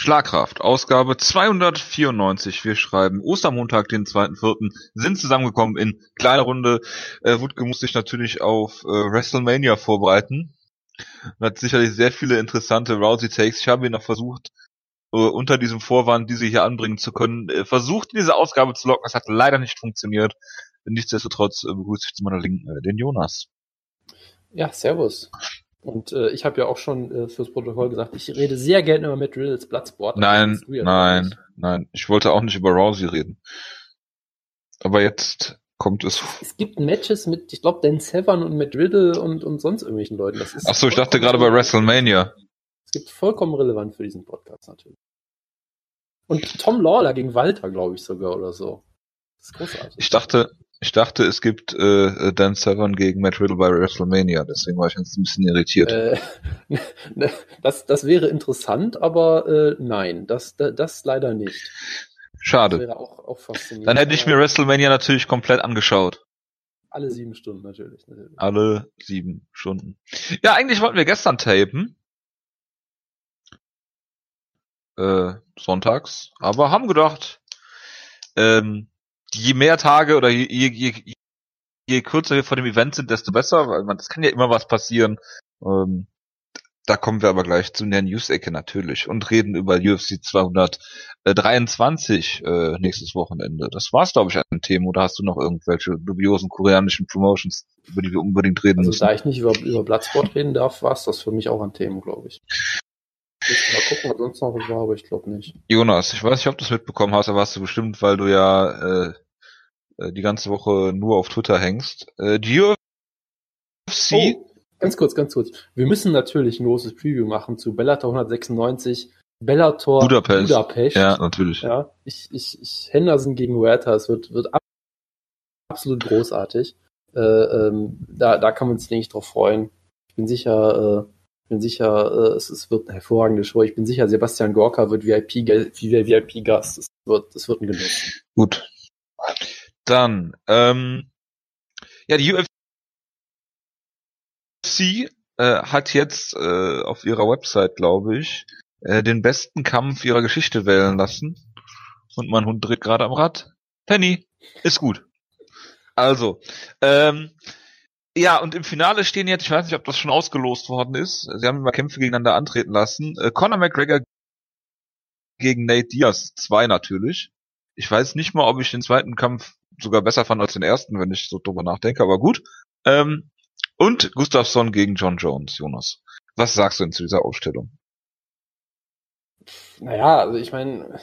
Schlagkraft, Ausgabe 294. Wir schreiben Ostermontag, den 2.4. sind zusammengekommen in kleiner Runde. Äh, Wutke muss sich natürlich auf äh, WrestleMania vorbereiten. Hat sicherlich sehr viele interessante Rousey-Takes. Ich habe ihn noch versucht, äh, unter diesem Vorwand, diese hier anbringen zu können, äh, versucht, diese Ausgabe zu locken. Es hat leider nicht funktioniert. Nichtsdestotrotz äh, begrüße ich zu meiner Linken äh, den Jonas. Ja, servus. Und äh, ich habe ja auch schon äh, fürs Protokoll gesagt, ich rede sehr gerne über Matt Riddles Bloodsport. Nein, nein, nein. Ich wollte auch nicht über Rousey reden. Aber jetzt kommt es. Es gibt Matches mit, ich glaube, Dan Severn und Matt Riddle und, und sonst irgendwelchen Leuten. Das ist Ach so, ich dachte gerade bei WrestleMania. Es gibt vollkommen relevant für diesen Podcast natürlich. Und Tom Lawler gegen Walter, glaube ich sogar oder so. Das ist großartig. Ich dachte, ich dachte, es gibt äh, Dan Severn gegen Matt Riddle bei WrestleMania, deswegen war ich jetzt ein bisschen irritiert. Äh, ne, das, das wäre interessant, aber äh, nein, das, das, das leider nicht. Schade. Das wäre auch, auch faszinierend. Dann hätte ich mir WrestleMania natürlich komplett angeschaut. Alle sieben Stunden natürlich, natürlich. Alle sieben Stunden. Ja, eigentlich wollten wir gestern tapen. Äh, sonntags. Aber haben gedacht, ähm, je mehr Tage oder je, je, je, je kürzer wir vor dem Event sind, desto besser, weil man, das kann ja immer was passieren. Ähm, da kommen wir aber gleich zu der News-Ecke natürlich und reden über UFC 223 äh, nächstes Wochenende. Das war's, glaube ich, an Themen. Oder hast du noch irgendwelche dubiosen koreanischen Promotions, über die wir unbedingt reden also, müssen? Da ich nicht über, über Bloodsport reden darf, war's das für mich auch ein Thema, glaube ich. Ich mal gucken, was sonst noch was war, aber ich glaube nicht. Jonas, ich weiß nicht, ob du es mitbekommen hast, aber hast du bestimmt, weil du ja äh die ganze Woche nur auf Twitter hängst. Äh, die UFC oh. Ganz kurz, ganz kurz. Wir müssen natürlich ein großes Preview machen zu Bellator 196, Bellator Budapest. Budapest. Ja, natürlich. Ja, ich, ich, ich Henderson gegen Huerta, es wird, wird absolut großartig. Äh, ähm, da, da kann man sich, denke ich, drauf freuen. Ich bin sicher, äh, bin sicher, äh, es, es wird eine hervorragende Show. Ich bin sicher, Sebastian Gorka wird VIP, VIP. Es wird, es wird ein Genuss. Gut. Dann, ähm, ja, die UFC äh, hat jetzt äh, auf ihrer Website, glaube ich, äh, den besten Kampf ihrer Geschichte wählen lassen. Und mein Hund dreht gerade am Rad. Penny, ist gut. Also, ähm, ja, und im Finale stehen jetzt, ich weiß nicht, ob das schon ausgelost worden ist, sie haben immer Kämpfe gegeneinander antreten lassen. Äh, Conor McGregor gegen Nate Diaz, zwei natürlich. Ich weiß nicht mal, ob ich den zweiten Kampf sogar besser fand als den ersten, wenn ich so drüber nachdenke, aber gut. Ähm, und Gustafsson gegen John Jones, Jonas. Was sagst du denn zu dieser Aufstellung? Naja, also ich meine,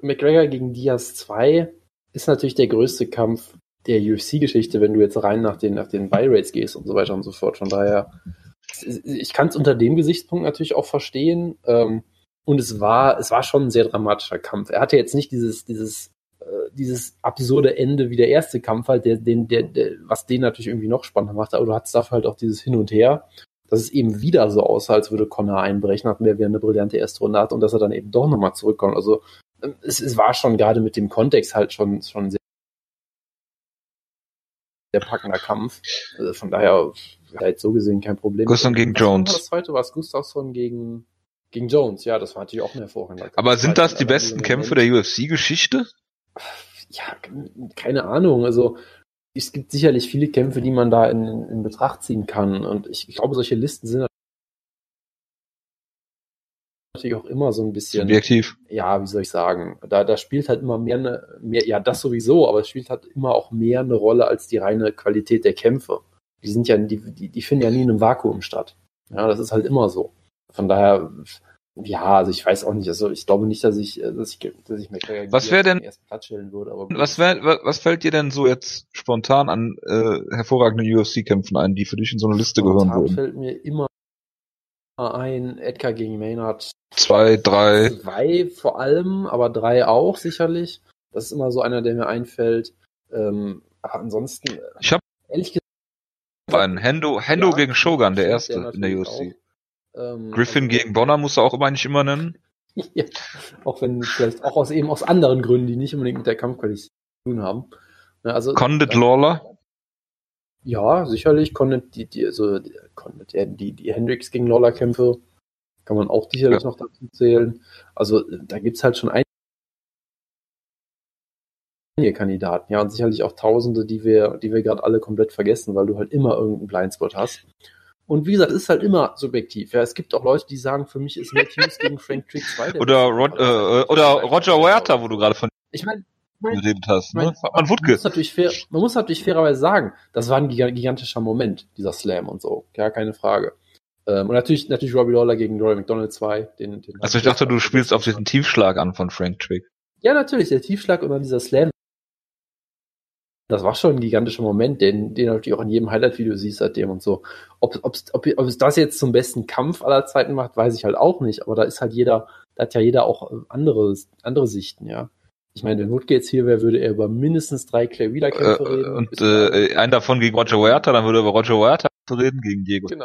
McGregor gegen Diaz 2 ist natürlich der größte Kampf der UFC-Geschichte, wenn du jetzt rein nach den, nach den Buy-Rates gehst und so weiter und so fort. Von daher, ich kann es unter dem Gesichtspunkt natürlich auch verstehen. Ähm, und es war, es war schon ein sehr dramatischer Kampf. Er hatte jetzt nicht dieses, dieses dieses absurde Ende wie der erste Kampf halt, der, den, der, der, was den natürlich irgendwie noch spannender macht, aber du hattest dafür halt auch dieses Hin und Her, dass es eben wieder so aussah, als würde Connor einbrechen, hatten wir eine brillante erste Runde hat und dass er dann eben doch nochmal zurückkommt. Also ähm, es, es war schon gerade mit dem Kontext halt schon, schon sehr, sehr packender Kampf. Also von daher halt so gesehen kein Problem. Gustafsson gegen Jones. Das zweite war es Gustafsson gegen gegen Jones, ja, das war natürlich auch ein hervorragender Kampf. Aber sind das die besten Kämpfe der UFC-Geschichte? Ja, keine Ahnung. Also es gibt sicherlich viele Kämpfe, die man da in, in Betracht ziehen kann. Und ich, ich glaube, solche Listen sind natürlich auch immer so ein bisschen. Subjektiv. Ja, wie soll ich sagen? Da, da spielt halt immer mehr, eine, mehr, ja, das sowieso, aber es spielt halt immer auch mehr eine Rolle als die reine Qualität der Kämpfe. Die sind ja, die, die, die finden ja nie in einem Vakuum statt. Ja, das ist halt immer so. Von daher, ja, also ich weiß auch nicht, also ich glaube nicht, dass ich, äh, dass ich, dass ich McGregor was wäre denn, ersten Platz stellen würde. Aber was wär, was fällt dir denn so jetzt spontan an äh, hervorragenden UFC-Kämpfen ein, die für dich in so eine Liste spontan gehören würden? fällt mir immer ein, Edgar gegen Maynard. Zwei, drei. Zwei vor allem, aber drei auch sicherlich. Das ist immer so einer, der mir einfällt. Ähm, aber ansonsten. Ich habe ehrlich gesagt einen Hendo, Hendo ja, gegen Shogun, der erste der in der UFC. Auch. Ähm, Griffin also, gegen Bonner musst du auch immer nicht immer nennen. ja, auch wenn vielleicht auch aus eben aus anderen Gründen, die nicht unbedingt mit der Kampfqualität zu tun haben. Ja, also, Condit äh, Lawler? Ja, sicherlich. Condit, die, die, also, Condit, ja, die, die Hendrix gegen Lawler Kämpfe kann man auch sicherlich ja. noch dazu zählen. Also da gibt's halt schon einige Kandidaten, ja, und sicherlich auch Tausende, die wir, die wir gerade alle komplett vergessen, weil du halt immer irgendeinen Blindspot hast. Und wie gesagt, es ist halt immer subjektiv. Ja, es gibt auch Leute, die sagen, für mich ist Matthews gegen Frank Trick 2 oder, Rod, äh, oder Roger Huerta, wo du gerade von ich meine, geredet hast. Ne? Man, man, muss natürlich fair, man muss natürlich fairerweise sagen, das war ein gigantischer Moment, dieser Slam und so. Ja, keine Frage. Ähm, und natürlich, natürlich Robbie Lawler gegen Rory McDonald 2. Den, den also ich dachte, du spielst auf diesen Tiefschlag an von Frank Trick. Ja, natürlich, der Tiefschlag und dann dieser Slam. Das war schon ein gigantischer Moment, den, den du natürlich auch in jedem Highlight-Video siehst seitdem und so. Ob, ob, ob, ob es das jetzt zum besten Kampf aller Zeiten macht, weiß ich halt auch nicht. Aber da ist halt jeder, da hat ja jeder auch andere, andere Sichten, ja. Ich meine, wenn jetzt hier wäre, würde er über mindestens drei Clay Wheeler Kämpfe äh, reden. Und äh, einen davon gegen Roger Huerta, dann würde er über Roger Huerta reden, gegen Diego genau.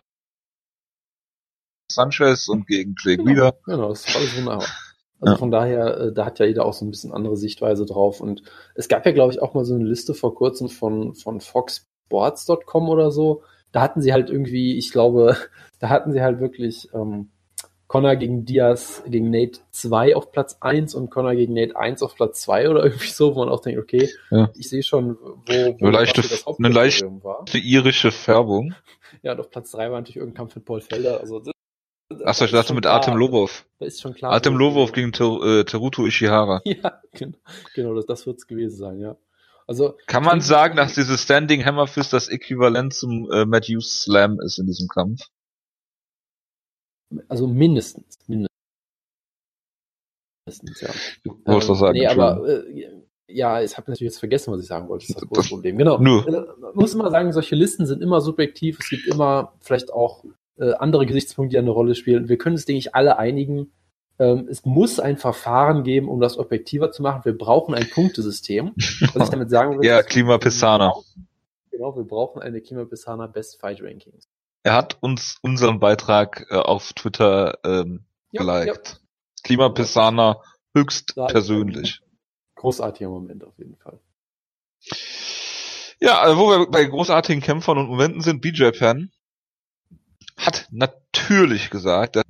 Sanchez und gegen Clay genau, Wheeler. Genau, das ist alles wunderbar. Also ja. von daher, äh, da hat ja jeder auch so ein bisschen andere Sichtweise drauf. Und es gab ja, glaube ich, auch mal so eine Liste vor kurzem von, von foxsports.com oder so. Da hatten sie halt irgendwie, ich glaube, da hatten sie halt wirklich ähm, Connor gegen Diaz, gegen Nate 2 auf Platz 1 und Connor gegen Nate 1 auf Platz 2 oder irgendwie so, wo man auch denkt, okay, ja. ich sehe schon, wo, wo eine leichte, das eine leichte war. irische Färbung. Ja, und auf Platz 3 war natürlich irgendein Kampf mit Paul Felder. Also das, Achso, ich dachte mit klar, Artem Lobov. Ist schon klar. Artem Lobov gegen Ter, äh, Teruto Ishihara. Ja, genau, genau das, das wird es gewesen sein, ja. Also kann man sagen, dass dieses Standing Hammer Fist das Äquivalent zum äh, Matthews Slam ist in diesem Kampf? Also mindestens. Mindestens, ja. Du wolltest ähm, sagen. Nee, aber äh, ja, ich habe natürlich jetzt vergessen, was ich sagen wollte. Das ist das große Problem. Genau. Nur. Äh, man muss immer sagen, solche Listen sind immer subjektiv. Es gibt immer vielleicht auch äh, andere Gesichtspunkte, die eine Rolle spielen. Wir können uns, denke ich, alle einigen. Ähm, es muss ein Verfahren geben, um das objektiver zu machen. Wir brauchen ein Punktesystem. Was ich damit sagen will. ja, Klima Pissana. Genau, wir brauchen eine Klima Pissana Best Fight Rankings. Er hat uns unseren Beitrag äh, auf Twitter ähm, ja, geliked. Ja. Klimapissaner höchst da persönlich. Großartiger Moment auf jeden Fall. Ja, also wo wir bei großartigen Kämpfern und Momenten sind, BJ Penn hat natürlich gesagt, dass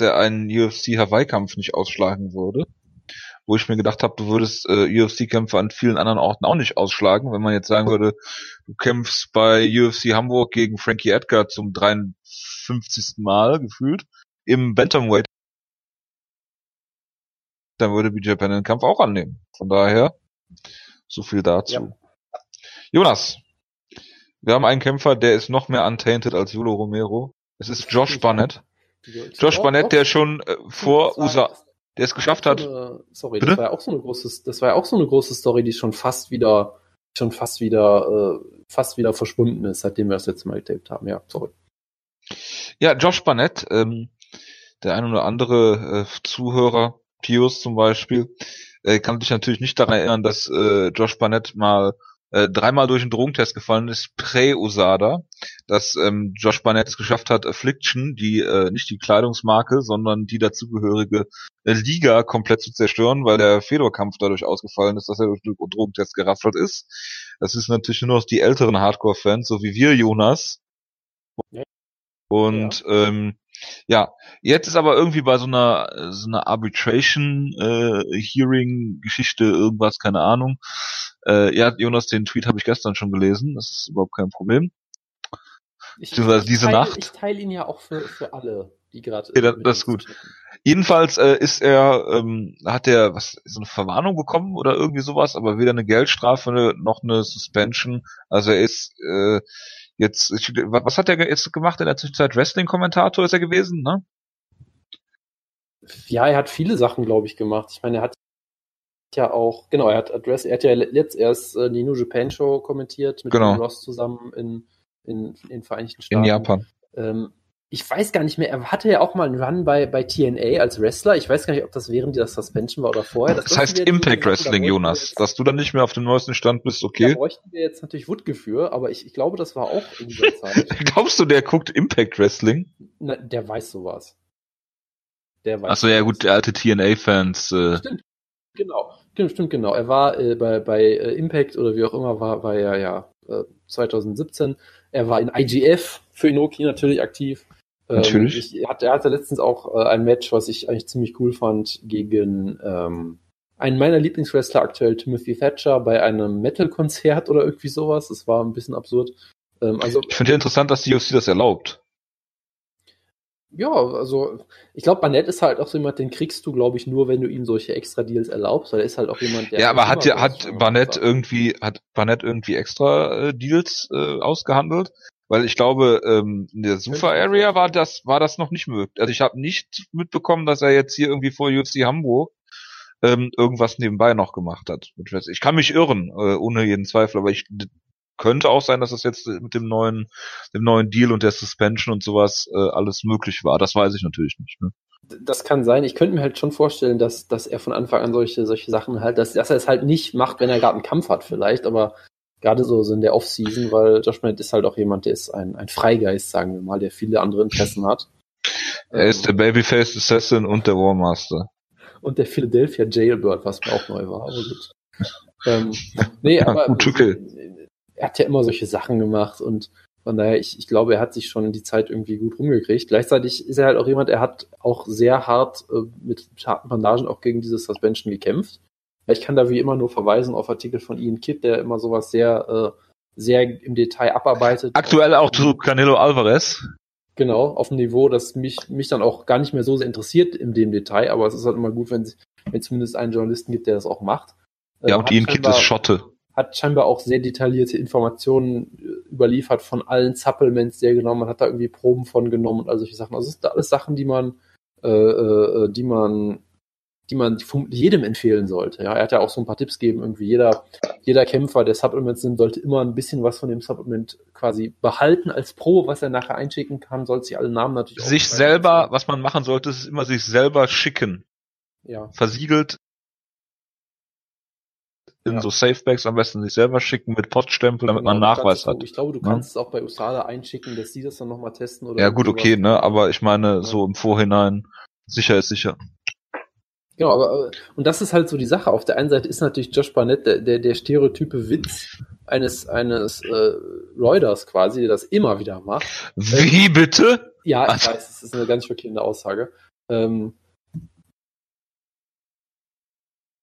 er einen UFC Hawaii-Kampf nicht ausschlagen würde wo ich mir gedacht habe, du würdest äh, UFC-Kämpfe an vielen anderen Orten auch nicht ausschlagen. Wenn man jetzt sagen würde, du kämpfst bei UFC Hamburg gegen Frankie Edgar zum 53. Mal gefühlt im Bantamweight, dann würde BJ Penn den Kampf auch annehmen. Von daher, so viel dazu. Ja. Jonas, wir haben einen Kämpfer, der ist noch mehr untainted als Julo Romero. Es ist Josh Barnett. Josh Barnett, der schon äh, vor USA, der es geschafft hat. Eine, sorry, Bitte? das war ja auch so eine große, das war ja auch so eine große Story, die schon fast wieder, schon fast wieder, äh, fast wieder verschwunden ist, seitdem wir das letzte Mal getaped haben. Ja, sorry. Ja, Josh Barnett, ähm, der ein oder andere äh, Zuhörer, Pius zum Beispiel, äh, kann sich natürlich nicht daran erinnern, dass äh, Josh Barnett mal äh, dreimal durch den Drogentest gefallen ist, Prä-Usada, dass ähm, Josh Barnett es geschafft hat, Affliction, die äh, nicht die Kleidungsmarke, sondern die dazugehörige äh, Liga komplett zu zerstören, weil der Fedor-Kampf dadurch ausgefallen ist, dass er durch den Drogentest geraffelt ist. Das ist natürlich nur noch die älteren Hardcore-Fans, so wie wir, Jonas. Und ja. ähm, ja, jetzt ist aber irgendwie bei so einer so einer Arbitration äh, Hearing Geschichte irgendwas, keine Ahnung. Äh, ja, Jonas, den Tweet habe ich gestern schon gelesen. Das ist überhaupt kein Problem. Ich, ich diese teile, Nacht. Ich teile ihn ja auch für, für alle, die gerade. Ja, das, das ist gut. Jedenfalls äh, ist er, ähm, hat er was so eine Verwarnung bekommen oder irgendwie sowas, aber weder eine Geldstrafe noch eine Suspension. Also er ist äh, jetzt, ich, was hat er jetzt gemacht in der Zwischenzeit? Wrestling-Kommentator ist er gewesen, ne? Ja, er hat viele Sachen, glaube ich, gemacht. Ich meine, er hat ja auch, genau, er hat Address, er hat ja letzt erst äh, die New Japan Show kommentiert mit genau. Ross zusammen in, in, in den Vereinigten Staaten. In Japan. Ähm, ich weiß gar nicht mehr, er hatte ja auch mal einen Run bei, bei TNA als Wrestler. Ich weiß gar nicht, ob das während der Suspension war oder vorher. Das, das heißt Impact Wrestling, Jonas. Dass du dann nicht mehr auf dem neuesten Stand bist, okay. Da bräuchten wir jetzt natürlich Woodke für, aber ich, ich glaube, das war auch in dieser Zeit. Glaubst du, der guckt Impact Wrestling? Na, der weiß sowas. Der weiß Achso, ja gut, der alte TNA-Fans. Äh. Stimmt. Genau, stimmt, stimmt, genau. Er war äh, bei, bei äh, Impact oder wie auch immer, war, war er ja äh, 2017. Er war in IGF für Inoki natürlich aktiv Natürlich. Ähm, ich, er hatte letztens auch äh, ein Match, was ich eigentlich ziemlich cool fand, gegen ähm, einen meiner Lieblingswrestler aktuell, Timothy Thatcher, bei einem Metal-Konzert oder irgendwie sowas. Das war ein bisschen absurd. Ähm, also, ich finde ja interessant, dass die UFC das erlaubt. Ja, also ich glaube, Barnett ist halt auch so jemand, den kriegst du, glaube ich, nur, wenn du ihm solche extra Deals erlaubst, weil er ist halt auch jemand, der. Ja, aber hat ja hat Barnett irgendwie hat Barnett irgendwie extra äh, Deals äh, ausgehandelt? Weil ich glaube, ähm, in der Super Area war das war das noch nicht möglich. Also ich habe nicht mitbekommen, dass er jetzt hier irgendwie vor UFC Hamburg ähm, irgendwas nebenbei noch gemacht hat. Ich kann mich irren, äh, ohne jeden Zweifel, aber ich könnte auch sein, dass das jetzt mit dem neuen, dem neuen Deal und der Suspension und sowas äh, alles möglich war. Das weiß ich natürlich nicht. Ne? Das kann sein. Ich könnte mir halt schon vorstellen, dass, dass er von Anfang an solche, solche Sachen halt, dass, dass er es halt nicht macht, wenn er gerade einen Kampf hat vielleicht, aber gerade so, so in der Off-Season, weil Josh Bennett ist halt auch jemand, der ist ein, ein Freigeist, sagen wir mal, der viele andere Interessen hat. Er ist der Babyface Assassin und der Warmaster. Und der Philadelphia Jailbird, was mir auch neu war, aber gut. Ähm, nee, aber gut, okay er hat ja immer solche Sachen gemacht und von daher, ich, ich glaube, er hat sich schon die Zeit irgendwie gut rumgekriegt. Gleichzeitig ist er halt auch jemand, er hat auch sehr hart äh, mit harten Bandagen auch gegen dieses Suspension gekämpft. Ich kann da wie immer nur verweisen auf Artikel von Ian Kidd, der immer sowas sehr, äh, sehr im Detail abarbeitet. Aktuell auch zu Canelo Alvarez. Genau, auf einem Niveau, das mich, mich dann auch gar nicht mehr so sehr interessiert in dem Detail, aber es ist halt immer gut, wenn es zumindest einen Journalisten gibt, der das auch macht. Ja, und Ian Kidd ist Schotte hat scheinbar auch sehr detaillierte Informationen äh, überliefert von allen Supplements, die er genommen hat, hat da irgendwie Proben von genommen und all solche Sachen. Also das sind alles Sachen, die man, äh, äh, die man, die man jedem empfehlen sollte. Ja, er hat ja auch so ein paar Tipps gegeben, irgendwie jeder, jeder Kämpfer, der Supplements nimmt, sollte immer ein bisschen was von dem Supplement quasi behalten als Probe, was er nachher einschicken kann, sollte sich alle Namen natürlich Sich selber, was man machen sollte, ist immer sich selber schicken. Ja. Versiegelt in ja. so Safebacks am besten sich selber schicken mit Poststempel, damit genau, man Nachweis hat. Ich glaube, du kannst es auch bei USADA einschicken, dass die das dann nochmal testen oder. Ja, gut, okay, ne, aber ich meine, ja. so im Vorhinein, sicher ist sicher. Genau, aber, und das ist halt so die Sache. Auf der einen Seite ist natürlich Josh Barnett der, der, der stereotype Witz eines, eines äh, Reuters quasi, der das immer wieder macht. Wie bitte? Ja, ich weiß, das ist eine ganz schockierende Aussage. Ähm,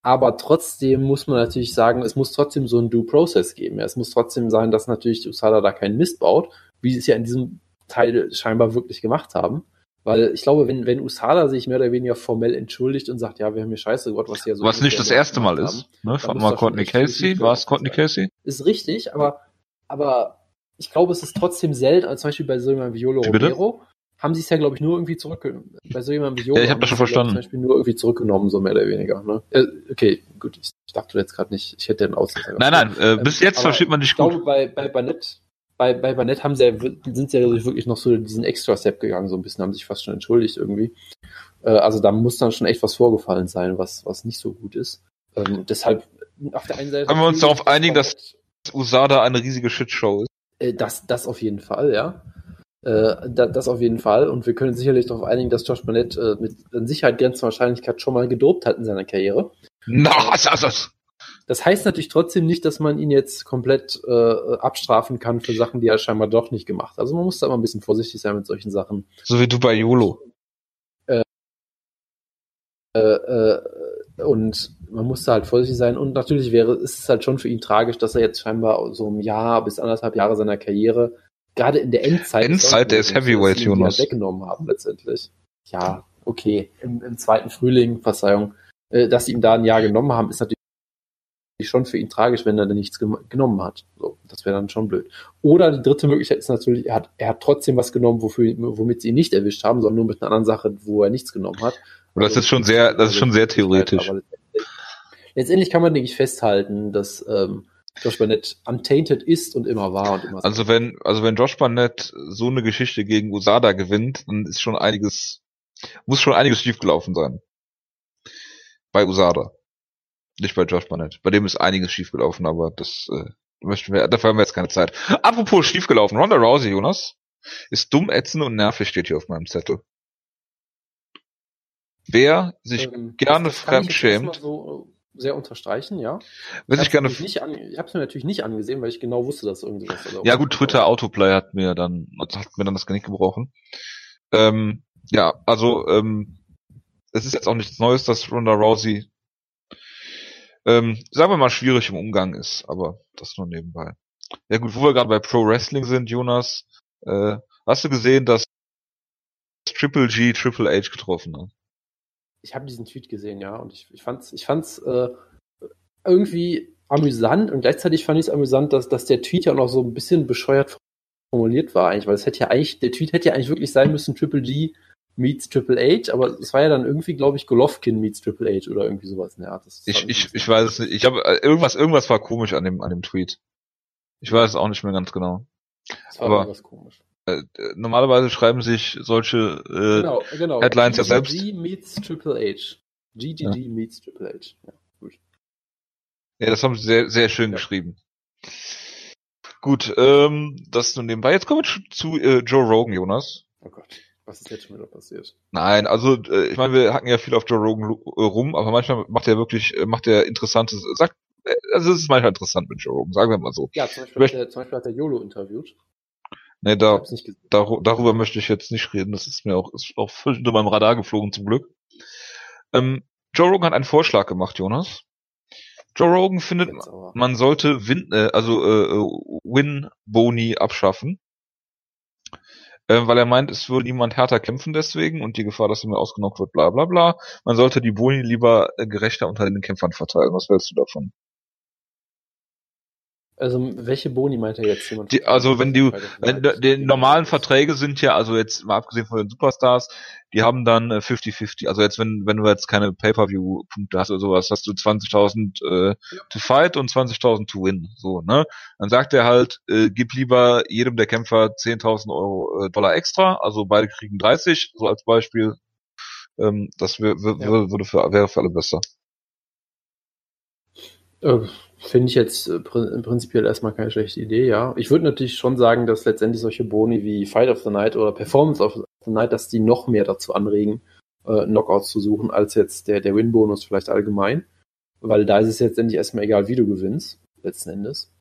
aber trotzdem muss man natürlich sagen, es muss trotzdem so ein Due Process geben. Es muss trotzdem sein, dass natürlich USADA da keinen Mist baut, wie sie es ja in diesem Teil scheinbar wirklich gemacht haben. Weil ich glaube, wenn, wenn USADA sich mehr oder weniger formell entschuldigt und sagt, ja, wir haben hier Scheiße gemacht, was hier so. Was nicht das erste Mal ist, ne? Von mal Courtney Casey, war es Courtney Casey? Ist richtig, aber, aber ich glaube, es ist trotzdem selten, als zum Beispiel bei so jemandem wie Yolo Romero, haben sie es ja, glaube ich, nur irgendwie zurückgenommen. Bei so jemandem Jogo ja, ich habe das schon verstanden. Zum Beispiel nur irgendwie zurückgenommen, so mehr oder weniger. Ne? Äh, okay, gut, ich, dachte jetzt gerade nicht, ich hätte den Aussetzer Nein, nein, äh, bis jetzt versteht man nicht gut. Ich glaube, bei, bei Banett, bei, bei Banett haben sie ja, sind sie ja wirklich noch so diesen Extra-Step gegangen, so ein bisschen, haben sich fast schon entschuldigt irgendwie. Äh, also da muss dann schon echt was vorgefallen sein, was, was nicht so gut ist. Ähm, deshalb, auf der einen Seite. Haben wir uns darauf einigen, dass USADA eine riesige Shitshow ist? Äh, das, das auf jeden Fall, ja. Äh, das auf jeden Fall. Und wir können sicherlich darauf einigen, dass Josh Barnett äh, mit Sicherheit grenzender Wahrscheinlichkeit schon mal gedopt hat in seiner Karriere. Na, was, was, was? Das heißt natürlich trotzdem nicht, dass man ihn jetzt komplett äh, abstrafen kann für Sachen, die er scheinbar doch nicht gemacht hat. Also man muss da immer ein bisschen vorsichtig sein mit solchen Sachen. So wie du bei YOLO. Äh, äh, äh, und man muss da halt vorsichtig sein. Und natürlich wäre, ist es halt schon für ihn tragisch, dass er jetzt scheinbar so ein Jahr bis anderthalb Jahre seiner Karriere gerade in der Endzeit. Endzeit, der ist Heavyweight, Jonas. weggenommen haben letztendlich. Ja, okay. Im, Im, zweiten Frühling, Verzeihung, äh, dass sie ihm da ein Jahr genommen haben, ist natürlich schon für ihn tragisch, wenn er dann nichts genommen hat. So, das wäre dann schon blöd. Oder die dritte Möglichkeit ist natürlich, er hat, er hat trotzdem was genommen, wofür, womit sie ihn nicht erwischt haben, sondern nur mit einer anderen Sache, wo er nichts genommen hat. Und das also, ist schon sehr, das ist schon sehr theoretisch. Letztendlich, letztendlich kann man, denke ich, festhalten, dass ähm, Josh Barnett untainted ist und immer war und immer. Also wenn, also wenn Josh Barnett so eine Geschichte gegen Usada gewinnt, dann ist schon einiges, muss schon einiges schiefgelaufen sein. Bei Usada. Nicht bei Josh Barnett. Bei dem ist einiges schiefgelaufen, aber das äh, möchten wir, dafür haben wir jetzt keine Zeit. Apropos schiefgelaufen, Ronda Rousey, Jonas, ist dumm, ätzend und nervig, steht hier auf meinem Zettel. Wer sich ähm, gerne fremdschämt. So sehr unterstreichen, ja. Wenn ich, ich gerne. Nicht an, ich habe es mir natürlich nicht angesehen, weil ich genau wusste, dass irgendwas. Ja gut, Twitter Autoplay hat mir dann hat mir dann das Genick gebrochen. Ähm, ja, also ähm, es ist jetzt auch nichts Neues, dass Ronda Rousey ähm, sagen wir mal schwierig im Umgang ist, aber das nur nebenbei. Ja gut, wo wir gerade bei Pro Wrestling sind, Jonas, äh, hast du gesehen, dass Triple G Triple H getroffen hat? Ich habe diesen Tweet gesehen, ja, und ich, ich fand's, ich fand's äh, irgendwie amüsant und gleichzeitig fand ich es amüsant, dass, dass der Tweet ja auch noch so ein bisschen bescheuert formuliert war eigentlich, weil es hätte ja eigentlich, der Tweet hätte ja eigentlich wirklich sein müssen, Triple G meets Triple H, aber es war ja dann irgendwie, glaube ich, Golovkin meets Triple H oder irgendwie sowas in der Art. ich, ich, ich weiß es nicht. Ich habe äh, irgendwas, irgendwas war komisch an dem, an dem Tweet. Ich weiß es auch nicht mehr ganz genau. Das war aber irgendwas komisch. Äh, normalerweise schreiben sich solche äh, genau, genau. Headlines ja selbst. GGG meets Triple H. GGG ja. meets Triple H. Ja, gut. Ja, das haben sie sehr, sehr schön ja. geschrieben. Gut, ähm, das nun nebenbei. Jetzt kommen wir zu äh, Joe Rogan, Jonas. Oh Gott. Was ist jetzt schon wieder passiert? Nein, also äh, ich meine, wir hacken ja viel auf Joe Rogan äh, rum, aber manchmal macht er wirklich, äh, macht er interessantes, sagt, also es ist manchmal interessant mit Joe Rogan, sagen wir mal so. Ja, zum Beispiel, hat, er, zum Beispiel hat er YOLO interviewt. Nee, da, dar darüber möchte ich jetzt nicht reden, das ist mir auch, ist auch völlig unter meinem Radar geflogen, zum Glück. Ähm, Joe Rogan hat einen Vorschlag gemacht, Jonas. Joe Rogan findet, man sollte Win, äh, also äh, Win-Boni abschaffen äh, weil er meint, es würde niemand härter kämpfen deswegen und die Gefahr, dass er mir ausgenockt wird, bla bla bla. Man sollte die Boni lieber äh, gerechter unter den Kämpfern verteilen. Was hältst du davon? Also welche Boni meint er jetzt? Die, also wenn du, wenn, die normalen Verträge sind ja, also jetzt mal abgesehen von den Superstars, die haben dann 50-50. Äh, also jetzt wenn wenn du jetzt keine Pay-per-View-Punkte hast oder sowas, hast du 20.000 äh, to fight und 20.000 to win. So ne? Dann sagt er halt, äh, gib lieber jedem der Kämpfer 10.000 Euro äh, Dollar extra, also beide kriegen 30, so als Beispiel. Ähm, das wär, wär, ja. würde für, wäre für alle besser. Äh, Finde ich jetzt äh, prinzipiell erstmal keine schlechte Idee, ja. Ich würde natürlich schon sagen, dass letztendlich solche Boni wie Fight of the Night oder Performance of the Night, dass die noch mehr dazu anregen, äh, Knockouts zu suchen, als jetzt der, der Win-Bonus vielleicht allgemein. Weil da ist es jetzt endlich erstmal egal, wie du gewinnst, letzten Endes.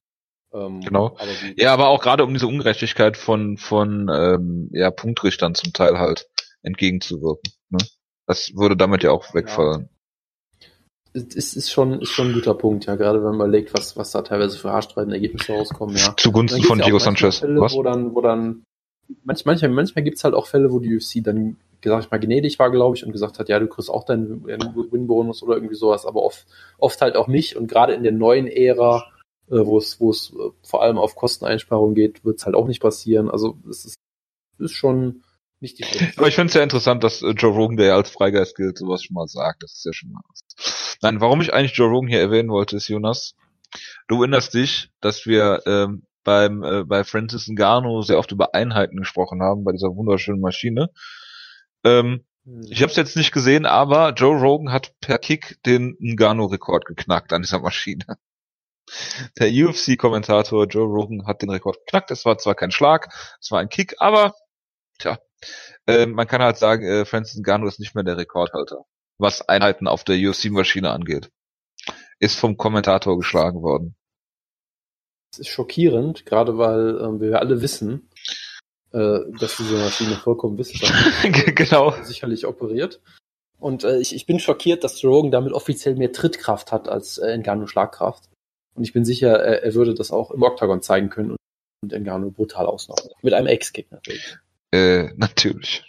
Ähm, genau. Aber ja, aber auch gerade um diese Ungerechtigkeit von, von ähm, ja, Punktrichtern zum Teil halt entgegenzuwirken. Ne? Das würde damit ja auch wegfallen. Ja ist, ist, schon, ist schon ein guter Punkt, ja, gerade wenn man überlegt, was, was da teilweise für haarstreitende Ergebnisse rauskommen, ja. Zugunsten von Diego Sanchez. Fälle, was? Wo dann, wo dann, manchmal, manchmal, manchmal gibt's halt auch Fälle, wo die UFC dann, sag ich mal, gnädig war, glaube ich, und gesagt hat, ja, du kriegst auch deinen Win-Bonus oder irgendwie sowas, aber oft, oft halt auch nicht. Und gerade in der neuen Ära, äh, wo es, wo es äh, vor allem auf Kosteneinsparungen geht, wird's halt auch nicht passieren. Also es ist, ist schon, nicht die. Aber ich finde es ja interessant, dass äh, Joe Rogan, der ja als Freigeist gilt, sowas schon mal sagt. Das ist ja schon mal was. Nein, warum ich eigentlich Joe Rogan hier erwähnen wollte, ist, Jonas, du erinnerst dich, dass wir ähm, beim äh, bei Francis Ngannou sehr oft über Einheiten gesprochen haben, bei dieser wunderschönen Maschine. Ähm, hm. Ich habe es jetzt nicht gesehen, aber Joe Rogan hat per Kick den Ngannou-Rekord geknackt an dieser Maschine. Der UFC-Kommentator Joe Rogan hat den Rekord geknackt. Es war zwar kein Schlag, es war ein Kick, aber tja, äh, man kann halt sagen, äh, Francis Ngannou ist nicht mehr der Rekordhalter was Einheiten auf der UFC-Maschine angeht. Ist vom Kommentator geschlagen worden. Das ist schockierend, gerade weil ähm, wir alle wissen, äh, dass diese Maschine vollkommen wissenschaftlich genau. sicherlich operiert. Und äh, ich, ich bin schockiert, dass Rogan damit offiziell mehr Trittkraft hat als äh, Ngannou Schlagkraft. Und ich bin sicher, er, er würde das auch im Octagon zeigen können und Ngannou brutal ausnocken. Mit einem Ex-Kick natürlich. Äh, natürlich.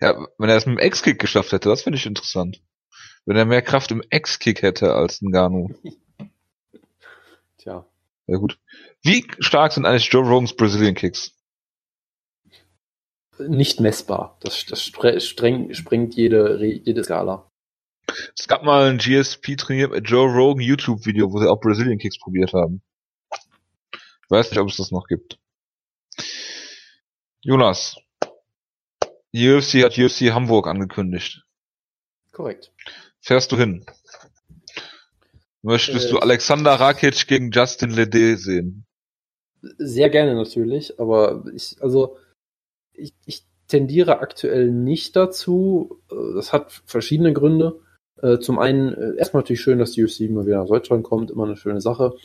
Ja, wenn er es mit dem X-Kick geschafft hätte, das finde ich interessant. Wenn er mehr Kraft im X-Kick hätte als ein Ganu. Tja. Ja gut. Wie stark sind eigentlich Joe Rogans Brazilian Kicks? Nicht messbar. Das, das streng, sprengt jede, jede Skala. Es gab mal ein GSP-Trainier mit Joe Rogan YouTube-Video, wo sie auch Brazilian Kicks probiert haben. Ich weiß nicht, ob es das noch gibt. Jonas, UFC hat UFC Hamburg angekündigt. Korrekt. Fährst du hin? Möchtest äh, du Alexander Rakic gegen Justin Lede sehen? Sehr gerne natürlich, aber ich, also, ich, ich tendiere aktuell nicht dazu. Das hat verschiedene Gründe. Äh, zum einen, äh, erstmal natürlich schön, dass die UFC immer wieder nach Deutschland kommt, immer eine schöne Sache.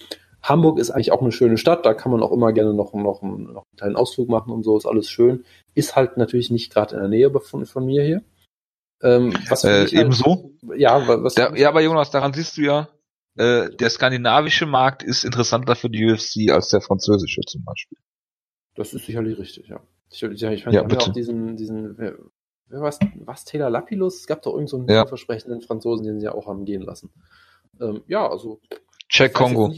Hamburg ist eigentlich auch eine schöne Stadt, da kann man auch immer gerne noch, noch, einen, noch einen kleinen Ausflug machen und so, ist alles schön. Ist halt natürlich nicht gerade in der Nähe von, von mir hier. Ähm, was äh, halt, ebenso? Ja, was da, ja, aber Jonas, daran siehst du ja, äh, der skandinavische Markt ist interessanter für die UFC als der französische zum Beispiel. Das ist sicherlich richtig, ja. Ich, ich, ich meine, ja, bitte. auch diesen, diesen, wer, wer was, was, Taylor Lapilus? Es gab doch irgendeinen so ja. versprechenden Franzosen, den sie ja auch haben gehen lassen. Ähm, ja, also. Check Kongo.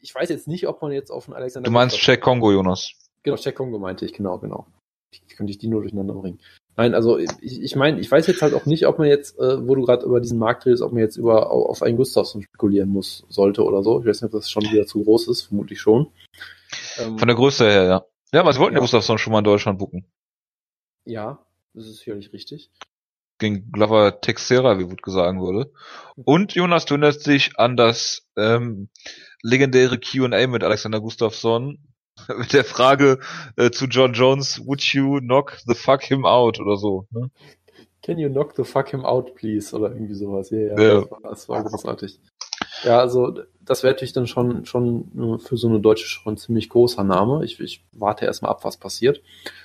Ich weiß jetzt nicht, ob man jetzt auf einen Alexander. Du meinst Check Kongo, Jonas? Genau, Check Kongo meinte ich, genau, genau. Wie könnte ich die nur durcheinander bringen? Nein, also ich, ich meine, ich weiß jetzt halt auch nicht, ob man jetzt, äh, wo du gerade über diesen Markt redest, ob man jetzt über auf einen Gustafsson spekulieren muss, sollte oder so. Ich weiß nicht, ob das schon wieder zu groß ist, vermutlich schon. Ähm, Von der Größe her, ja. Ja, was wollten ja. Gustafsson schon mal in Deutschland bucken? Ja, das ist sicherlich richtig. Gegen Glover Texera, wie Wood sagen würde. Und Jonas, du erinnerst dich an das ähm, legendäre Q&A mit Alexander Gustafsson mit der Frage äh, zu John Jones, would you knock the fuck him out oder so. Ne? Can you knock the fuck him out, please? Oder irgendwie sowas. Ja, ja, ja. Das, war, das war großartig. Ja, also das wäre natürlich dann schon, schon für so eine deutsche schon ein ziemlich großer Name. Ich, ich warte erstmal ab, was passiert.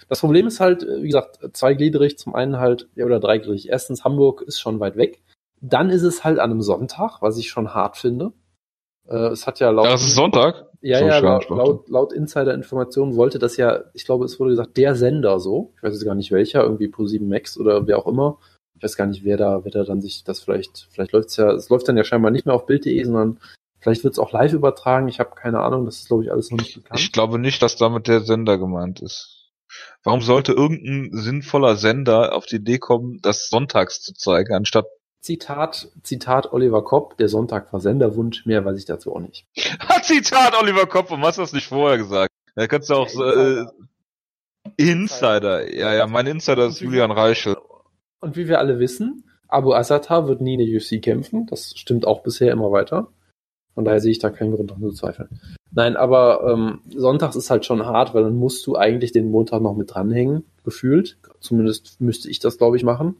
Das Problem ist halt, wie gesagt, zweigliedrig. Zum einen halt, ja, oder dreigliedrig. Erstens, Hamburg ist schon weit weg. Dann ist es halt an einem Sonntag, was ich schon hart finde. Äh, es hat ja laut. Ja, es ist Sonntag. Ja, so ja, laut, laut, laut Insider-Informationen wollte das ja, ich glaube, es wurde gesagt, der Sender so. Ich weiß jetzt gar nicht welcher, irgendwie Pro7 Max oder wer auch immer. Ich weiß gar nicht, wer da, wer da dann sich das vielleicht, vielleicht läuft's ja, es läuft dann ja scheinbar nicht mehr auf Bild.de, sondern vielleicht wird's auch live übertragen. Ich habe keine Ahnung, das ist, glaube ich, alles noch nicht bekannt. Ich glaube nicht, dass damit der Sender gemeint ist. Warum sollte irgendein sinnvoller Sender auf die Idee kommen, das sonntags zu zeigen, anstatt Zitat, Zitat Oliver Kopp, der Sonntag war Senderwunsch, mehr weiß ich dazu auch nicht. Zitat Oliver Kopp, warum hast du das nicht vorher gesagt? Da kannst du auch so, äh, Insider, ja, ja, mein Insider ist Julian Reichel. Und wie wir alle wissen, Abu Asata wird nie in der UFC kämpfen, das stimmt auch bisher immer weiter. Von daher sehe ich da keinen Grund, daran zu zweifeln. Nein, aber ähm, Sonntags ist halt schon hart, weil dann musst du eigentlich den Montag noch mit dranhängen, gefühlt. Zumindest müsste ich das, glaube ich, machen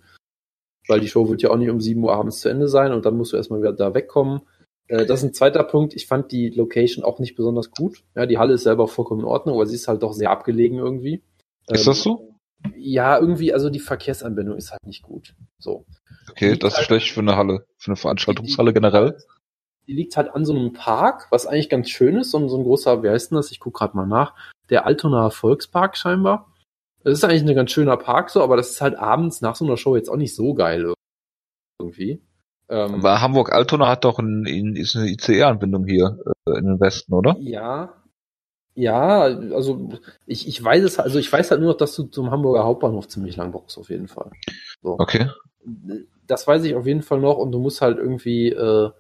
weil die Show wird ja auch nicht um 7 Uhr abends zu Ende sein und dann musst du erstmal wieder da wegkommen. Äh, das ist ein zweiter Punkt. Ich fand die Location auch nicht besonders gut. Ja, die Halle ist selber vollkommen in Ordnung, aber sie ist halt doch sehr abgelegen irgendwie. Ist das so? Ähm, ja, irgendwie, also die Verkehrsanbindung ist halt nicht gut. So. Okay, das ist halt, schlecht für eine Halle, für eine Veranstaltungshalle generell. Die liegt halt an so einem Park, was eigentlich ganz schön ist, so ein, so ein großer, wie heißt denn das? Ich guck gerade mal nach. Der Altonaer Volkspark scheinbar. Das ist eigentlich ein ganz schöner Park so, aber das ist halt abends nach so einer Show jetzt auch nicht so geil irgendwie. Ähm, aber Hamburg-Altona hat doch ein, ein, ist eine ICE-Anbindung hier äh, in den Westen, oder? Ja. Ja, also ich, ich weiß es, also ich weiß halt nur noch, dass du zum Hamburger Hauptbahnhof ziemlich lang brauchst, auf jeden Fall. So. Okay. Das weiß ich auf jeden Fall noch und du musst halt irgendwie äh,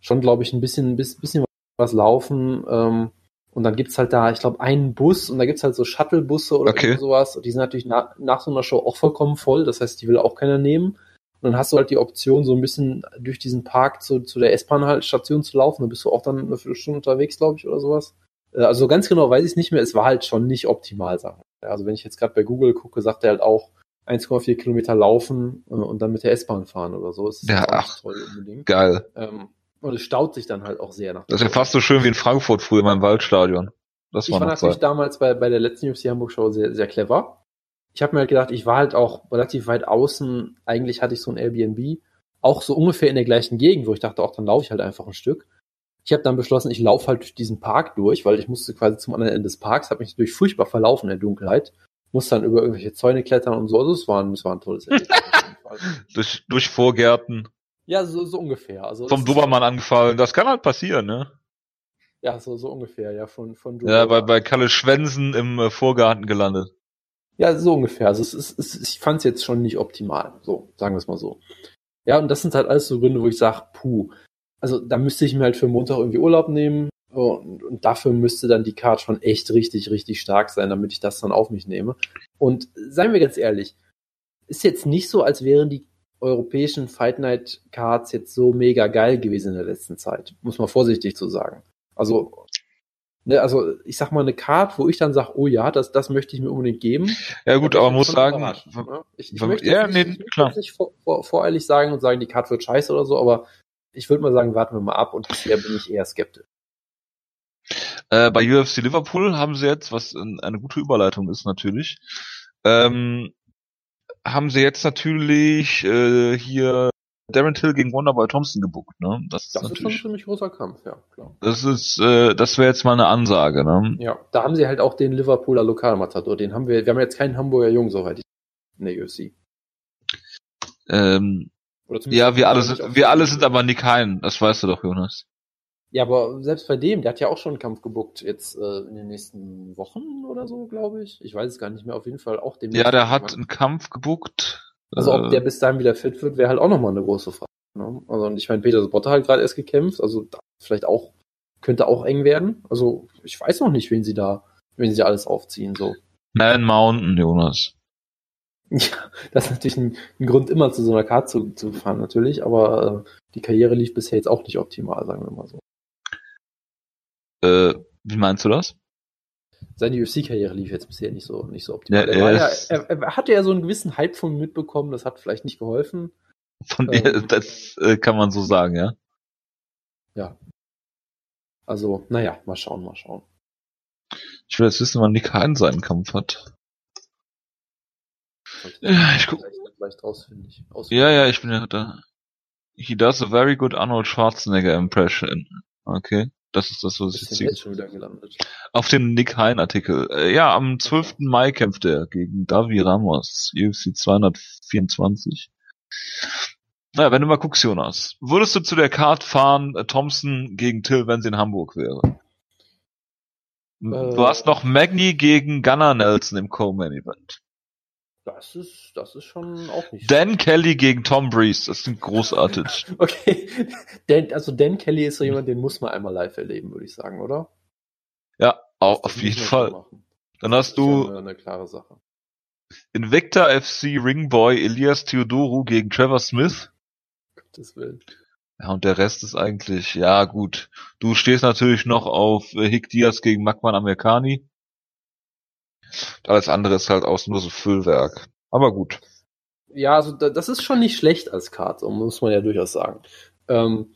schon, glaube ich, ein bisschen, bisschen was laufen. Ähm, und dann gibt's halt da, ich glaube, einen Bus und da gibt's halt so Shuttle-Busse oder okay. sowas. Und die sind natürlich na, nach so einer Show auch vollkommen voll. Das heißt, die will auch keiner nehmen. Und dann hast du halt die Option, so ein bisschen durch diesen Park zu, zu der S-Bahn-Station zu laufen. Dann bist du auch dann eine Viertelstunde unterwegs, glaube ich, oder sowas. Äh, also ganz genau weiß ich nicht mehr. Es war halt schon nicht optimal, sagen wir. Also wenn ich jetzt gerade bei Google gucke, sagt er halt auch 1,4 Kilometer laufen äh, und dann mit der S-Bahn fahren oder so. Das ist ja, ach, toll unbedingt. Geil. Ähm, und es staut sich dann halt auch sehr nach. Das ist ja fast so schön wie in Frankfurt früher beim Waldstadion. Das war ich war natürlich Zeit. damals bei, bei der letzten UFC Hamburg Show sehr, sehr clever. Ich habe mir halt gedacht, ich war halt auch relativ weit außen. Eigentlich hatte ich so ein Airbnb, auch so ungefähr in der gleichen Gegend, wo ich dachte, auch dann laufe ich halt einfach ein Stück. Ich habe dann beschlossen, ich laufe halt durch diesen Park durch, weil ich musste quasi zum anderen Ende des Parks, habe mich durch furchtbar verlaufen in der Dunkelheit, musste dann über irgendwelche Zäune klettern und so. Also es war, es war ein tolles Erlebnis. durch, durch Vorgärten. Ja, so, so ungefähr. Also Vom Dobermann angefallen. Das kann halt passieren, ne? Ja, so, so ungefähr, ja, von, von Ja, bei, bei Kalle Schwensen im äh, Vorgarten gelandet. Ja, so ungefähr. Also es ist, es, ich fand es jetzt schon nicht optimal. So, sagen wir es mal so. Ja, und das sind halt alles so Gründe, wo ich sage, puh, also da müsste ich mir halt für Montag irgendwie Urlaub nehmen und, und dafür müsste dann die Card schon echt richtig, richtig stark sein, damit ich das dann auf mich nehme. Und seien wir ganz ehrlich, ist jetzt nicht so, als wären die europäischen Fight Night Cards jetzt so mega geil gewesen in der letzten Zeit. Muss man vorsichtig zu sagen. Also, ne, also ich sag mal eine Card, wo ich dann sage, oh ja, das, das möchte ich mir unbedingt geben. Ja gut, aber muss sagen, ne? ich, ich möchte ja, nee, nicht, klar. nicht vor, vor, voreilig sagen und sagen, die Card wird scheiße oder so, aber ich würde mal sagen, warten wir mal ab und bisher bin ich eher skeptisch. Äh, bei UFC Liverpool haben sie jetzt, was eine gute Überleitung ist natürlich, ähm, haben sie jetzt natürlich äh, hier Darren Till gegen Wonderboy Thompson gebuckt, ne? Das ist, das ist schon ein ziemlich großer Kampf, ja, klar. Das ist, äh, das wäre jetzt mal eine Ansage, ne? Ja, da haben sie halt auch den Liverpooler Lokalmatador, den haben wir, wir haben jetzt keinen Hamburger Jung, soweit ich in der UFC. Ähm, ja, wir alle sind, wir alle sind aber Nick Hein, das weißt du doch, Jonas. Ja, aber selbst bei dem, der hat ja auch schon einen Kampf gebuckt, jetzt äh, in den nächsten Wochen oder so, glaube ich. Ich weiß es gar nicht mehr, auf jeden Fall auch dem. Ja, der hat einen Kampf gebuckt. Also ob äh, der bis dahin wieder fit wird, wäre halt auch nochmal eine große Frage. Ne? Also und ich meine, Peter Botter hat gerade erst gekämpft, also vielleicht auch, könnte auch eng werden. Also ich weiß noch nicht, wen sie da, wen sie alles aufziehen, so. Man Mountain, Jonas. Ja, das ist natürlich ein, ein Grund, immer zu so einer Karte zu, zu fahren, natürlich, aber äh, die Karriere lief bisher jetzt auch nicht optimal, sagen wir mal so. Äh, wie meinst du das? Seine UFC-Karriere lief jetzt bisher nicht so, nicht so optimal. Ja, er, ja, er, er, hatte ja so einen gewissen Hype von mitbekommen, das hat vielleicht nicht geholfen. Von ähm, der, das äh, kann man so sagen, ja. Ja. Also, naja, mal schauen, mal schauen. Ich will jetzt wissen, wann Nick Hein seinen Kampf hat. Ja, ich guck. Leicht ausfindig, ausfindig. Ja, ja, ich bin ja da. He does a very good Arnold Schwarzenegger impression. Okay. Das ist das, was ich jetzt jetzt schon wieder gelandet. Auf den Nick Hein Artikel. Äh, ja, am 12. Mai kämpft er gegen Davi Ramos, UFC 224. Naja, wenn du mal guckst, Jonas, würdest du zu der Card fahren, äh, Thompson gegen Till, wenn sie in Hamburg wäre? Äh, du hast noch Magni gegen Gunnar Nelson im Co-Main Event. Das ist, das ist schon auch nicht. Dan schlecht. Kelly gegen Tom Breeze, das sind großartig. okay. Dan, also Dan Kelly ist so jemand, den muss man einmal live erleben, würde ich sagen, oder? Ja, auch, auf jeden Fall. Dann das hast du eine, eine, klare Sache. Invicta FC Ringboy Elias Theodoru gegen Trevor Smith. Gottes Willen. Ja, und der Rest ist eigentlich, ja gut. Du stehst natürlich noch auf äh, Hick Diaz gegen Magman Amerikani. Alles andere ist halt auch nur so Füllwerk. Aber gut. Ja, also das ist schon nicht schlecht als Karte, muss man ja durchaus sagen. Ähm,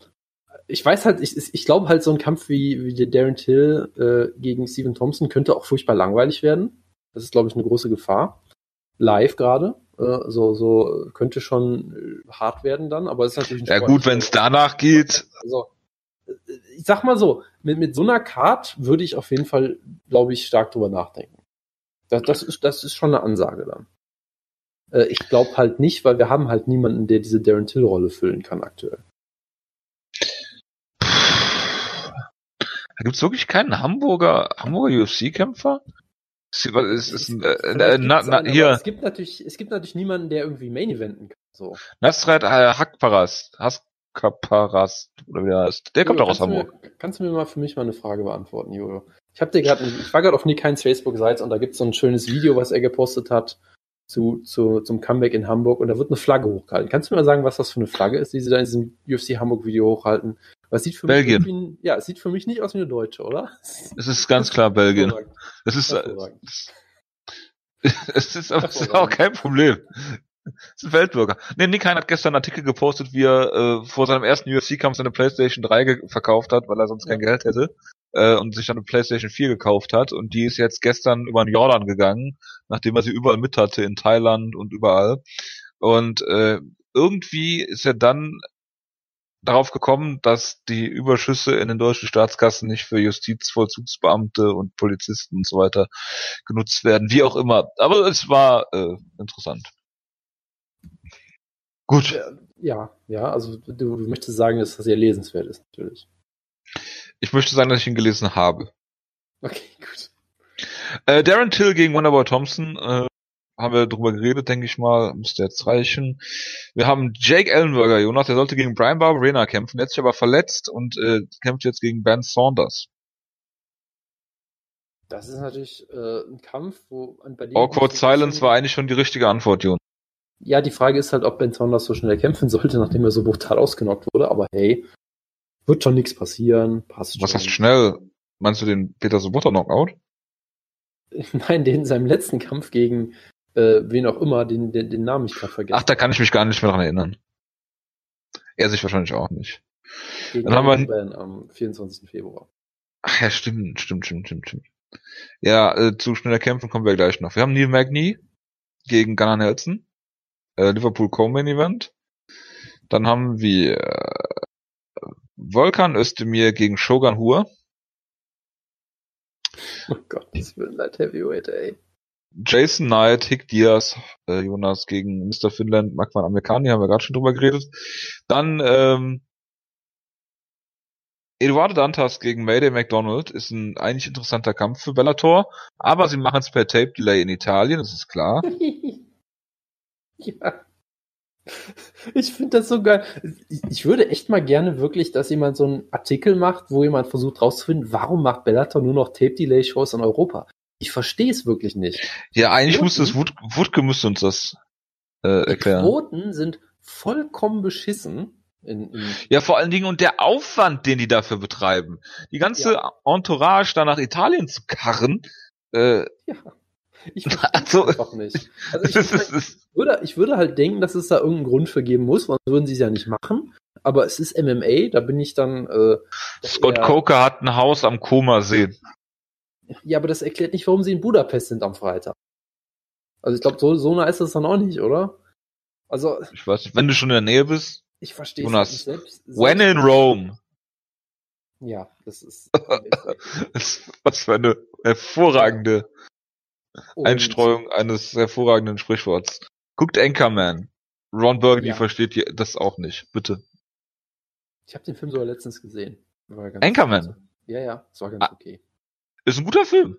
ich weiß halt, ich, ich glaube halt, so ein Kampf wie, wie der Darren Till äh, gegen Stephen Thompson könnte auch furchtbar langweilig werden. Das ist, glaube ich, eine große Gefahr. Live gerade. Äh, so, so könnte schon äh, hart werden dann, aber es ist natürlich ein Ja gut, wenn es danach geht. Also, ich sag mal so, mit, mit so einer Card würde ich auf jeden Fall, glaube ich, stark drüber nachdenken. Das, das, ist, das ist schon eine Ansage dann. Äh, ich glaube halt nicht, weil wir haben halt niemanden, der diese Darren Till-Rolle füllen kann aktuell. Da gibt's wirklich keinen Hamburger, Hamburger UFC-Kämpfer? Es, es, äh, äh. Es gibt natürlich, es gibt natürlich niemanden, der irgendwie Main Eventen kann. So. Nasrat äh, Hakparas, Haskaparas, oder wie der heißt. Der kommt doch aus Hamburg. Mir, kannst du mir mal für mich mal eine Frage beantworten, Jojo? Ich habe dir gerade, ich war gerade auf Nick Heinz Facebook-Seite und da gibt's so ein schönes Video, was er gepostet hat zu, zu, zum Comeback in Hamburg und da wird eine Flagge hochgehalten. Kannst du mir mal sagen, was das für eine Flagge ist, die sie da in diesem UFC Hamburg Video hochhalten? Was sieht für Belgien. mich ein, ja, es sieht für mich nicht aus wie eine Deutsche, oder? Es ist ganz klar Belgien. Es ist, es ist, aber, es ist auch kein Problem. Das ist ein Weltbürger. Nee, Nick Hein hat gestern einen Artikel gepostet, wie er äh, vor seinem ersten UFC-Kampf seine PlayStation 3 verkauft hat, weil er sonst ja. kein Geld hätte äh, und sich dann eine PlayStation 4 gekauft hat und die ist jetzt gestern über den Jordan gegangen, nachdem er sie überall mit hatte, in Thailand und überall. Und äh, irgendwie ist er dann darauf gekommen, dass die Überschüsse in den deutschen Staatskassen nicht für Justizvollzugsbeamte und Polizisten und so weiter genutzt werden, wie auch immer. Aber es war äh, interessant. Gut. Ja, ja, also du, du möchtest sagen, dass das sehr lesenswert ist, natürlich. Ich möchte sagen, dass ich ihn gelesen habe. Okay, gut. Äh, Darren Till gegen Wonderboy Thompson äh, haben wir drüber geredet, denke ich mal. Müsste jetzt reichen. Wir haben Jake Ellenberger, Jonas, der sollte gegen Brian Barberena kämpfen, der hat sich aber verletzt und äh, kämpft jetzt gegen Ben Saunders. Das ist natürlich äh, ein Kampf, wo bei dem Awkward Silence war eigentlich schon die richtige Antwort, Jonas. Ja, die Frage ist halt, ob Ben Saunders so schnell kämpfen sollte, nachdem er so brutal ausgenockt wurde. Aber hey, wird schon nichts passieren, passt Was schon. heißt schnell? Meinst du den Peter Sobotta Knockout? Nein, den in seinem letzten Kampf gegen äh, wen auch immer, den, den, den Namen ich gerade vergessen. Ach, da kann ich mich gar nicht mehr dran erinnern. Er sich wahrscheinlich auch nicht. Gegen Dann haben wir am 24. Februar. Ach ja, stimmt, stimmt, stimmt, stimmt, stimmt. Ja, äh, zu schneller Kämpfen kommen wir gleich noch. Wir haben Neil Magny gegen Gunnar Nelson. Äh, Liverpool Co-Main Event. Dann haben wir äh, Volkan Özdemir gegen Shogun Hua. Oh Gott, das wird Light Heavyweight, ey. Jason Knight, Hick Diaz, äh, Jonas gegen Mr. Finland, Magman Amerikani, haben wir gerade schon drüber geredet. Dann ähm, Eduardo Dantas gegen Mayday McDonald ist ein eigentlich interessanter Kampf für Bellator, aber sie machen es per Tape Delay in Italien, das ist klar. ja. Ich finde das so geil. Ich würde echt mal gerne wirklich, dass jemand so einen Artikel macht, wo jemand versucht rauszufinden, warum macht Bellator nur noch Tape Delay Shows in Europa? Ich verstehe es wirklich nicht. Ja, eigentlich Quoten, müsste es Wut, Wutke müsste uns das äh, erklären. Die Quoten sind vollkommen beschissen. In, in ja, vor allen Dingen und der Aufwand, den die dafür betreiben. Die ganze ja. Entourage da nach Italien zu karren. Äh, ja. Ich also, einfach nicht. Also ich, ich, würde, ich würde halt denken, dass es da irgendeinen Grund für geben muss, sonst würden sie es ja nicht machen. Aber es ist MMA, da bin ich dann. Äh, Scott Coker hat ein Haus am Koma sehen. Ja, aber das erklärt nicht, warum sie in Budapest sind am Freitag. Also ich glaube, so, so nah ist das dann auch nicht, oder? Also. Ich weiß nicht, wenn du schon in der Nähe bist. Ich verstehe es nicht selbst, selbst. When in Rome. Ja, das ist. Was für eine hervorragende Und Einstreuung eines hervorragenden Sprichworts. Guckt Anchorman. Ron Burgundy ja. versteht das auch nicht. Bitte. Ich habe den Film sogar letztens gesehen. Anchorman? Ja, ja, das war ganz ah. okay. Ist ein guter Film.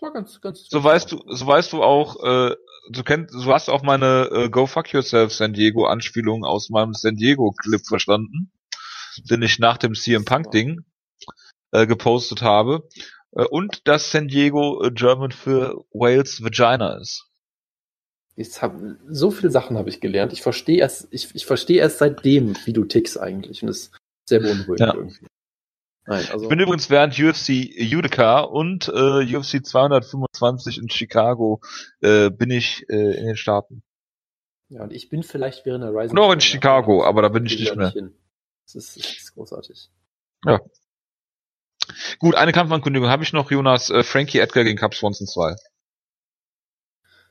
War ganz, ganz. So weißt du, so weißt du auch, äh, du kennst, du hast auch meine äh, Go Fuck Yourself San Diego Anspielung aus meinem San Diego Clip verstanden, den ich nach dem CM Punk Ding äh, gepostet habe. Äh, und dass San Diego äh, German für Wales Vagina ist. Ich hab, so viele Sachen habe ich gelernt. Ich verstehe erst, ich, ich verstehe erst seitdem, wie du tickst eigentlich. Und das ist sehr beunruhigend ja. irgendwie. Nein, also ich bin übrigens während UFC Utica und äh, UFC 225 in Chicago äh, bin ich äh, in den Staaten. Ja, und ich bin vielleicht während der Rising. Noch in Chicago, aber da bin ich nicht mehr. Nicht das, ist, das ist großartig. Ja. Gut, eine Kampfankündigung habe ich noch, Jonas. Äh, Frankie Edgar gegen Cup Swanson 2.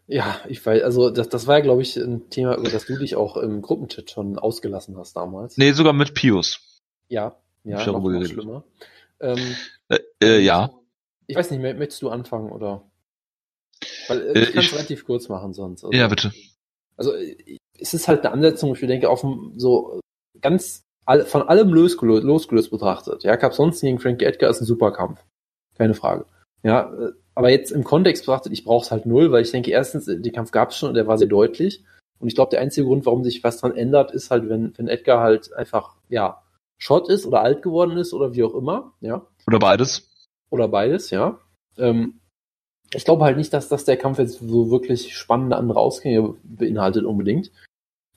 Ja, ich weiß, also das, das war ja, glaube ich, ein Thema, über das du dich auch im Gruppenchat schon ausgelassen hast damals. Nee, sogar mit Pius. Ja, ja, ich noch, noch schlimmer. Ähm, äh, äh, ja. Ich weiß nicht, möchtest du anfangen oder? Weil äh, ich kann es relativ kurz machen sonst. Also, ja, bitte. Also es ist halt eine Ansetzung, ich denke, auf so ganz all, von allem losgelöst, losgelöst betrachtet. Ja, Cap sonst gegen Frankie Edgar ist ein super Kampf. Keine Frage. Ja, aber jetzt im Kontext betrachtet, ich brauche es halt null, weil ich denke, erstens, den Kampf gab es schon und der war sehr deutlich. Und ich glaube, der einzige Grund, warum sich was dran ändert, ist halt, wenn, wenn Edgar halt einfach, ja, Schott ist oder alt geworden ist oder wie auch immer, ja. Oder beides. Oder beides, ja. Ähm, ich glaube halt nicht, dass das der Kampf jetzt so wirklich spannende andere Ausgänge beinhaltet unbedingt.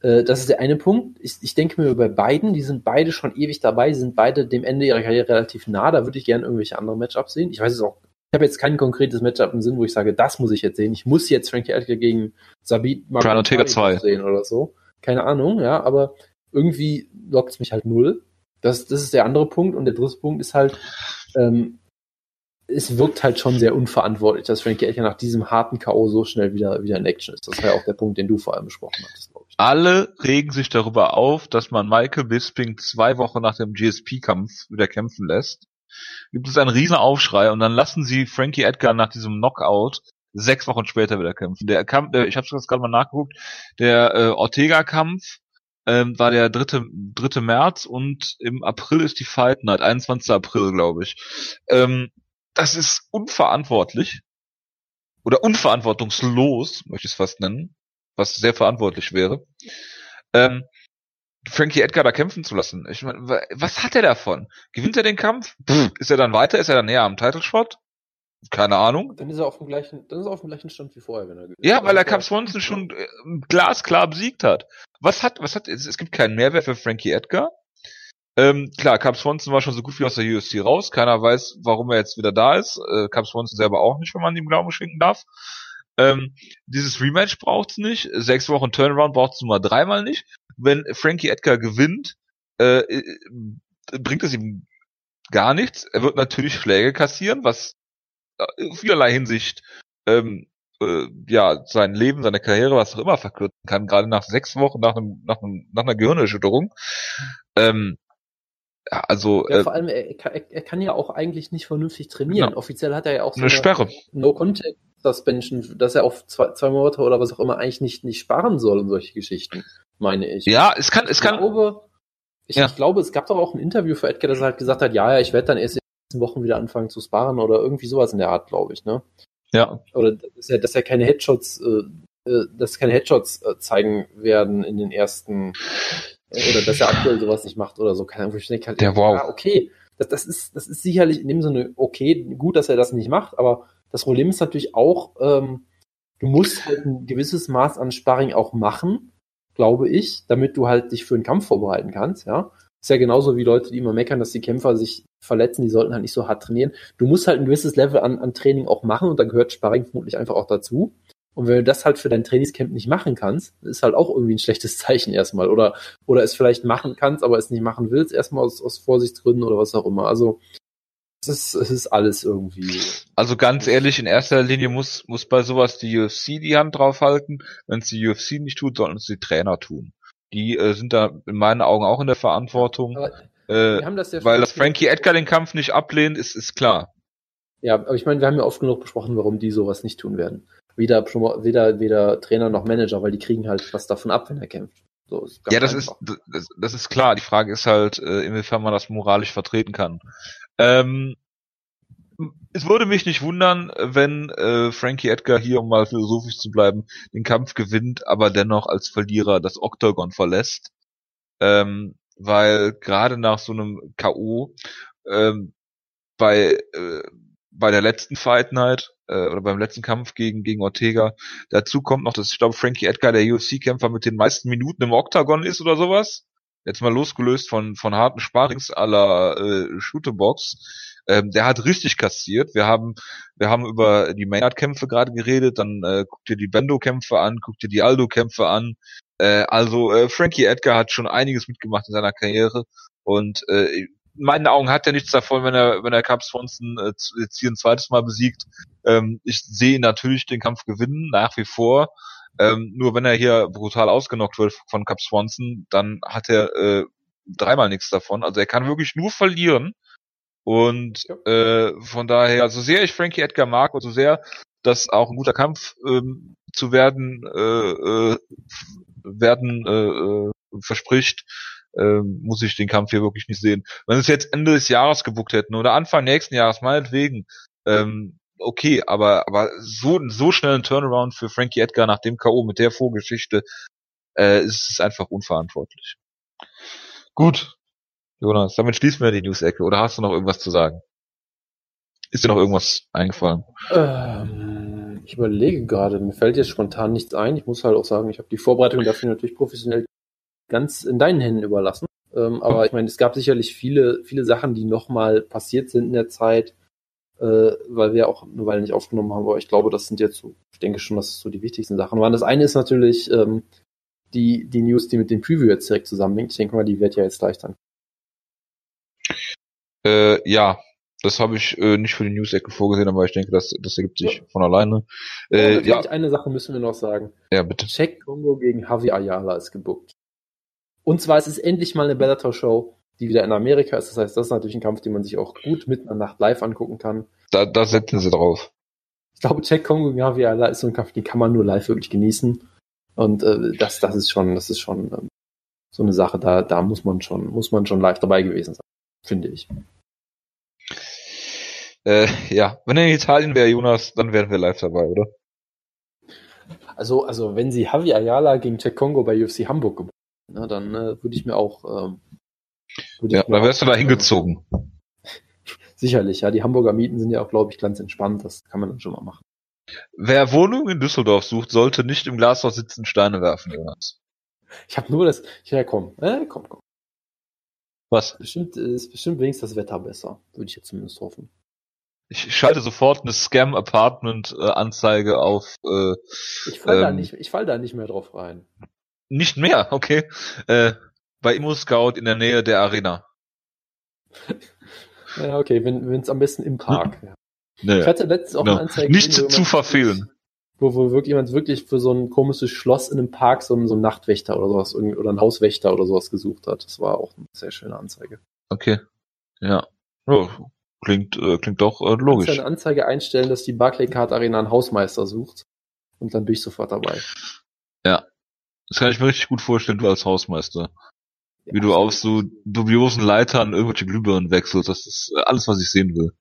Äh, das ist der eine Punkt. Ich, ich denke mir bei beiden, die sind beide schon ewig dabei, die sind beide dem Ende ihrer Karriere relativ nah. Da würde ich gerne irgendwelche andere Matchups sehen. Ich weiß es auch. Ich habe jetzt kein konkretes Matchup im Sinn, wo ich sage, das muss ich jetzt sehen. Ich muss jetzt Frankie Edgar gegen Sabit 2 sehen oder so. Keine Ahnung, ja, aber irgendwie lockt es mich halt null. Das, das ist der andere Punkt. Und der dritte Punkt ist halt, ähm, es wirkt halt schon sehr unverantwortlich, dass Frankie Edgar nach diesem harten K.O. so schnell wieder, wieder in Action ist. Das war ja auch der Punkt, den du vor allem besprochen hattest. Alle regen sich darüber auf, dass man Michael Bisping zwei Wochen nach dem GSP-Kampf wieder kämpfen lässt. Gibt es einen riesen Aufschrei und dann lassen sie Frankie Edgar nach diesem Knockout sechs Wochen später wieder kämpfen. Der Kampf, der, ich habe es gerade mal nachgeguckt, der äh, Ortega-Kampf ähm, war der dritte, dritte März und im April ist die Fight Night, 21. April, glaube ich. Ähm, das ist unverantwortlich oder unverantwortungslos, möchte ich es fast nennen, was sehr verantwortlich wäre. Ähm, Frankie Edgar da kämpfen zu lassen. Ich meine, was hat er davon? Gewinnt er den Kampf? Pff, ist er dann weiter? Ist er dann näher am Title Shot? Keine Ahnung. Dann ist er auf dem gleichen, dann ist er auf dem gleichen Stand wie vorher, wenn er gewinnt. Ja, weil er Cap Swanson schon äh, glasklar besiegt hat. Was hat, was hat, es, es gibt keinen Mehrwert für Frankie Edgar. Ähm, klar, Cap Swanson war schon so gut wie aus der UFC raus. Keiner weiß, warum er jetzt wieder da ist. Äh, Cap Swanson selber auch nicht, wenn man ihm Glauben schenken darf. Ähm, dieses Rematch braucht's nicht. Sechs Wochen Turnaround braucht's nur mal dreimal nicht. Wenn Frankie Edgar gewinnt, äh, äh bringt es ihm gar nichts. Er wird natürlich Schläge kassieren, was äh, in vielerlei Hinsicht ähm, äh, ja sein Leben, seine Karriere, was auch immer verkürzen kann, gerade nach sechs Wochen nach einem nach einem nach einer Gehirnerschütterung. Ähm, ja, also Ja, äh, vor allem, er, er, er kann ja auch eigentlich nicht vernünftig trainieren. Ja. Offiziell hat er ja auch so eine Sperre. No-Contact-Suspension, dass er auf zwei, zwei Monate oder was auch immer eigentlich nicht, nicht sparen soll und solche Geschichten, meine ich. Ja, es kann, es ich kann, glaube, ich, Ja. ich glaube, es gab doch auch ein Interview für Edgar, dass er halt gesagt hat, ja, ja, ich werde dann erst in den nächsten Wochen wieder anfangen zu sparen oder irgendwie sowas in der Art, glaube ich, ne? ja, Oder dass er, dass er keine Headshots, äh, äh, dass keine Headshots äh, zeigen werden in den ersten äh, oder dass er aktuell sowas nicht macht oder so. Keine Ahnung, ich denke halt, Der Wow. ja, okay, das, das ist, das ist sicherlich in dem Sinne okay, gut, dass er das nicht macht, aber das Problem ist natürlich auch, ähm, du musst halt ein gewisses Maß an Sparring auch machen, glaube ich, damit du halt dich für einen Kampf vorbereiten kannst, ja. Ist ja genauso wie Leute, die immer meckern, dass die Kämpfer sich verletzen, die sollten halt nicht so hart trainieren. Du musst halt ein gewisses Level an, an Training auch machen und da gehört Sparring vermutlich einfach auch dazu. Und wenn du das halt für dein Trainingscamp nicht machen kannst, ist halt auch irgendwie ein schlechtes Zeichen erstmal. Oder, oder es vielleicht machen kannst, aber es nicht machen willst, erstmal aus, aus Vorsichtsgründen oder was auch immer. Also, es ist, es ist alles irgendwie. also ganz ehrlich, in erster Linie muss, muss bei sowas die UFC die Hand drauf halten. Wenn es die UFC nicht tut, sollten es die Trainer tun. Die äh, sind da in meinen Augen auch in der Verantwortung. Aber Äh, wir haben das ja weil dass Frankie Edgar den Kampf nicht ablehnt, ist, ist klar. Ja, aber ich meine, wir haben ja oft genug besprochen, warum die sowas nicht tun werden. Weder, Promo- weder, weder Trainer noch Manager, weil die kriegen halt was davon ab, wenn er kämpft. So, Ja, das einfach. ist, das, das ist klar. Die Frage ist halt, äh, inwiefern man das moralisch vertreten kann. Ähm, es würde mich nicht wundern, wenn äh, Frankie Edgar hier, um mal philosophisch zu bleiben, den Kampf gewinnt, aber dennoch als Verlierer das Oktagon verlässt. Ähm, weil gerade nach so einem K.O. Ähm, bei, äh, bei der letzten Fight Night äh, oder beim letzten Kampf gegen, gegen Ortega, dazu kommt noch, dass ich glaube, Frankie Edgar der UFC-Kämpfer mit den meisten Minuten im Oktagon ist oder sowas. Jetzt mal losgelöst von, von harten Sparrings aller äh, Shootebox. Ähm, der hat richtig kassiert. Wir haben, wir haben über die Maynard-Kämpfe gerade geredet, dann äh, guck dir die Bendo-Kämpfe an, guck dir die Aldo-Kämpfe an. Äh, also äh, Frankie Edgar hat schon einiges mitgemacht in seiner Karriere und äh, in meinen Augen hat er nichts davon, wenn er, wenn er Cap Swanson äh, jetzt hier ein zweites Mal besiegt. Ähm, ich sehe natürlich den Kampf gewinnen, nach wie vor. Ähm, nur wenn er hier brutal ausgenockt wird von Cap Swanson, dann hat er äh, dreimal nichts davon. Also er kann wirklich nur verlieren. Und Ja. äh, von daher, so sehr ich Frankie Edgar mag und so sehr das auch ein guter Kampf ähm, zu werden äh, äh, werden äh, äh, verspricht, äh, muss ich den Kampf hier wirklich nicht sehen. Wenn sie es jetzt Ende des Jahres gebuckt hätten oder Anfang nächsten Jahres, meinetwegen, ähm, okay, aber aber so so schnell ein Turnaround für Frankie Edgar nach dem KO mit der Vorgeschichte äh, ist es einfach unverantwortlich. Gut, Jonas, damit schließen wir die News-Ecke. Oder hast du noch irgendwas zu sagen? Ist dir noch irgendwas eingefallen? Ähm, ich überlege gerade, mir fällt jetzt spontan nichts ein. Ich muss halt auch sagen, ich habe die Vorbereitung dafür natürlich professionell ganz in deinen Händen überlassen. Ähm, aber ich meine, es gab sicherlich viele, viele Sachen, die nochmal passiert sind in der Zeit, äh, weil wir auch eine Weile nicht aufgenommen haben. Aber ich glaube, das sind jetzt so, ich denke schon, dass es so die wichtigsten Sachen waren. Das eine ist natürlich ähm, die, die News, die mit dem Preview jetzt direkt zusammenhängt. Ich denke mal, die wird ja jetzt gleich dann. Äh, ja, das habe ich äh, nicht für die News-Ecke vorgesehen, aber ich denke, das, das ergibt sich Ja. von alleine. Äh, natürlich ja, eine Sache müssen wir noch sagen. ja, bitte. Check Kongo gegen Javi Ayala ist gebuckt. Und zwar es ist endlich mal eine Bellator-Show, die wieder in Amerika ist. Das heißt, das ist natürlich ein Kampf, den man sich auch gut mitten an der Nacht live angucken kann. Da, da setzen sie drauf. Ich glaube, Check Kongo Ayala ist so ein Kampf, den kann man nur live wirklich genießen. Und äh, das, das ist schon, das ist schon ähm, so eine Sache, da, da muss man schon, muss man schon live dabei gewesen sein, finde ich. Äh, ja, wenn er in Italien wäre, Jonas, dann wären wir live dabei, oder? Also, also wenn sie Javi Ayala gegen Check Kongo bei UFC Hamburg gebucht, na, dann äh, würde ich mir auch ähm, Ja, dann wärst du da hingezogen. Sicherlich, ja. Die Hamburger Mieten sind ja auch, glaube ich, ganz entspannt. Das kann man dann schon mal machen. Wer Wohnung in Düsseldorf sucht, sollte nicht im Glashaus sitzen, Steine werfen, Jonas. Ich habe nur das. Ja, komm, äh, komm, komm. Was? Bestimmt äh, ist bestimmt wenigstens das Wetter besser. Würde ich jetzt zumindest hoffen. Ich schalte sofort eine Scam-Apartment-Anzeige auf äh, Ich fall da Ähm. nicht, ich fall da nicht mehr drauf rein. nicht mehr, okay. Äh, bei Immo Scout in der Nähe der Arena. Ja, okay, wenn es am besten im Park. Ja. Nee, Ich hatte letztens auch genau. eine Anzeige. Nicht gesehen, zu verfehlen. Wo, wo wirklich jemand wirklich für so ein komisches Schloss in einem Park so einen, so einen Nachtwächter oder sowas oder einen Hauswächter oder sowas gesucht hat. Das war auch eine sehr schöne Anzeige. Okay. Ja. Ja, klingt, äh, klingt doch äh, Du kannst logisch. eine Anzeige einstellen, dass die Barclaycard Arena einen Hausmeister sucht. Und dann bin ich sofort dabei. Das kann ich mir richtig gut vorstellen, du als Hausmeister. Wie du auf so dubiosen Leitern irgendwelche Glühbirnen wechselst. Das ist äh, alles, was ich sehen will.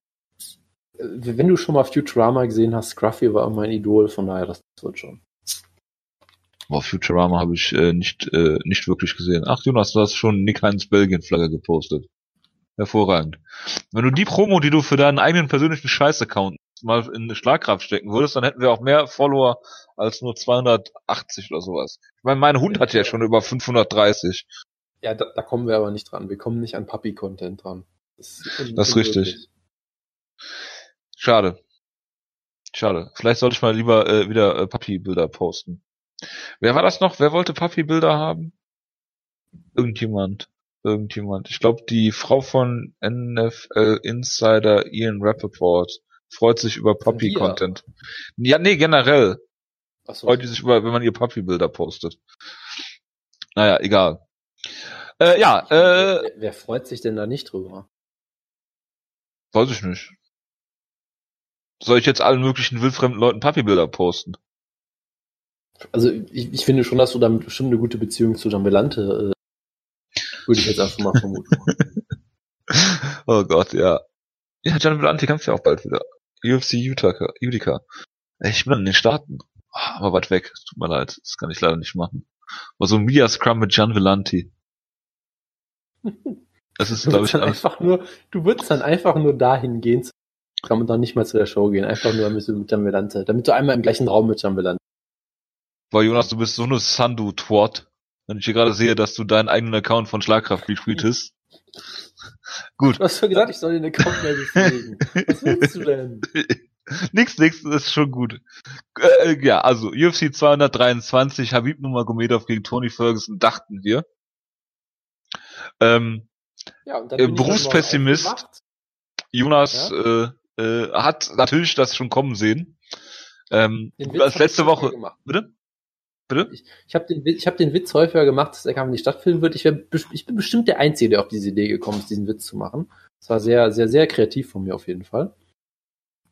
Äh, Wenn du schon mal Futurama gesehen hast, Scruffy war mein Idol, von daher, das wird schon. Boah, Futurama habe ich äh, nicht, äh, nicht wirklich gesehen. Ach, Jonas, du hast schon Nick Heinz Belgien-Flagge gepostet. Hervorragend. Wenn du die Promo, die du für deinen eigenen persönlichen Scheiß-Account mal in Schlagkraft stecken würdest, dann hätten wir auch mehr Follower als nur 280 oder sowas. Ich meine, mein Hund hat ja schon über 530. Ja, da, da kommen wir aber nicht dran. Wir kommen nicht an Puppy-Content dran. Das ist, Das ist richtig. Schade. Schade. Vielleicht sollte ich mal lieber äh, wieder äh, Papi-Bilder posten. Wer war das noch? Wer wollte Papi-Bilder haben? Irgendjemand. Irgendjemand. Ich glaube, die Frau von NFL Insider Ian Rappaport freut sich über Papi-Content. Ja, nee, generell. Achso, Freut die sich über, wenn man ihr Papi-Bilder postet. Naja, egal. Äh, ja, äh, wer, wer freut sich denn da nicht drüber? weiß ich nicht. Soll ich jetzt allen möglichen wildfremden Leuten Papi-Bilder posten? Also ich, ich finde schon, dass du damit bestimmt eine gute Beziehung zu Jambelante äh, würde ich jetzt einfach mal vermuten. oh Gott, ja. Ja, John Belanti kämpft ja auch bald wieder. UFC Utica. Utica. Ich bin in den Staaten. Ah, Aber weit weg. Tut mir leid. Das kann ich leider nicht machen. Aber so ein Media Scrum mit John Villanti. Das ist, Du glaube würdest ich, einfach nur, du würdest dann einfach nur dahin gehen, kann man dann nicht mal zu der Show gehen, einfach nur damit du mit Jambelante, damit du einmal im gleichen Raum mit Jambelante. Weil Jonas, du bist so eine Sandu Twat. Wenn ich hier gerade sehe, dass du deinen eigenen Account von Schlagkraft retweetest. Gut. Du hast doch gesagt, ich soll den Account mehr befriedigen. Was willst du denn? nix, nix, das ist schon gut. Äh, ja, also UFC 223, Habib Nurmagomedov gegen Tony Ferguson, dachten wir. Ähm, Ja, Äh, ich Berufspessimist. Jonas äh, äh, hat natürlich das schon kommen sehen. Ähm, als letzte ich Woche. Gemacht. Bitte? Bitte? Ich habe den, Witz- ich hab den Witz häufiger gemacht, dass der Kampf nicht stattfinden wird. Ich, wär, ich bin bestimmt der Einzige, der auf diese Idee gekommen ist, diesen Witz zu machen. Das war sehr, sehr, sehr kreativ von mir auf jeden Fall.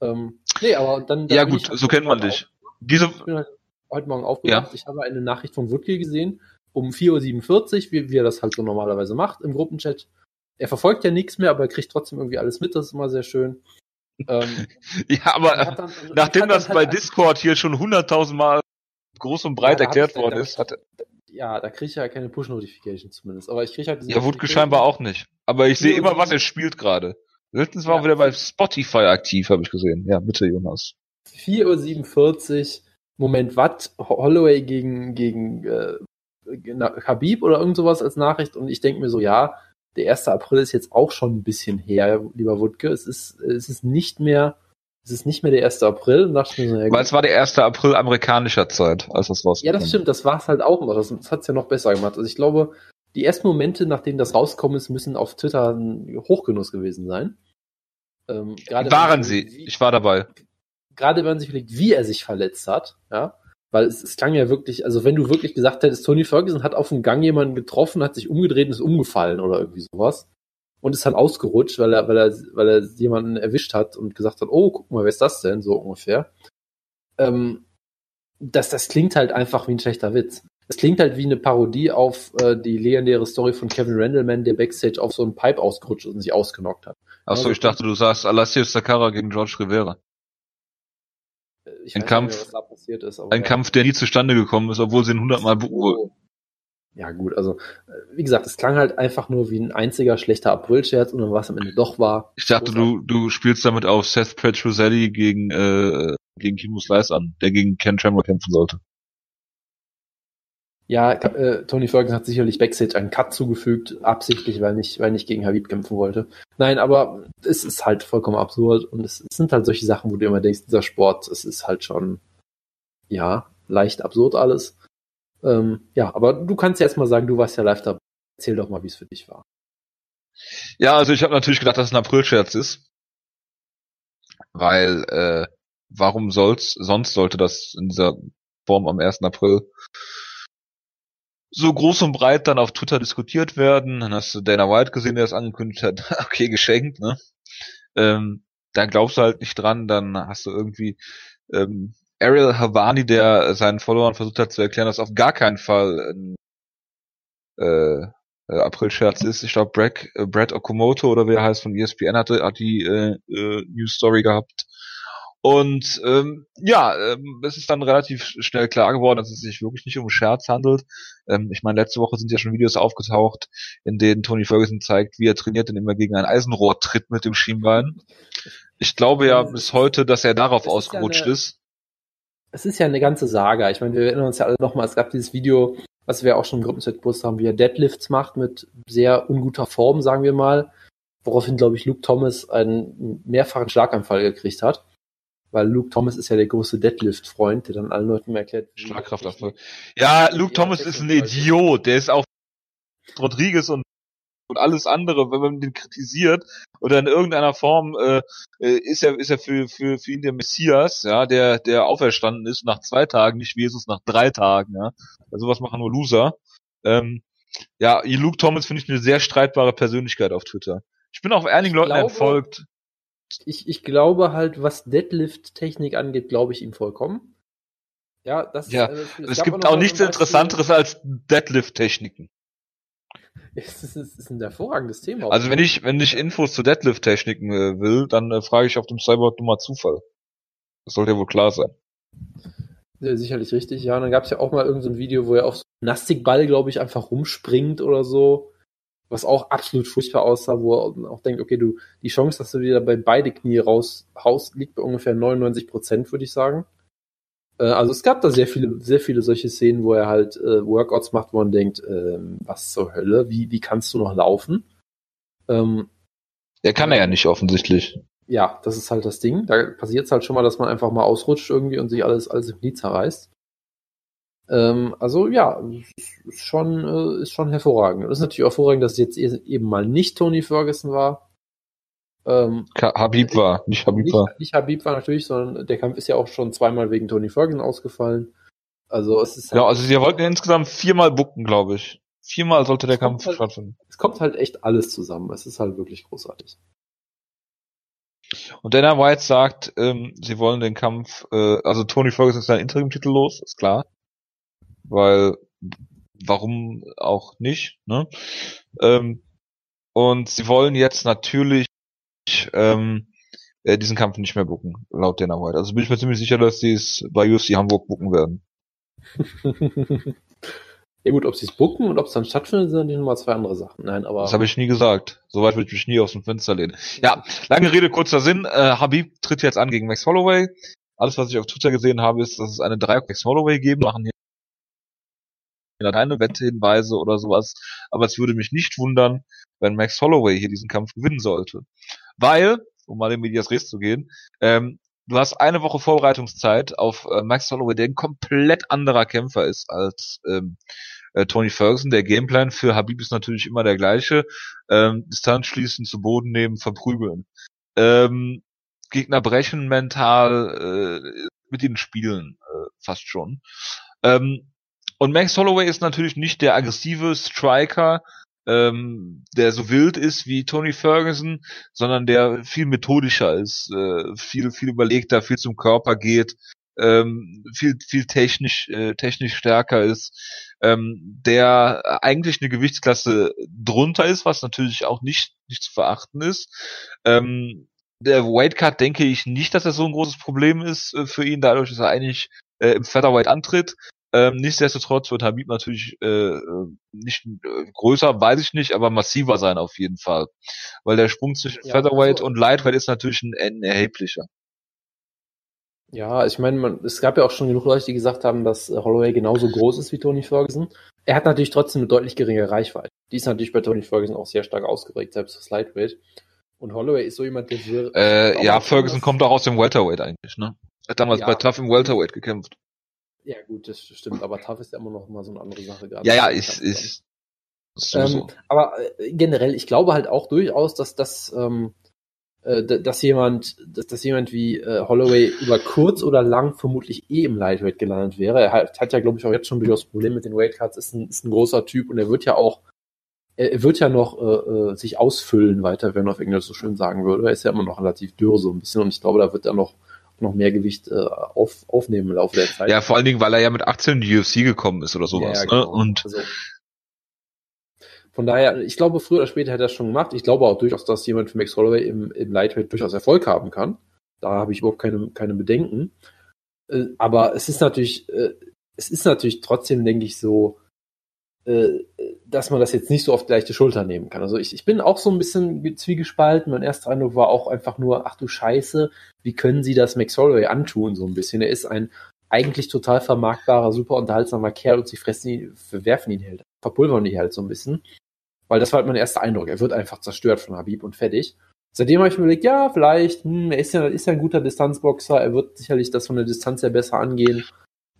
Ähm, nee, aber dann. dann Ja gut, ich so kennt man dich. Diese, Ich bin heute Morgen aufgewacht. Ich habe eine Nachricht von Wutke gesehen um 4.47 Uhr, wie, wie er das halt so normalerweise macht im Gruppenchat. Er verfolgt ja nichts mehr, aber er kriegt trotzdem irgendwie alles mit. Das ist immer sehr schön. Ähm, ja, er aber dann- nachdem hat dann das halt bei Discord hier schon hunderttausend Mal groß und breit Ja, erklärt da- worden ist, hat ja, da kriege ich ja keine Push-Notification zumindest. Aber ich kriege halt diese ja Wutke scheinbar auch nicht. Aber ich sehe immer, was er spielt gerade. Letztens war Ja. er wieder bei Spotify aktiv, habe ich gesehen. Ja, bitte, Jonas. 4.47 Uhr. Moment, was? Holloway gegen, gegen äh, Habib oder irgend sowas als Nachricht. Und ich denke mir so, ja, der 1. April ist jetzt auch schon ein bisschen her, lieber Wutke. Es ist, es ist nicht mehr, es ist nicht mehr der 1. April. Dachte mir so, ja, Weil es war der 1. April amerikanischer Zeit, als das rauskommt. ja, das stimmt, das war es halt auch noch. Das, das hat es ja noch besser gemacht. Also ich glaube, die ersten Momente, nachdem das rauskommen ist, müssen auf Twitter ein Hochgenuss gewesen sein. Ähm, Waren sie. Ich war dabei. gerade wenn man sich überlegt, wie er sich verletzt hat, ja, weil es, es klang ja wirklich, also wenn du wirklich gesagt hättest, Tony Ferguson hat auf dem Gang jemanden getroffen, hat sich umgedreht und ist umgefallen oder irgendwie sowas und ist dann ausgerutscht, weil er, weil er, weil er jemanden erwischt hat und gesagt hat, oh, guck mal, wer ist das denn, so ungefähr. Ähm, das, das klingt halt einfach wie ein schlechter Witz. Es klingt halt wie eine Parodie auf äh, die legendäre Story von Kevin Randleman, der Backstage auf so einen Pipe ausgerutscht ist und sich ausgenockt hat. Achso, ich dachte, du sagst Alassio Sakara gegen George Rivera. Ich Ein weiß Kampf- nicht mehr, was da passiert ist. Ein ja. Kampf, der nie zustande gekommen ist, obwohl sie ihn hundertmal beurteilt. Ja, gut, also, äh, wie gesagt, es klang halt einfach nur wie ein einziger schlechter April-Scherz und dann was am Ende doch war. Ich dachte, du, du spielst damit auf Seth Petroselli gegen, äh, gegen Kimo Slice an, der gegen Ken Shamrock kämpfen sollte. Ja, äh, Tony Ferguson hat sicherlich Backstage einen Cut zugefügt, absichtlich, weil nicht, weil nicht gegen Habib kämpfen wollte. Nein, aber es ist halt vollkommen absurd und es, es sind halt solche Sachen, wo du immer denkst, dieser Sport, es ist halt schon, ja, leicht absurd alles. Ähm, ja, aber du kannst ja erstmal sagen, du warst ja live dabei. Erzähl doch mal, wie es für dich war. Ja, also ich habe natürlich gedacht, dass es ein April-Scherz ist. Weil, äh, warum soll's, sonst sollte das in dieser Form am 1. April so groß und breit dann auf Twitter diskutiert werden. Dann hast du Dana White gesehen, der das angekündigt hat. okay, geschenkt, ne? Ähm, dann glaubst du halt nicht dran, dann hast du irgendwie ähm, Ariel Havani, der seinen Followern versucht hat zu erklären, dass auf gar keinen Fall ein äh, äh, April-Scherz ist. Ich glaube, Brad, äh, Brad Okamoto oder wer heißt von ESPN hatte, hat die äh, äh, News Story gehabt. Und ähm, ja, ähm, es ist dann relativ schnell klar geworden, dass es sich wirklich nicht um Scherz handelt. Ähm, ich meine, letzte Woche sind ja schon Videos aufgetaucht, in denen Tony Ferguson zeigt, wie er trainiert und immer gegen ein Eisenrohr tritt mit dem Schienbein. Ich glaube ja bis heute, dass er darauf ausgerutscht ist. Es ist ja eine ganze Saga. Ich meine, wir erinnern uns ja alle nochmal, es gab dieses Video, was wir auch schon im Gruppenchat haben, wie er Deadlifts macht mit sehr unguter Form, sagen wir mal, woraufhin, glaube ich, Luke Thomas einen mehrfachen Schlaganfall gekriegt hat. Weil Luke Thomas ist ja der große Deadlift-Freund, der dann allen Leuten erklärt. Schlagkrafterfolg. Ja, Luke Thomas ist ein Idiot. Der ist auch Rodriguez und und alles andere, wenn man den kritisiert oder in irgendeiner Form äh, äh, ist er ist er für für für ihn der Messias, ja, der der auferstanden ist nach zwei Tagen, nicht Jesus nach drei Tagen, ja. Also sowas machen nur Loser. Ähm, ja, Luke Thomas finde ich eine sehr streitbare Persönlichkeit auf Twitter. Ich bin auch einigen Leuten entfolgt. Ich, ich glaube halt, was Deadlift-Technik angeht, glaube ich ihm vollkommen. Ja, das ja, äh, es, es gibt auch nichts Interessanteres als Deadlift-Techniken. Es ist, es ist ein hervorragendes Thema. Also wenn ich, wenn ich Infos zu Deadlift-Techniken äh, will, dann äh, frage ich auf dem Cyborg dummer Zufall. Das sollte ja wohl klar sein. Ja, sicherlich richtig, ja. Und dann gab es ja auch mal irgendein so Video, wo er auf so einem Gymnastikball, glaube ich, einfach rumspringt oder so. Was auch absolut furchtbar aussah, wo er auch denkt, okay, du, die Chance, dass du dir dabei beide Knie raushaust, liegt bei ungefähr 99 Prozent, würde ich sagen. Äh, also es gab da sehr viele, sehr viele solche Szenen, wo er halt äh, Workouts macht, wo man denkt, äh, was zur Hölle, wie, wie kannst du noch laufen? Ähm, der kann er ja nicht offensichtlich. Ja, das ist halt das Ding. Da passiert es halt schon mal, dass man einfach mal ausrutscht irgendwie und sich alles, alles im Knie zerreißt. Ähm, also ja, ist schon, äh, ist schon hervorragend. Und ist natürlich auch hervorragend, dass es jetzt e-, eben mal nicht Tony Ferguson war, ähm, Habib war, nicht Habib nicht, war. Nicht Habib war natürlich, sondern der Kampf ist ja auch schon zweimal wegen Tony Ferguson ausgefallen. Also es ist halt Ja, also sie wollten insgesamt viermal bucken, glaube ich. Viermal sollte der Kampf halt, stattfinden. Es kommt halt echt alles zusammen. Es ist halt wirklich großartig. Und Dana White sagt, ähm, sie wollen den Kampf, äh, also Tony Ferguson ist sein Interim-Titel los, ist klar. Weil, warum auch nicht, ne? Ähm, und sie wollen jetzt natürlich ähm, äh, diesen Kampf nicht mehr bucken, laut Dana White. Also bin ich mir ziemlich sicher, dass sie es bei UFC Hamburg bucken werden. ja gut, ob sie es bucken und ob es dann stattfindet, sind natürlich nochmal zwei andere Sachen. Nein, aber. Das habe ich nie gesagt. Soweit würde ich mich nie aus dem Fenster lehnen. Ja, lange Rede, kurzer Sinn. Äh, Habib tritt jetzt an gegen Max Holloway. Alles, was ich auf Twitter gesehen habe, ist, dass es eine Dreieck Max Holloway geben. Machen keine Wettehinweise oder sowas. Aber es würde mich nicht wundern, wenn Max Holloway hier diesen Kampf gewinnen sollte. Weil, um mal in Medias Res zu gehen, ähm, du hast eine Woche Vorbereitungszeit auf äh, Max Holloway, der ein komplett anderer Kämpfer ist als ähm, äh, Tony Ferguson. Der Gameplan für Habib ist natürlich immer der gleiche. Ähm, Distanz schließen, zu Boden nehmen, verprügeln. Ähm, Gegner brechen mental, äh, mit ihnen spielen, äh, fast schon. Ähm, und Max Holloway ist natürlich nicht der aggressive Striker, ähm, der so wild ist wie Tony Ferguson, sondern der viel methodischer ist, äh, viel viel überlegter, viel zum Körper geht, ähm, viel viel technisch äh, technisch stärker ist, ähm, der eigentlich eine Gewichtsklasse drunter ist, was natürlich auch nicht nicht zu verachten ist. Ähm, der Weightcut denke ich nicht, dass das so ein großes Problem ist äh, für ihn, dadurch, dass er eigentlich äh, im Featherweight antritt. Ähm, nichtsdestotrotz wird Habib natürlich äh, nicht äh, größer, weiß ich nicht, aber massiver sein auf jeden Fall. Weil der Sprung zwischen ja, Featherweight also, und Lightweight ist natürlich ein, ein erheblicher. Ja, ich meine, es gab ja auch schon genug Leute, die gesagt haben, dass äh, Holloway genauso groß ist wie Tony Ferguson. Er hat natürlich trotzdem eine deutlich geringere Reichweite. Die ist natürlich bei Tony Ferguson auch sehr stark ausgeprägt, selbst das Lightweight. Und Holloway ist so jemand, der. Äh, ja, Ferguson kommt auch aus dem Welterweight eigentlich, ne? Hat damals ja, bei Tough im Welterweight gekämpft. Ja, gut, das stimmt, aber TAF ist ja immer noch mal so eine andere Sache gerade. Ja, ja, ist, ist, Ähm, aber äh, generell, ich glaube halt auch durchaus, dass das, ähm, äh, dass jemand, dass, dass jemand wie äh, Holloway über kurz oder lang vermutlich eh im Lightweight gelandet wäre. Er hat, hat ja, glaube ich, auch jetzt schon durchaus Probleme mit den Weightcuts, ist ein, ist ein großer Typ und er wird ja auch, er wird ja noch äh, äh, sich ausfüllen weiter, wenn man auf Englisch so schön sagen würde. Er ist ja immer noch relativ dürr so ein bisschen und ich glaube, da wird er noch noch mehr Gewicht äh, auf, aufnehmen im Laufe der Zeit. Ja, vor allen Dingen, weil er ja mit 18 in die UFC gekommen ist oder sowas. Ja, ja, genau. ne? Und also, von daher, ich glaube, früher oder später hätte er das schon gemacht. Ich glaube auch durchaus, dass jemand für Max Holloway im, im Lightweight durchaus Erfolg haben kann. Da habe ich überhaupt keine, keine Bedenken. Äh, aber es ist natürlich, äh, es ist natürlich trotzdem, denke ich, so, dass man das jetzt nicht so auf die leichte Schulter nehmen kann. Also ich, ich bin auch so ein bisschen zwiegespalten. Mein erster Eindruck war auch einfach nur, ach du Scheiße, wie können sie das Holloway antun, so ein bisschen. Er ist ein eigentlich total vermarktbarer, super unterhaltsamer Kerl und sie fressen ihn, verwerfen ihn halt, verpulvern ihn halt so ein bisschen. Weil das war halt mein erster Eindruck. Er wird einfach zerstört von Habib und fertig. Seitdem habe ich mir überlegt, ja, vielleicht, hm, er ist ja, ist ja ein guter Distanzboxer, er wird sicherlich das von der Distanz her besser angehen.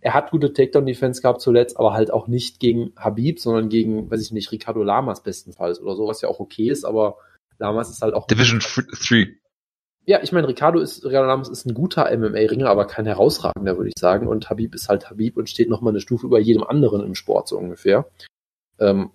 Er hat gute Takedown-Defense gehabt zuletzt, aber halt auch nicht gegen Habib, sondern gegen, weiß ich nicht, Ricardo Lamas bestenfalls oder so, was ja auch okay ist, aber Lamas ist halt auch. Division 3. Ja, ich meine, Ricardo ist, Ricardo Lamas ist ein guter MMA-Ringer, aber kein herausragender, würde ich sagen. Und Habib ist halt Habib und steht nochmal eine Stufe über jedem anderen im Sport, so ungefähr. Ähm,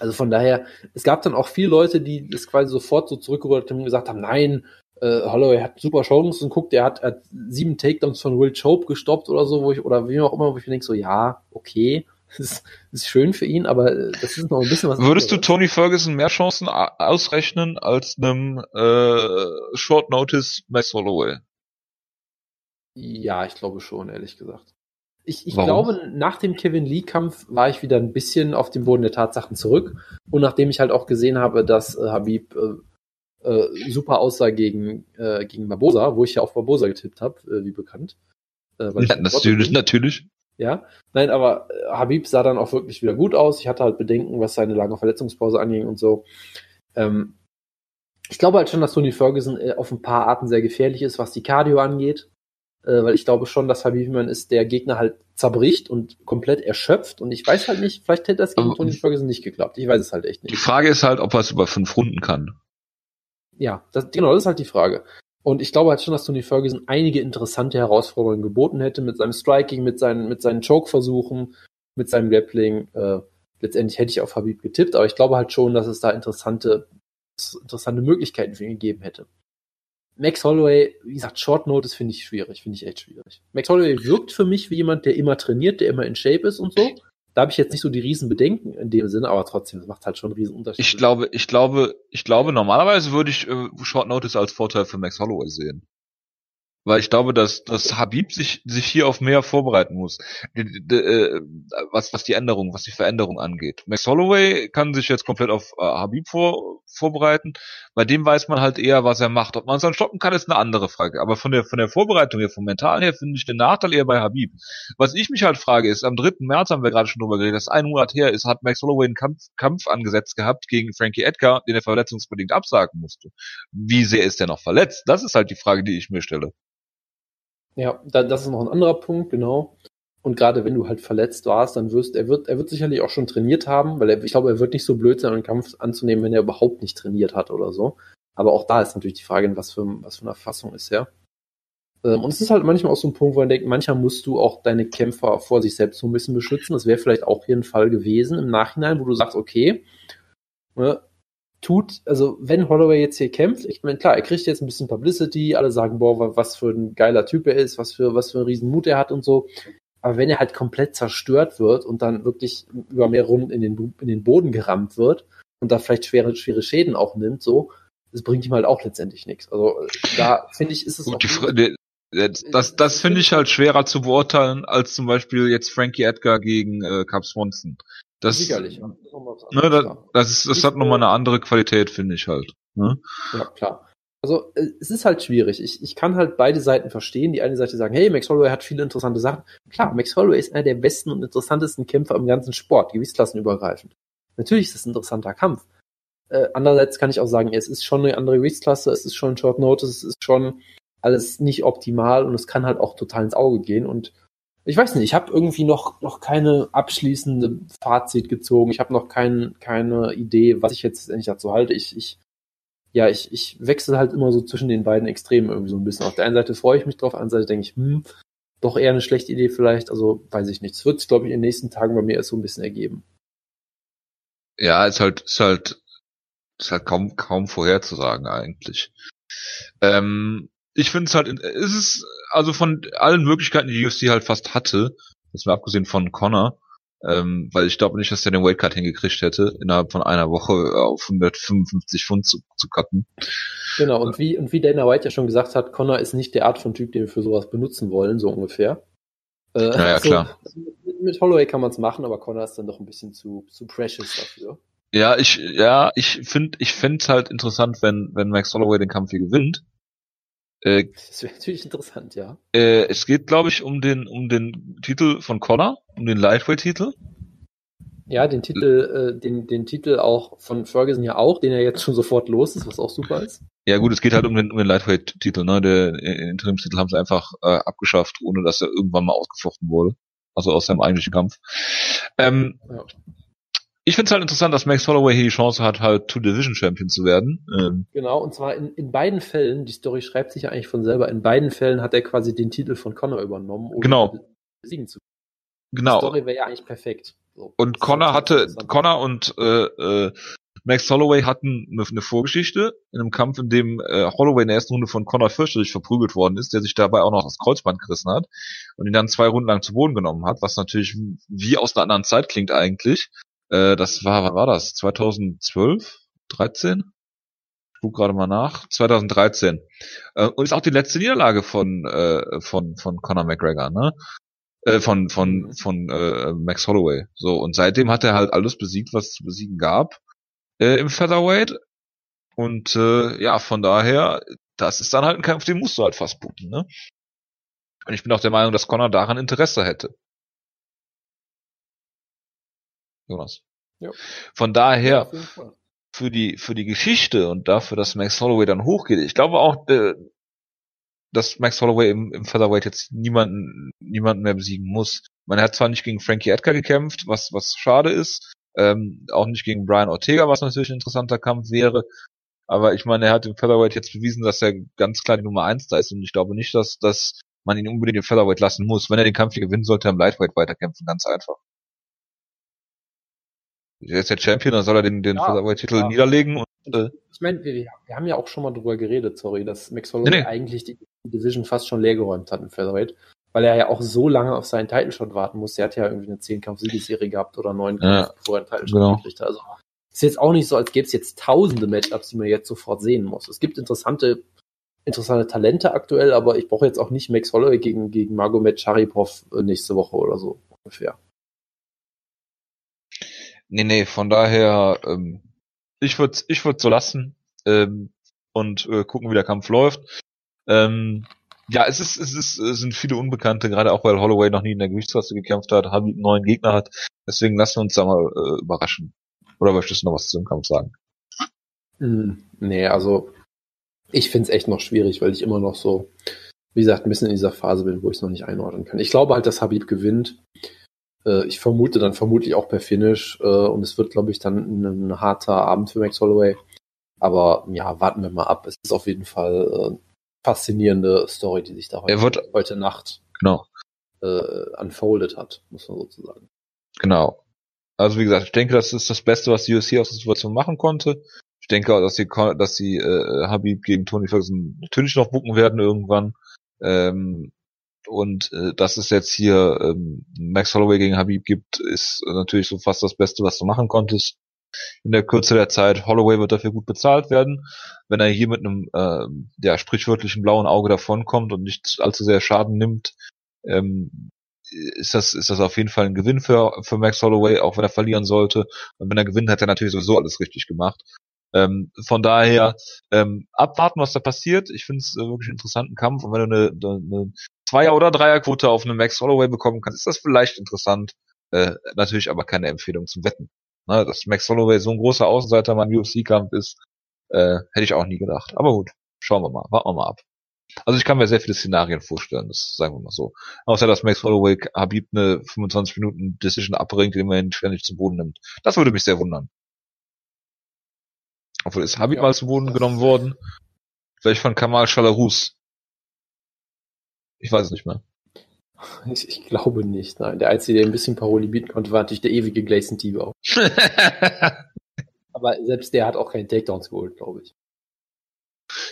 also von daher, es gab dann auch viele Leute, die das quasi sofort so zurückgerudert haben und gesagt haben, nein, äh, Holloway hat super Chancen guckt, er hat, hat sieben Takedowns von Will Chope gestoppt oder so, wo ich, oder wie auch immer, wo ich mir denke, so, ja, okay, das ist, das ist schön für ihn, aber äh, das ist noch ein bisschen was. Würdest anderes. du Tony Ferguson mehr Chancen ausrechnen als einem äh, Short Notice Max Holloway? Ja, ich glaube schon, ehrlich gesagt. Ich, ich glaube, nach dem Kevin Lee-Kampf war ich wieder ein bisschen auf dem Boden der Tatsachen zurück. Und nachdem ich halt auch gesehen habe, dass äh, Habib äh, äh, super aussah gegen, äh, gegen Barbosa, wo ich ja auf Barbosa getippt habe, äh, wie bekannt. Äh, ja, natürlich, natürlich. Ja, nein, aber äh, Habib sah dann auch wirklich wieder gut aus. Ich hatte halt Bedenken, was seine lange Verletzungspause anging und so. Ähm, ich glaube halt schon, dass Tony Ferguson äh, auf ein paar Arten sehr gefährlich ist, was die Cardio angeht äh, weil ich glaube schon, dass Habib man ist, der Gegner halt zerbricht und komplett erschöpft und ich weiß halt nicht, vielleicht hätte das gegen Tony Ferguson nicht geklappt. Ich weiß es halt echt nicht. Die Frage ist halt, ob er es über fünf Runden kann. Ja, das, genau, das ist halt die Frage. Und ich glaube halt schon, dass Tony Ferguson einige interessante Herausforderungen geboten hätte mit seinem Striking, mit seinen, mit seinen Choke-Versuchen, mit seinem Grappling. Äh, letztendlich hätte ich auf Habib getippt, aber ich glaube halt schon, dass es da interessante, interessante Möglichkeiten für ihn gegeben hätte. Max Holloway, wie gesagt, Short Notice finde ich schwierig, finde ich echt schwierig. Max Holloway wirkt für mich wie jemand, der immer trainiert, der immer in Shape ist und so. Da habe ich jetzt nicht so die riesen Bedenken in dem Sinne, aber trotzdem, das macht halt schon einen riesen Unterschied. Ich glaube, ich glaube, ich glaube, normalerweise würde ich äh, Short Notice als Vorteil für Max Holloway sehen weil ich glaube, dass, dass Habib sich, sich hier auf mehr vorbereiten muss, die, äh, was, was die Änderung, was die Veränderung angeht. Max Holloway kann sich jetzt komplett auf äh, Habib vor, vorbereiten. Bei dem weiß man halt eher, was er macht. Ob man es dann stoppen kann, ist eine andere Frage. Aber von der, von der Vorbereitung her, vom Mentalen her, finde ich den Nachteil eher bei Habib. Was ich mich halt frage, ist, am 3. März haben wir gerade schon drüber geredet, dass ein Monat her ist, hat Max Holloway einen Kampf, Kampf angesetzt gehabt gegen Frankie Edgar, den er verletzungsbedingt absagen musste. Wie sehr ist er noch verletzt? Das ist halt die Frage, die ich mir stelle. Ja, da, das ist noch ein anderer Punkt, genau. Und gerade wenn du halt verletzt warst, dann wirst er wird er wird sicherlich auch schon trainiert haben, weil er, ich glaube, er wird nicht so blöd sein, einen Kampf anzunehmen, wenn er überhaupt nicht trainiert hat oder so. Aber auch da ist natürlich die Frage, was für was für eine Erfassung ist er. Ähm, und es ist halt manchmal auch so ein Punkt, wo man denkt, manchmal musst du auch deine Kämpfer vor sich selbst so ein bisschen beschützen. Das wäre vielleicht auch hier ein Fall gewesen im Nachhinein, wo du sagst, okay, ne, tut, also wenn Holloway jetzt hier kämpft, ich meine, klar, er kriegt jetzt ein bisschen Publicity, alle sagen, boah, was für ein geiler Typ er ist, was für, was für einen riesen Mut er hat und so. Aber wenn er halt komplett zerstört wird und dann wirklich über mehr Runden in den, in den Boden gerammt wird und da vielleicht schwere, schwere Schäden auch nimmt, so, das bringt ihm halt auch letztendlich nichts. Also da finde ich, ist es Gut. Die, das, das finde ich halt schwerer zu beurteilen als zum Beispiel jetzt Frankie Edgar gegen äh, Cap Swanson. Das, Sicherlich. Ja. Ne, das, das, ist, das hat nochmal eine andere Qualität, finde ich halt. Ne? Ja, klar. Also äh, es ist halt schwierig. Ich, ich kann halt beide Seiten verstehen. Die eine Seite sagen, hey, Max Holloway hat viele interessante Sachen. Klar, Max Holloway ist einer der besten und interessantesten Kämpfer im ganzen Sport, gewichtsklassenübergreifend. Natürlich ist es ein interessanter Kampf. Äh, andererseits kann ich auch sagen, es ist schon eine andere Gewichtsklasse, es ist schon Short Notice, es ist schon alles nicht optimal und es kann halt auch total ins Auge gehen. Und ich weiß nicht, ich habe irgendwie noch, noch keine abschließende Fazit gezogen. Ich habe noch kein, keine Idee, was ich jetzt endlich dazu halte. Ich, ich, ja, ich, ich wechsle halt immer so zwischen den beiden Extremen irgendwie so ein bisschen. Auf der einen Seite freue ich mich drauf, auf der anderen Seite denke ich, hm, doch eher eine schlechte Idee vielleicht. Also weiß ich nicht. Es wird sich, glaube ich, in den nächsten Tagen bei mir erst so ein bisschen ergeben. Ja, ist halt, ist halt, ist halt kaum, kaum vorherzusagen eigentlich. Ähm, ich finde es halt, es ist, also von allen Möglichkeiten, die UFC halt fast hatte, das mal abgesehen von Connor, ähm, weil ich glaube nicht, dass er den Weightcut hingekriegt hätte, innerhalb von einer Woche auf 155 Pfund zu, zu cutten. Genau, und wie, und wie Dana White ja schon gesagt hat, Connor ist nicht der Art von Typ, den wir für sowas benutzen wollen, so ungefähr. Äh, naja, so, klar. Mit, Holloway kann man es machen, aber Connor ist dann doch ein bisschen zu, zu precious dafür. Ja, ich, ja, ich finde, ich fände es halt interessant, wenn, wenn Max Holloway den Kampf hier gewinnt. Äh, das wäre natürlich interessant, ja. Äh, es geht, glaube ich, um den, um den Titel von Connor, um den Lightweight-Titel. Ja, den Titel, äh, den, den Titel auch von Ferguson ja auch, den er jetzt schon sofort los ist, was auch super ist. Ja gut, es geht halt um den, um den Lightweight-Titel, ne? Der Interimstitel haben sie einfach äh, abgeschafft, ohne dass er irgendwann mal ausgefochten wurde. Also aus seinem eigentlichen Kampf. Ähm, ja ich finde es halt interessant, dass Max Holloway hier die Chance hat, halt Two-Division-Champion zu werden. Ähm genau, und zwar in, in beiden Fällen, die Story schreibt sich ja eigentlich von selber, in beiden Fällen hat er quasi den Titel von Connor übernommen, um genau. besiegen zu können. Genau. Die Story wäre ja eigentlich perfekt. So, und Connor hatte, Connor und äh, äh, Max Holloway hatten eine, eine Vorgeschichte in einem Kampf, in dem äh, Holloway in der ersten Runde von Connor fürchterlich verprügelt worden ist, der sich dabei auch noch das Kreuzband gerissen hat und ihn dann zwei Runden lang zu Boden genommen hat, was natürlich wie aus einer anderen Zeit klingt eigentlich. Äh, das war, wann war das? 2012? 13? Ich guck gerade mal nach. 2013. Äh, und ist auch die letzte Niederlage von, äh, von, von Conor McGregor, ne? Äh, von, von, von äh, Max Holloway. So, und seitdem hat er halt alles besiegt, was es zu besiegen gab äh, im Featherweight. Und äh, ja, von daher, das ist dann halt ein Kampf, den musst du halt fast booten, ne? Und ich bin auch der Meinung, dass Conor daran Interesse hätte. Jonas. Ja. Von daher, ja, für die, für die Geschichte und dafür, dass Max Holloway dann hochgeht, ich glaube auch, äh, dass Max Holloway im, im Featherweight jetzt niemanden, niemanden mehr besiegen muss. Man hat zwar nicht gegen Frankie Edgar gekämpft, was, was schade ist, ähm, auch nicht gegen Brian Ortega, was natürlich ein interessanter Kampf wäre. Aber ich meine, er hat im Featherweight jetzt bewiesen, dass er ganz klar die Nummer eins da ist und ich glaube nicht, dass, dass man ihn unbedingt im Featherweight lassen muss. Wenn er den Kampf hier gewinnen sollte, er im Lightweight weiterkämpfen, ganz einfach. Er ist der Champion, dann soll er den, den ja, Titel ja. niederlegen. Und, äh, ich meine, wir, wir, haben ja auch schon mal drüber geredet, sorry, dass Max Holloway nee, nee. eigentlich die Division fast schon leergeräumt hat im Featherweight, weil er ja auch so lange auf seinen Title Shot warten muss. Er hat ja irgendwie eine 10 Kampf Siegesserie gehabt oder 9 Kampf, ja, bevor er einen Title Shot genau. gekriegt hat. Also ist jetzt auch nicht so, als gäbe es jetzt tausende Matchups, die man jetzt sofort sehen muss. Es gibt interessante interessante Talente aktuell, aber ich brauche jetzt auch nicht Max Holloway gegen, gegen Magomed Sharipov äh, nächste Woche oder so ungefähr. Nee, nee, von daher, ähm, ich würde ich würd so lassen ähm, und äh, gucken, wie der Kampf läuft. Ähm, ja, es ist, es ist, es sind viele Unbekannte, gerade auch weil Holloway noch nie in der Gewichtsklasse gekämpft hat, Habib einen neuen Gegner hat. Deswegen lassen wir uns da mal äh, überraschen. Oder möchtest du noch was zu dem Kampf sagen? Mm, nee, also ich find's echt noch schwierig, weil ich immer noch so, wie gesagt, ein bisschen in dieser Phase bin, wo ich es noch nicht einordnen kann. Ich glaube halt, dass Habib gewinnt. Äh, ich vermute dann vermutlich auch per Finish äh, und es wird, glaube ich, dann ein, ein, harter Abend für Max Holloway. Aber ja, warten wir mal ab. Es ist auf jeden Fall äh, faszinierende Story, die sich da heute, wird, heute Nacht genau. äh, unfolded hat, muss man sozusagen. Genau. Also wie gesagt, ich denke, das ist das Beste, was die UFC aus der Situation machen konnte. Ich denke auch, dass sie, dass sie äh, Habib gegen Tony Ferguson natürlich noch bucken werden irgendwann. Ähm, und äh, dass es jetzt hier ähm, Max Holloway gegen Habib gibt, ist natürlich so fast das Beste, was du machen konntest. In der Kürze der Zeit, Holloway wird dafür gut bezahlt werden. Wenn er hier mit einem äh, ja, sprichwörtlichen blauen Auge davonkommt und nicht allzu sehr Schaden nimmt, ähm, ist das, ist das auf jeden Fall ein Gewinn für, für Max Holloway, auch wenn er verlieren sollte. Und wenn er gewinnt, hat er natürlich sowieso alles richtig gemacht. Ähm, von daher ähm, abwarten, was da passiert. Ich finde es äh, wirklich einen interessanten Kampf. Und wenn du eine, eine Zweier- oder Dreierquote auf eine Max Holloway bekommen kannst, ist das vielleicht interessant. Äh, natürlich aber keine Empfehlung zum Wetten. Ne, dass Max Holloway so ein großer Außenseiter beim UFC-Kampf ist, äh, hätte ich auch nie gedacht. Aber gut, schauen wir mal, warten wir mal ab. Also ich kann mir sehr viele Szenarien vorstellen, das sagen wir mal so. Außer dass Max Holloway Habib eine 25 Minuten Decision abbringt, den man ständig zum Boden nimmt. Das würde mich sehr wundern. Obwohl ist Habib Ja, mal zum Boden genommen worden? Vielleicht von Kamal Chalarus. Ich weiß es nicht mehr. Ich, ich glaube nicht. Nein, der Einzige, der ein bisschen Paroli bieten konnte, war natürlich der ewige Gleison Tebow. Aber selbst der hat auch keinen Takedowns geholt, glaube ich.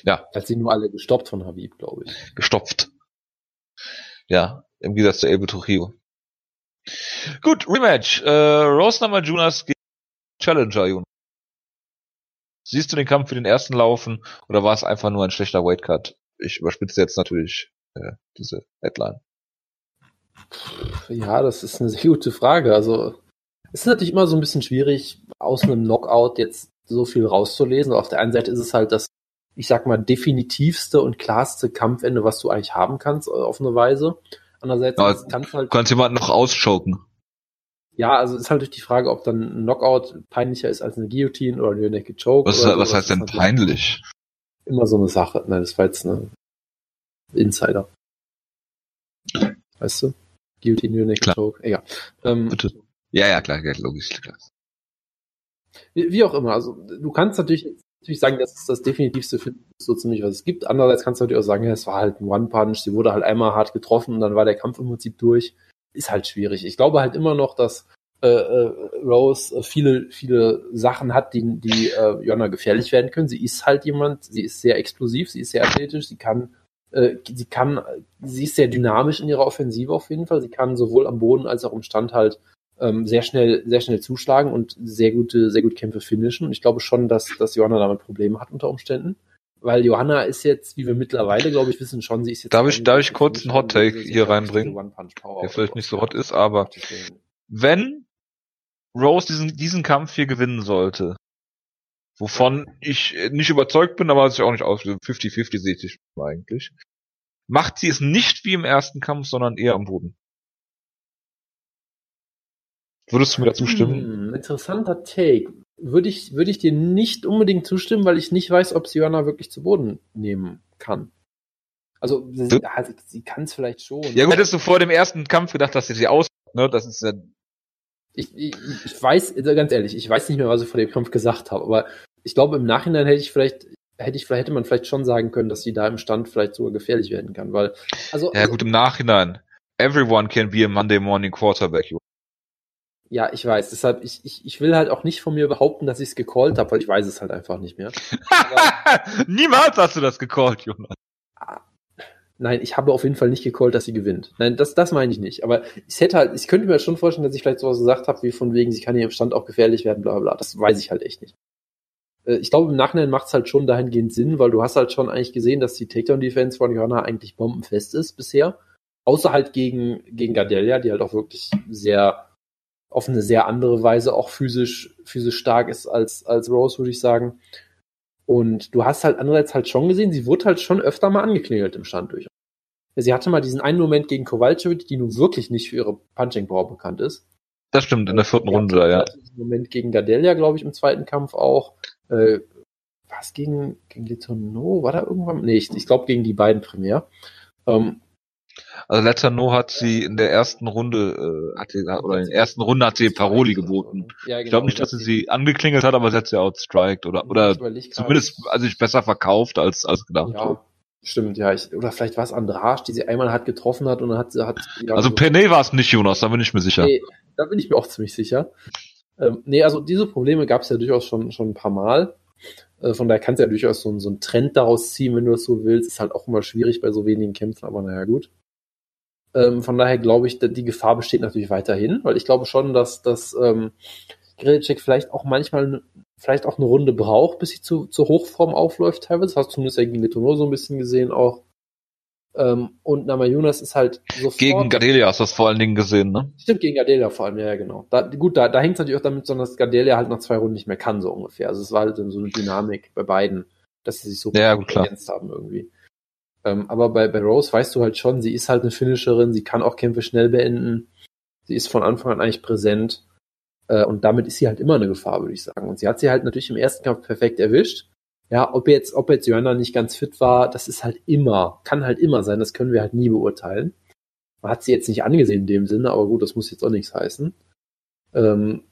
Ja. Hat sie nur alle gestoppt von Habib, glaube ich. Gestopft. Ja, im Gegensatz zu Elbe Trujillo. Gut, Rematch. Äh, Rose Namajunas gegen Challenger, Jonas. Siehst du den Kampf für den ersten laufen oder war es einfach nur ein schlechter Weightcut? Ich überspitze jetzt natürlich äh, diese Headline. Ja, das ist eine sehr gute Frage. Also, es ist natürlich immer so ein bisschen schwierig, aus einem Knockout jetzt so viel rauszulesen. Auf der einen Seite ist es halt das, ich sag mal, definitivste und klarste Kampfende, was du eigentlich haben kannst, äh, auf eine Weise. Andererseits Ja, kannst du halt Du kannst jemanden noch auschoken. Ja, also ist halt durch die Frage, ob dann ein Knockout peinlicher ist als eine Guillotine oder eine Naked Choke. Was, was sowas. heißt denn peinlich? Immer so eine Sache. Nein, das war jetzt eine Insider. Weißt du? Guillotine, Naked Klar. Choke. Egal. Ähm, Bitte. Ja, ja, klar, ja, logisch. Klar. wie, wie auch immer. Also du kannst natürlich, natürlich sagen, das ist das definitivste für so ziemlich, was es gibt. Andererseits kannst du natürlich auch sagen, ja, es war halt ein One-Punch, sie wurde halt einmal hart getroffen und dann war der Kampf im Prinzip durch. Ist halt schwierig. Ich glaube halt immer noch, dass äh, äh, Rose äh, viele, viele Sachen hat, die, die äh, Jonna gefährlich werden können. Sie ist halt jemand, sie ist sehr explosiv, sie ist sehr athletisch, sie kann, äh, sie kann, sie ist sehr dynamisch in ihrer Offensive auf jeden Fall. Sie kann sowohl am Boden als auch im Stand halt ähm, sehr schnell, sehr schnell zuschlagen und sehr gute, sehr gut Kämpfe finishen. Und ich glaube schon, dass, dass Johanna damit Probleme hat unter Umständen. Weil Johanna ist jetzt, wie wir mittlerweile, glaube ich, wissen schon, sie ist jetzt. Darf ich- darf ich kurz einen Finisherin, sie hier reinbringen? Der vielleicht nicht so hot ist, aber wenn Rose diesen, diesen Kampf hier gewinnen sollte, wovon ich nicht überzeugt bin, aber was ich auch nicht aus 50-50 sehe ich eigentlich, macht sie es nicht wie im ersten Kampf, sondern eher am Boden. Würdest du mir dazu stimmen? Hm, interessanter Take. Würde ich, würde ich dir nicht unbedingt zustimmen, weil ich nicht weiß, ob sie Johanna wirklich zu Boden nehmen kann. Also, sie, Du- ja, sie, sie kann es vielleicht schon. Ja, gut, hättest du vor dem ersten Kampf gedacht, dass sie sie aus, ne? Das ist ja, Ich, ich, ich weiß, ganz ehrlich, ich weiß nicht mehr, was ich vor dem Kampf gesagt habe, aber ich glaube, im Nachhinein hätte ich vielleicht, hätte ich, hätte man vielleicht schon sagen können, dass sie da im Stand vielleicht sogar gefährlich werden kann, weil, also, ja gut, im Nachhinein. Everyone can be a Monday morning quarterback. Ja, ich weiß, deshalb, ich, ich, ich will halt auch nicht von mir behaupten, dass ich es gecallt habe, weil ich weiß es halt einfach nicht mehr. Niemals hast du das gecallt, Jonas. Nein, ich habe auf jeden Fall nicht gecallt, dass sie gewinnt. Nein, das, das meine ich nicht. Aber ich hätte halt, ich könnte mir schon vorstellen, dass ich vielleicht sowas gesagt habe, wie von wegen, sie kann hier im Stand auch gefährlich werden, bla bla bla. Das weiß ich halt echt nicht. Äh, Ich glaube, im Nachhinein macht es halt schon dahingehend Sinn, weil du hast halt schon eigentlich gesehen, dass die Takedown-Defense von Johanna eigentlich bombenfest ist bisher. Außer halt gegen, gegen Gardelia, die halt auch wirklich sehr, auf eine sehr andere Weise auch physisch, physisch stark ist als, als Rose, würde ich sagen. Und du hast halt andererseits halt schon gesehen, sie wurde halt schon öfter mal angeklingelt im Stand durch. Sie hatte mal diesen einen Moment gegen Kowalczyk, die nun wirklich nicht für ihre Punching Power bekannt ist. Das stimmt, in der vierten Runde, ja. hatte diesen Moment gegen Gardelia, glaube ich, im zweiten Kampf auch. Äh, was gegen, gegen Letourneau? War da irgendwann? Nee, ich, ich glaube gegen die beiden primär. Ähm, Also Letano hat sie in der ersten Runde, äh, hat sie, oder in der ersten Runde hat sie Paroli geboten. Ja, Ich glaube nicht, dass sie sie angeklingelt hat, aber sie hat sie outstriked oder, oder zumindest, also ich besser verkauft als, als gedacht. Ja, stimmt, ja. Ich, oder vielleicht war es Andrasch, die sie einmal hat getroffen hat und dann hat sie hat. Ja, Also so- Penne war es nicht, Jonas, da bin ich mir sicher. Nee, da bin ich mir auch ziemlich sicher. Ähm, nee, also diese Probleme gab es ja durchaus schon, schon ein paar Mal. Äh, von daher kannst du ja durchaus so, so einen Trend daraus ziehen, wenn du das so willst. Ist halt auch immer schwierig bei so wenigen Kämpfen, aber naja, gut. Ähm, von daher glaube ich, die Gefahr besteht natürlich weiterhin, weil ich glaube schon, dass, dass ähm, Grillicek vielleicht auch manchmal vielleicht auch eine Runde braucht, bis sie zu, zur Hochform aufläuft teilweise. Das hast du zumindest ja gegen Letourneau so ein bisschen gesehen auch. Ähm, und Namajunas ist halt sofort... Gegen Gardelia hast du das vor allen Dingen gesehen, ne? Stimmt, gegen Gardelia vor allem, ja, ja, genau. Da, gut, da, da hängt es natürlich auch damit, zusammen, dass Gardelia halt nach zwei Runden nicht mehr kann, so ungefähr. Also es war halt so eine Dynamik bei beiden, dass sie sich so Ja, gut, ergänzt haben irgendwie. Ähm, aber bei, bei Rose weißt du halt schon, sie ist halt eine Finisherin, sie kann auch Kämpfe schnell beenden. Sie ist von Anfang an eigentlich präsent. Äh, und damit ist sie halt immer eine Gefahr, würde ich sagen. Und sie hat sie halt natürlich im ersten Kampf perfekt erwischt. Ja, ob jetzt, ob jetzt Joanna nicht ganz fit war, das ist halt immer, kann halt immer sein, das können wir halt nie beurteilen. Man hat sie jetzt nicht angesehen in dem Sinne, aber gut, das muss jetzt auch nichts heißen. Ähm,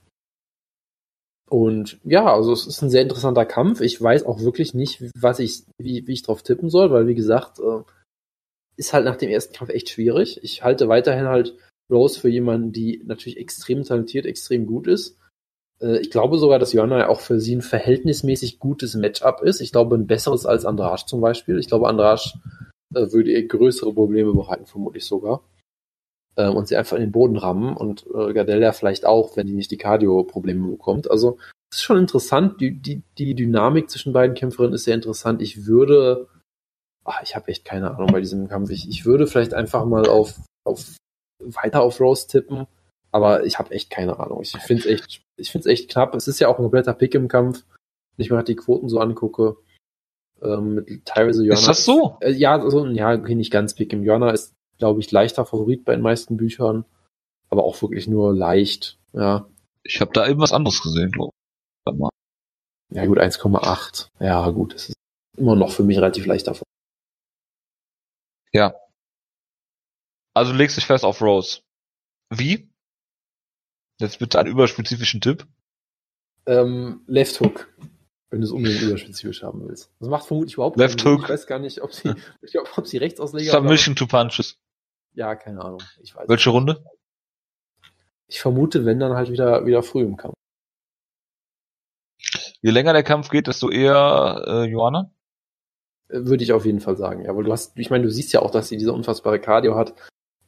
und ja, also es ist ein sehr interessanter Kampf. Ich weiß auch wirklich nicht, was ich, wie, wie ich drauf tippen soll, weil wie gesagt, äh, ist halt nach dem ersten Kampf echt schwierig. Ich halte weiterhin halt Rose für jemanden, die natürlich extrem talentiert, extrem gut ist. Äh, ich glaube sogar, dass Joanna auch für sie ein verhältnismäßig gutes Matchup ist. Ich glaube, ein besseres als Andrasch zum Beispiel. Ich glaube, Andrasch äh, würde ihr größere Probleme bereiten, vermutlich sogar. Ähm, und sie einfach in den Boden rammen und äh, Gardella vielleicht auch, wenn die nicht die Cardio-Probleme bekommt. Also, es ist schon interessant. Die, die, die Dynamik zwischen beiden Kämpferinnen ist sehr interessant. Ich würde, ach, ich habe echt keine Ahnung bei diesem Kampf. Ich, ich würde vielleicht einfach mal auf, auf weiter auf Rose tippen aber ich habe echt keine Ahnung. Ich finde es echt, ich finde es echt knapp. Es ist ja auch ein kompletter Pick im Kampf. Wenn ich mir halt die Quoten so angucke, ähm, mit teilweise Joanna. Ist das so? Äh, ja, also, ja, okay, nicht ganz Pick im. Joanna ist, glaube ich, leichter Favorit bei den meisten Büchern, aber auch wirklich nur leicht, ja. Ich habe da eben was anderes gesehen, glaube ich. Ja, gut, 1,8. Ja, gut, das ist immer noch für mich relativ leicht davon. Ja. Also legst dich fest auf Rose. Wie? Jetzt bitte einen überspezifischen Tipp. Ähm, Left Hook. Wenn du es unbedingt überspezifisch haben willst. Das macht vermutlich überhaupt Left Hook. Ich weiß gar nicht, ob sie, ich glaub, ob sie Rechtsausleger Submission to Punches. Ja, keine Ahnung. Ich weiß Welche nicht. Runde? Ich vermute, wenn dann halt wieder, wieder früh im Kampf. Je länger der Kampf geht, desto eher äh, Joanna? Äh, würde ich auf jeden Fall sagen, ja. Weil du hast, ich meine, du siehst ja auch, dass sie diese unfassbare Cardio hat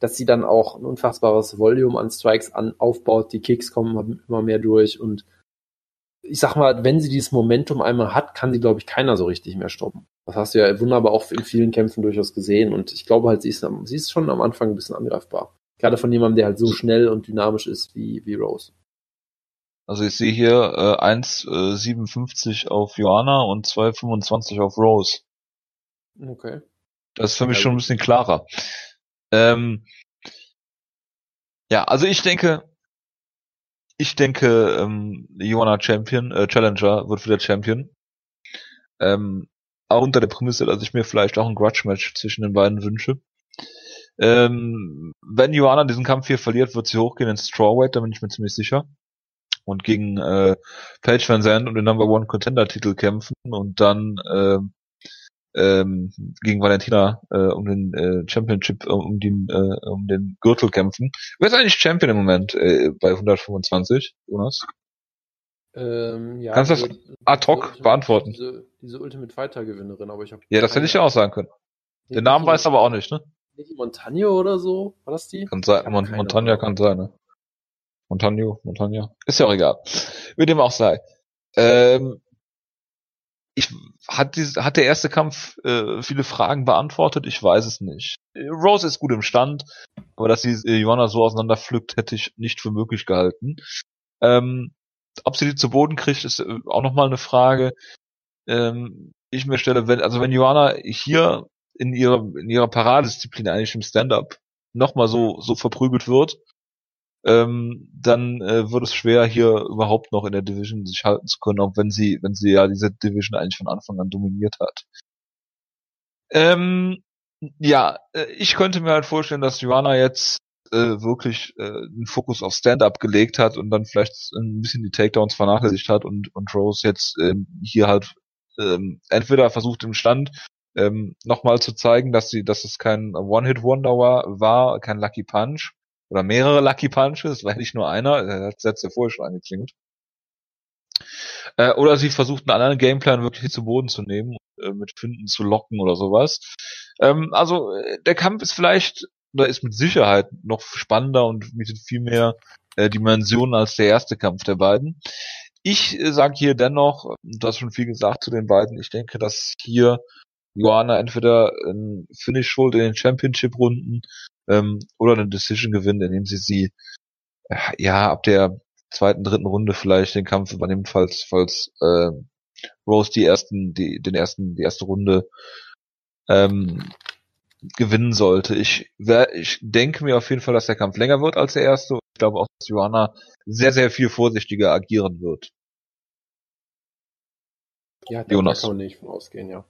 dass sie dann auch ein unfassbares Volume an Strikes an, aufbaut. Die Kicks kommen immer mehr durch und ich sag mal, wenn sie dieses Momentum einmal hat, kann sie, glaube ich, keiner so richtig mehr stoppen. Das hast du ja wunderbar auch in vielen Kämpfen durchaus gesehen und ich glaube halt, sie ist, sie ist schon am Anfang ein bisschen angreifbar. Gerade von jemandem, der halt so schnell und dynamisch ist wie, wie Rose. Also ich sehe hier äh, 1,57 äh, auf Joanna und 2,25 auf Rose. Okay. Das ist für mich ja, schon ein bisschen klarer. Ähm, ja, also ich denke, ich denke, ähm, Joanna Champion, äh, Challenger wird wieder Champion. Ähm, auch unter der Prämisse, dass ich mir vielleicht auch ein Grudge-Match zwischen den beiden wünsche. Ähm, wenn Joanna diesen Kampf hier verliert, wird sie hochgehen ins Strawweight, da bin ich mir ziemlich sicher. Und gegen äh, Paige Van Zandt und den Number One Contender Titel kämpfen und dann äh, ähm, gegen Valentina äh, um den äh, Championship, äh, um den, äh, um den Gürtel kämpfen. Wer ist eigentlich Champion im Moment äh, bei 125, Jonas? Ähm, ja, Kannst du das ad hoc beantworten? Diese, diese Ultimate Fighter Gewinnerin, aber ich habe. Ja, das hätte ich ja auch sagen können. Den Namen weiß aber auch nicht, ne? Nicht Montagno oder so? War das die? Kann sein, Mon Montagna kann sein, ne? Montagno, Montagna. Ist ja auch egal. Wie dem auch sei. Ähm, ich hat, diese, hat der erste Kampf äh, viele Fragen beantwortet? Ich weiß es nicht. Rose ist gut im Stand, aber dass sie äh, Joanna so auseinanderpflückt, hätte ich nicht für möglich gehalten. Ähm, ob sie die zu Boden kriegt, ist äh, auch nochmal eine Frage. Ähm, ich mir stelle, wenn, also wenn Joanna hier in ihrer, in ihrer Paradedisziplin eigentlich im Stand-up nochmal so, so verprügelt wird, ähm, dann äh, wird es schwer, hier überhaupt noch in der Division sich halten zu können, auch wenn sie, wenn sie ja diese Division eigentlich von Anfang an dominiert hat. Ähm, ja, äh, ich könnte mir halt vorstellen, dass Joanna jetzt äh, wirklich äh, den Fokus auf Stand-up gelegt hat und dann vielleicht ein bisschen die Takedowns vernachlässigt hat und, und Rose jetzt ähm, hier halt ähm, entweder versucht im Stand ähm, nochmal zu zeigen, dass sie, dass es kein One-Hit-Wonder war, war, kein Lucky Punch, oder mehrere Lucky Punches, weil nicht nur einer, der hat ja vorher schon angeklingelt. Äh, oder sie versucht einen anderen Gameplan wirklich zu Boden zu nehmen, äh, mit Finden zu locken oder sowas. Ähm, also äh, der Kampf ist vielleicht oder ist mit Sicherheit noch spannender und bietet viel mehr äh, Dimensionen als der erste Kampf der beiden. Ich äh, sage hier dennoch, du hast schon viel gesagt zu den beiden, ich denke, dass hier Joanna entweder ein Finish holt in den Championship-Runden ähm, oder eine Decision gewinnt, indem sie sie äh, ja ab der zweiten, dritten Runde vielleicht den Kampf übernimmt, falls falls äh, Rose die ersten, die den ersten, die erste Runde ähm, gewinnen sollte. Ich, wär, ich denke mir auf jeden Fall, dass der Kampf länger wird als der erste. Ich glaube auch, dass Joanna sehr, sehr viel vorsichtiger agieren wird. Ja, da Jonas. kann man nicht von ausgehen, ja.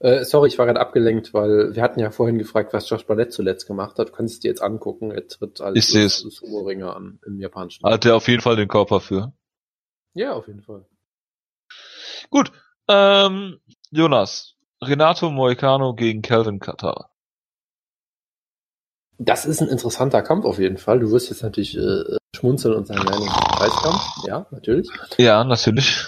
Äh, sorry, ich war gerade abgelenkt, weil wir hatten ja vorhin gefragt, was Josh Barnett zuletzt gemacht hat. Du kannst es dir jetzt angucken. Er tritt als seh's. Sumo-Ringer an im japanischen. Hat er auf jeden Fall den Körper für. Ja, auf jeden Fall. Gut. Ähm, Jonas. Renato Moicano gegen Calvin Qatar. Das ist ein interessanter Kampf auf jeden Fall. Du wirst jetzt natürlich äh, schmunzeln und sagen, nein, das ist ein Preiskampf. Ja, natürlich. Ja, natürlich.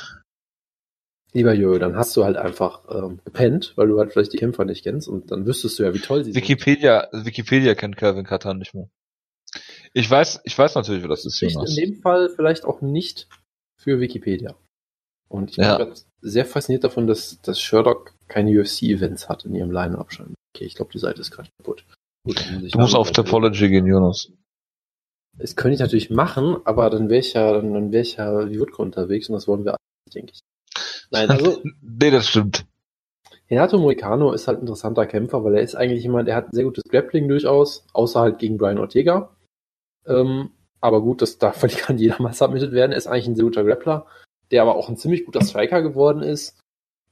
Lieber Jö, dann hast du halt einfach ähm, gepennt, weil du halt vielleicht die Kämpfer nicht kennst und dann wüsstest du ja, wie toll sie sind. Wikipedia, Wikipedia kennt Calvin Qatar nicht mehr. Ich weiß, ich weiß natürlich, wer das ist, Spricht in Jonas. dem Fall vielleicht auch nicht für Wikipedia. Und ich bin Ja. grad sehr fasziniert davon, dass, dass Sherlock keine UFC-Events hat in ihrem Line-Up. Okay, ich glaube, die Seite ist gerade kaputt. Gut, Du musst auf Topology gehen, Jonas. Das könnte ich natürlich machen, aber dann wäre ich ja, dann, dann wäre ich ja wie Wutke unterwegs und das wollen wir alle, nicht, denke ich. Nein, also Nee, das stimmt. Renato Moicano ist halt ein interessanter Kämpfer, weil er ist eigentlich jemand, der hat sehr gutes Grappling durchaus, außer halt gegen Brian Ortega. Ähm, aber gut, das darf völlig kann jeder mal submitted werden. Er ist eigentlich ein sehr guter Grappler, der aber auch ein ziemlich guter Striker geworden ist.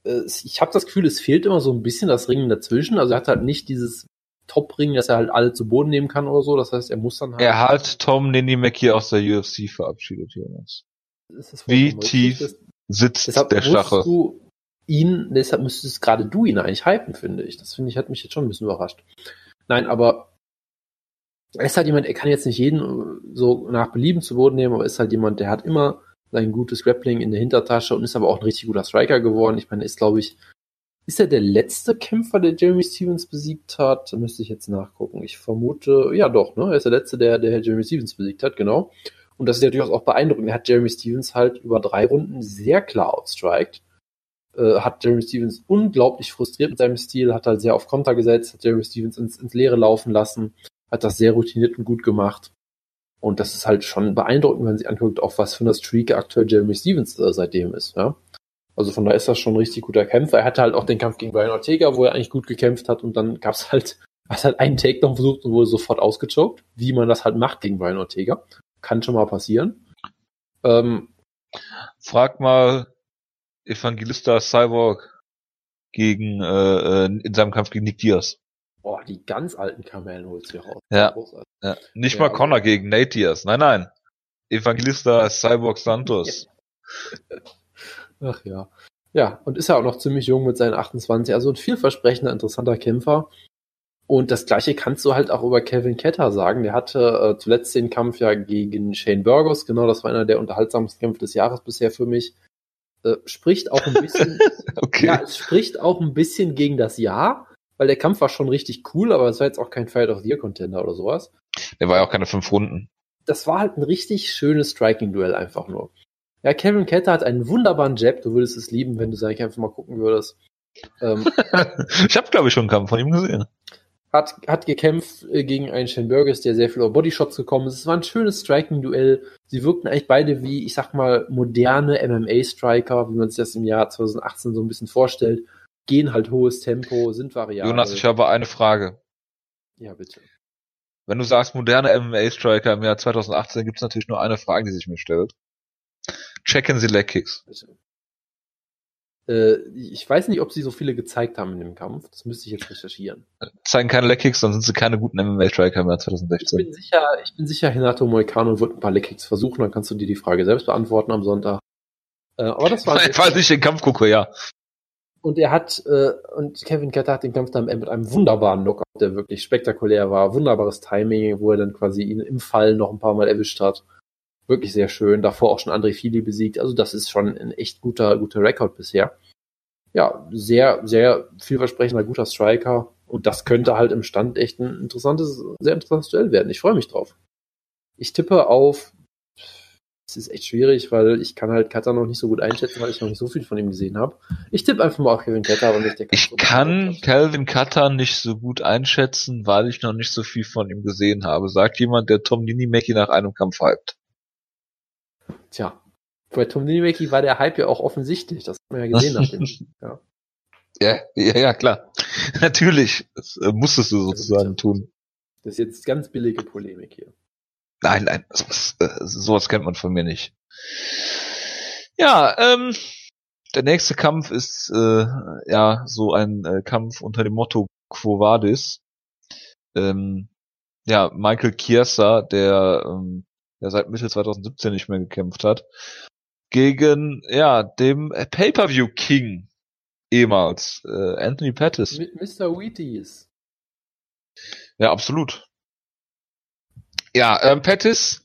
Äh, ich habe das Gefühl, es fehlt immer so ein bisschen das Ringen dazwischen. Also er hat halt nicht dieses Top-Ring, dass er halt alle zu Boden nehmen kann oder so. Das heißt, er muss dann halt. Er hat Tom Ninimaki aus der UFC verabschiedet, Jonas. Wie tief Sitzt Deshalb der Stache. du ihn, deshalb müsstest gerade du ihn eigentlich hypen, finde ich. Das finde ich, hat mich jetzt schon ein bisschen überrascht. Nein, aber er ist halt jemand, er kann jetzt nicht jeden äh, so nach Belieben zu Boden nehmen, aber ist halt jemand, der hat immer sein gutes Grappling in der Hintertasche und ist aber auch ein richtig guter Striker geworden. Ich meine, er ist, glaube ich, ist er der letzte Kämpfer, der Jeremy Stevens besiegt hat? Da müsste ich jetzt nachgucken. Ich vermute, ja doch, ne? Er ist der letzte, der, der Jeremy Stevens besiegt hat, genau. Und das ist ja durchaus auch beeindruckend. Er hat Jeremy Stevens halt über drei Runden sehr klar outstriked. Äh, hat Jeremy Stevens unglaublich frustriert mit seinem Stil, hat halt sehr auf Konter gesetzt, hat Jeremy Stevens ins, ins Leere laufen lassen, hat das sehr routiniert und gut gemacht. Und das ist halt schon beeindruckend, wenn man sich anguckt, auf was für eine Streak aktuell Jeremy Stevens äh, seitdem ist. Ja? Also von daher ist das schon ein richtig guter Kämpfer. Er hatte halt auch den Kampf gegen Brian Ortega, wo er eigentlich gut gekämpft hat und dann gab's halt, hat halt einen Takedown versucht und wurde sofort ausgechoked, wie man das halt macht gegen Brian Ortega. Kann schon mal passieren. Ähm, Frag mal Evangelista Cyborg gegen äh, äh, in seinem Kampf gegen Nick Diaz. boah, die ganz alten Kamellen holst du hier raus. Ja. Ja. Nicht Ja, mal Connor gegen Nate Diaz. Nein, nein. Evangelista Cyborg Santos. Ach ja. Ja, und ist ja auch noch ziemlich jung mit seinen 28. Also ein vielversprechender, interessanter Kämpfer. Und das gleiche kannst du halt auch über Kevin Ketter sagen. Der hatte äh, zuletzt den Kampf ja gegen Shane Burgos. Genau, das war einer der unterhaltsamsten Kämpfe des Jahres bisher für mich. Äh, spricht auch ein bisschen, Okay. ja, es spricht auch ein bisschen gegen das Jahr, weil der Kampf war schon richtig cool, aber es war jetzt auch kein Fight of the Year Contender oder sowas. Der war ja auch keine fünf Runden. das war halt ein richtig schönes Striking-Duell einfach nur. Ja, Kevin Ketter hat einen wunderbaren Jab. Du würdest es lieben, wenn du seine Kämpfe mal gucken würdest. Ähm, ich habe glaube ich schon einen Kampf von ihm gesehen. Hat, hat gekämpft äh, gegen einen Shane Burgess, der sehr viel über Bodyshots gekommen ist. Es war ein schönes Striking-Duell. Sie wirkten eigentlich beide wie, ich sag mal, moderne MMA-Striker, wie man sich das im Jahr 2018 so ein bisschen vorstellt. Gehen halt hohes Tempo, sind variabel. Jonas, ich habe eine Frage. ja, bitte. Wenn du sagst moderne MMA-Striker im Jahr 2018, gibt es natürlich nur eine Frage, die sich mir stellt. Checken Sie Leg Kicks. bitte. Äh, ich weiß nicht, ob sie so viele gezeigt haben in dem Kampf. Das müsste ich jetzt recherchieren. Zeigen keine Leg Kicks, dann sind sie keine guten MMA-Striker im Jahr Ich 2016. bin sicher, ich bin sicher, Renato Moicano wird ein paar Leckkicks versuchen, dann kannst du dir die Frage selbst beantworten am Sonntag. Äh, aber das war Falls ich den Kampf gucke, ja. und er hat äh, und Kevin Ketter hat den Kampf dann mit einem wunderbaren Knockout, der wirklich spektakulär war, wunderbares Timing, wo er dann quasi ihn im Fall noch ein paar Mal erwischt hat. Wirklich sehr schön. Davor auch schon André Fili besiegt. Also das ist schon ein echt guter guter Rekord bisher. Ja, sehr sehr vielversprechender guter Striker und das könnte halt im Stand echt ein interessantes, sehr interessantes Duell werden. Ich freue mich drauf. Ich tippe auf es ist echt schwierig, weil ich kann halt Cutter noch nicht so gut einschätzen, weil ich noch nicht so viel von ihm gesehen habe. Ich tippe einfach mal auf Kevin Cutter, weil mich der Ich so kann. Calvin Cutter nicht so gut einschätzen, weil ich noch nicht so viel von ihm gesehen habe. Sagt jemand, der Tom Ninimaki nach einem Kampf hypt. Tja, bei Tom Nimeki war der Hype ja auch offensichtlich. Das hat man ja gesehen nach dem. Ja. Ja, ja, ja, klar. Natürlich. Das äh, musstest du sozusagen bitte. tun. Das ist jetzt ganz billige Polemik hier. Nein, nein, sowas, äh, sowas kennt man von mir nicht. Ja, ähm, der nächste Kampf ist äh, ja so ein äh, Kampf unter dem Motto Quo Vadis. Ähm, ja, Michael Chiesa, der, ähm, der seit Mitte 2017 nicht mehr gekämpft hat, gegen ja dem Pay-per-View King ehemals äh, Anthony Pettis. Mit Mr. Wheaties. Ja, absolut. Ja, ähm, Pettis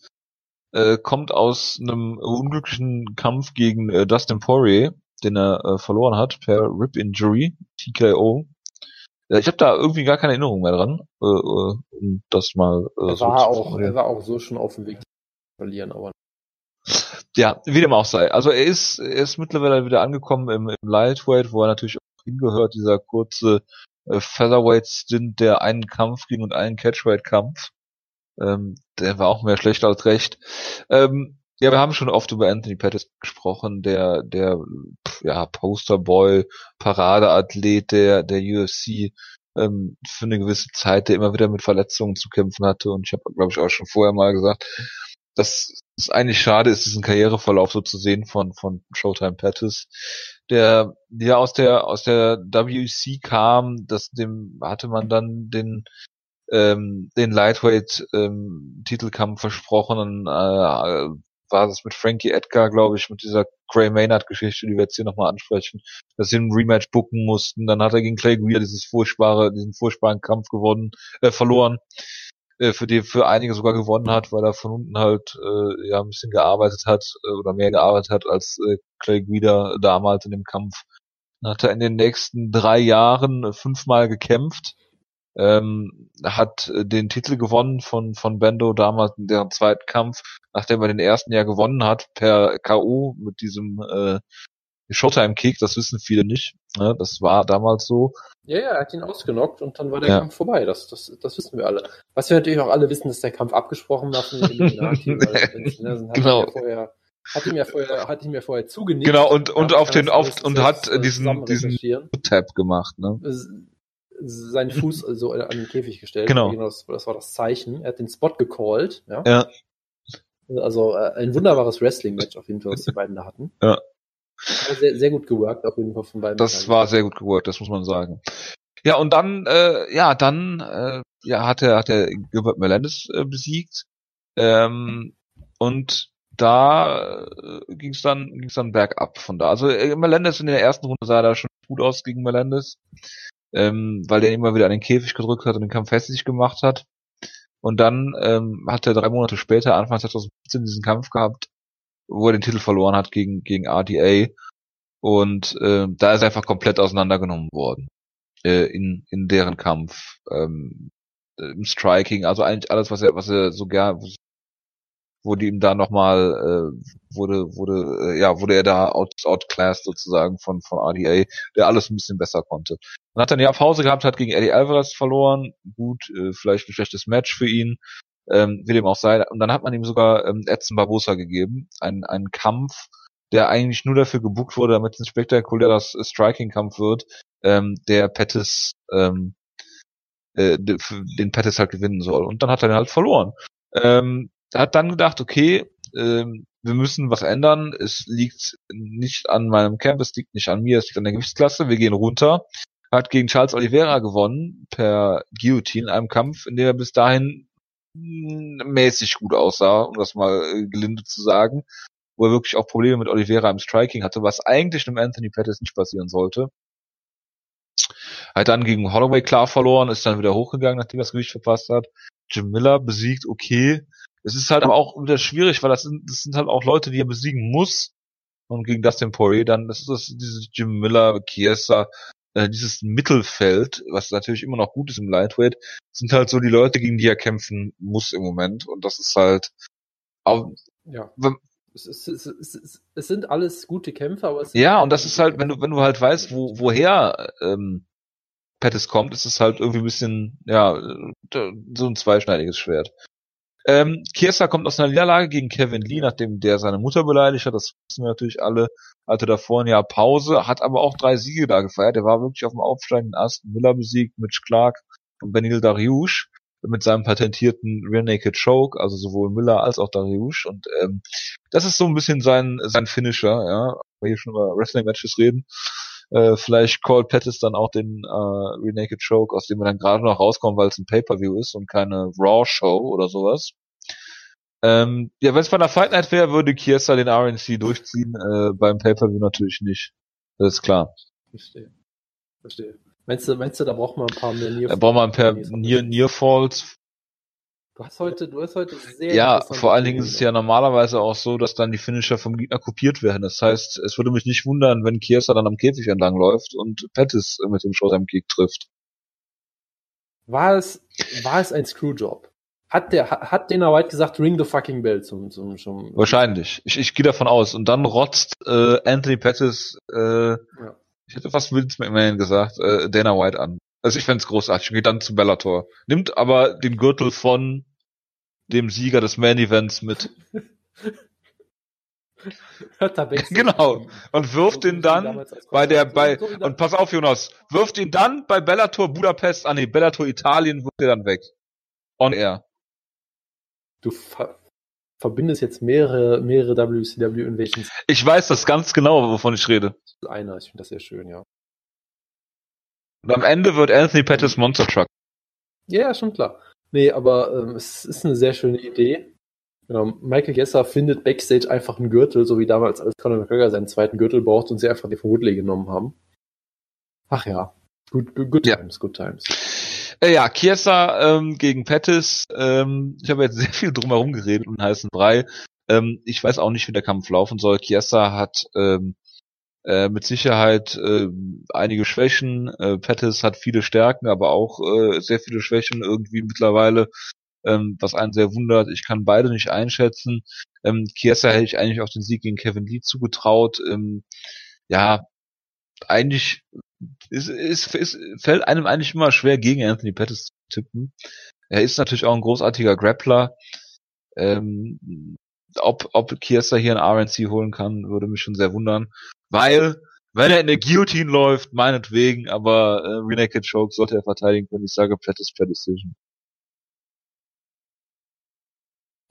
äh, kommt aus einem unglücklichen Kampf gegen äh, Dustin Poirier, den er äh, verloren hat per Rip Injury, TKO. Ich habe da irgendwie gar keine Erinnerung mehr dran, äh, äh, um das mal äh, er so war auch, Er war auch so schon auf dem Weg verlieren, aber ja, wie dem auch sei. Also er ist, er ist mittlerweile wieder angekommen im, im Lightweight, wo er natürlich auch hingehört, dieser kurze äh, Featherweight-Stint, der einen Kampf ging und einen Catchweight-Kampf. Ähm, der war auch mehr schlecht als recht. Ähm, ja, wir haben schon oft über Anthony Pettis gesprochen, der, der, ja, Posterboy, Paradeathlet der, der UFC, ähm, für eine gewisse Zeit, der immer wieder mit Verletzungen zu kämpfen hatte. Und ich habe, glaube ich, auch schon vorher mal gesagt, dass es eigentlich schade ist, diesen Karriereverlauf so zu sehen von, von Showtime Pettis, der, ja aus der, aus der WC kam, das, dem hatte man dann den, ähm, den Lightweight ähm, Titelkampf versprochen äh, war das mit Frankie Edgar, glaube ich, mit dieser Gray Maynard-Geschichte, die wir jetzt hier nochmal ansprechen, dass sie ein Rematch booken mussten. Dann hat er gegen Clay Greer dieses furchtbare, diesen furchtbaren Kampf gewonnen, äh, verloren, äh, für die für einige sogar gewonnen hat, weil er von unten halt äh, ja ein bisschen gearbeitet hat äh, oder mehr gearbeitet hat als äh, Clay Guida damals in dem Kampf. Dann hat er in den nächsten drei Jahren fünfmal gekämpft ähm, hat äh, den Titel gewonnen von, von Bendo damals in deren zweiten Kampf, nachdem er den ersten ja gewonnen hat per K.O. mit diesem äh, Showtime-Kick, das wissen viele nicht. Ne? Das war damals so. Ja, ja, er hat ihn ausgenockt und dann war der ja. Kampf vorbei. Das, das, das wissen wir alle. Was wir natürlich auch alle wissen, dass der Kampf abgesprochen war von den Illuminati. ne, genau. Hat ihm ja vorher, hat ihm ja vorher zugenickt. Genau, und, und auf den, auf, und hat diesen, diesen Tap gemacht, ne? seinen Fuß so also an den Käfig gestellt. Genau. Das, das, war das Zeichen. Er hat den Spot gecallt. Ja. ja. Also äh, ein wunderbares Wrestling-Match auf jeden Fall, was die beiden da hatten. Ja. Sehr, sehr gut geworkt auf jeden Fall von beiden. Das war sehr gut geworkt, das muss man sagen. Ja, und dann, äh, ja, dann äh, ja, hat er, hat er Gilbert Melendez äh, besiegt. Ähm, und da äh, ging es dann, ging's dann bergab von da. Also äh, Melendez in der ersten Runde sah da schon gut aus gegen Melendez ähm, weil der immer wieder an den Käfig gedrückt hat und den Kampf festig gemacht hat. Und dann ähm, hat er drei Monate später, Anfang 2015, diesen Kampf gehabt, wo er den Titel verloren hat gegen, gegen RDA. Und äh, da ist er einfach komplett auseinandergenommen worden äh, in, in deren Kampf. Ähm, im Striking, also eigentlich alles, was er, was er so gern, wurde ihm da nochmal, äh, wurde, wurde, äh, ja, wurde er da out, outclassed sozusagen von, von RDA, der alles ein bisschen besser konnte. Man hat dann ja Pause gehabt, hat gegen Eddie Alvarez verloren, gut, äh, vielleicht ein schlechtes Match für ihn, ähm, will ihm auch sein. Und dann hat man ihm sogar ähm, Edson Barbosa gegeben, ein, ein Kampf, der eigentlich nur dafür gebucht wurde, damit es ein spektakulärer Striking-Kampf wird, ähm, der Pettis, ähm, äh, den Pettis halt gewinnen soll. Und dann hat er den halt verloren. Ähm, hat dann gedacht, okay, ähm, wir müssen was ändern. Es liegt nicht an meinem Camp, es liegt nicht an mir, es liegt an der Gewichtsklasse. Wir gehen runter. Hat gegen Charles Oliveira gewonnen per Guillotine in einem Kampf, in dem er bis dahin mäßig gut aussah, um das mal äh, gelinde zu sagen, wo er wirklich auch Probleme mit Oliveira im Striking hatte, was eigentlich einem Anthony Pettis nicht passieren sollte. Hat dann gegen Holloway klar verloren, ist dann wieder hochgegangen, nachdem er das Gewicht verpasst hat. Jim Miller besiegt, okay, es ist halt aber auch wieder schwierig, weil das sind, das sind halt auch Leute, die er besiegen muss. Und gegen Dustin Poirier dann, das ist das, dieses Jim Miller, Chiesa, äh, dieses Mittelfeld, was natürlich immer noch gut ist im Lightweight, sind halt so die Leute, gegen die er kämpfen muss im Moment. Und das ist halt, auch, ja. Wenn, es, es, es, es, sind alles gute Kämpfer, aber es ja, und das ist halt, wenn du wenn du halt weißt, wo woher ähm, Pettis kommt, ist es halt irgendwie ein bisschen ja so ein zweischneidiges Schwert. Ähm, Chiesa kommt aus einer Niederlage gegen Kevin Lee, nachdem der seine Mutter beleidigt hat. Das wissen wir natürlich alle. Hatte davor ein Jahr Pause, hat aber auch drei Siege da gefeiert. Er war wirklich auf dem aufsteigenden Aston Miller besiegt, Mitch Clark und Benil Dariush mit seinem patentierten Rear Naked Choke, also sowohl Miller als auch Dariush. Und ähm, das ist so ein bisschen sein sein Finisher, ja. wir hier schon über Wrestling-Matches reden. Äh, vielleicht callt Pettis dann auch den äh, Renaked Choke, aus dem wir dann gerade noch rauskommen, weil es ein Pay-Per-View ist und keine Raw-Show oder sowas. Ähm, ja, wenn es bei einer Fight Night wäre, würde Kiesa den RNC durchziehen, äh, beim Pay-Per-View natürlich nicht. Das ist klar. Verstehe. Verstehe. Meinst du, meinst du, da braucht man ein paar mehr Da braucht man ein paar Near, Falls. Du hast heute, du hast heute sehr Ja, vor allen Dingen ist es ja normalerweise auch so, dass dann die Finisher vom Gegner kopiert werden. Das heißt, es würde mich nicht wundern, wenn Kiesa dann am Käfig entlang läuft und Pettis mit dem Showtime Kick trifft. War es, war es ein Screwjob? Hat der, hat Dana White gesagt, ring the fucking bell zum, zum, zum Wahrscheinlich. Ich, ich gehe davon aus. Und dann rotzt äh, Anthony Pettis, äh, ich hätte fast Vince McMahon gesagt, äh, Dana White an. Also ich fänd's großartig. Und geht dann zu Bellator. Nimmt aber den Gürtel von dem Sieger des Main Events mit. Hört da Backstage. Genau. Und wirft So wie dann bei der, bei, und pass auf, Jonas, wirft ihn dann bei Bellator Budapest, ah nee, Bellator Italien, wirft er dann weg. On air. Du ver verbindest jetzt mehrere, mehrere WCW Invasions Ich weiß das ganz genau, wovon ich rede. einer. Ich finde das sehr schön, ja. Und am Ende wird Anthony Pettis Monster Truck. Ja, ja, schon klar. Nee, aber ähm, es ist eine sehr schöne Idee. Genau, Michael Gesser findet Backstage einfach einen Gürtel, so wie damals, als Conor McGregor seinen zweiten Gürtel braucht und sie einfach den von Woodley genommen haben. Ach ja, good, good, good Ja. times, good times. Äh, ja, Chiesa ähm, gegen Pettis. Ähm, ich habe jetzt sehr viel drumherum geredet und heißen Brei. Ähm, ich weiß auch nicht, wie der Kampf laufen soll. Chiesa hat ähm, äh, mit Sicherheit äh, einige Schwächen. Äh, Pettis hat viele Stärken, aber auch äh, sehr viele Schwächen irgendwie mittlerweile, ähm, was einen sehr wundert. Ich kann beide nicht einschätzen. Ähm, Chiesa hätte ich eigentlich auch den Sieg gegen Kevin Lee zugetraut. Ähm, ja, eigentlich ist, ist, ist, fällt einem eigentlich immer schwer, gegen Anthony Pettis zu tippen. Er ist natürlich auch ein großartiger Grappler. Ähm, ob, ob Chiesa hier ein RNC holen kann, würde mich schon sehr wundern. Weil, wenn er in der Guillotine läuft, meinetwegen, aber äh, Renaked Choke sollte er verteidigen können. Ich sage Pettis per Decision.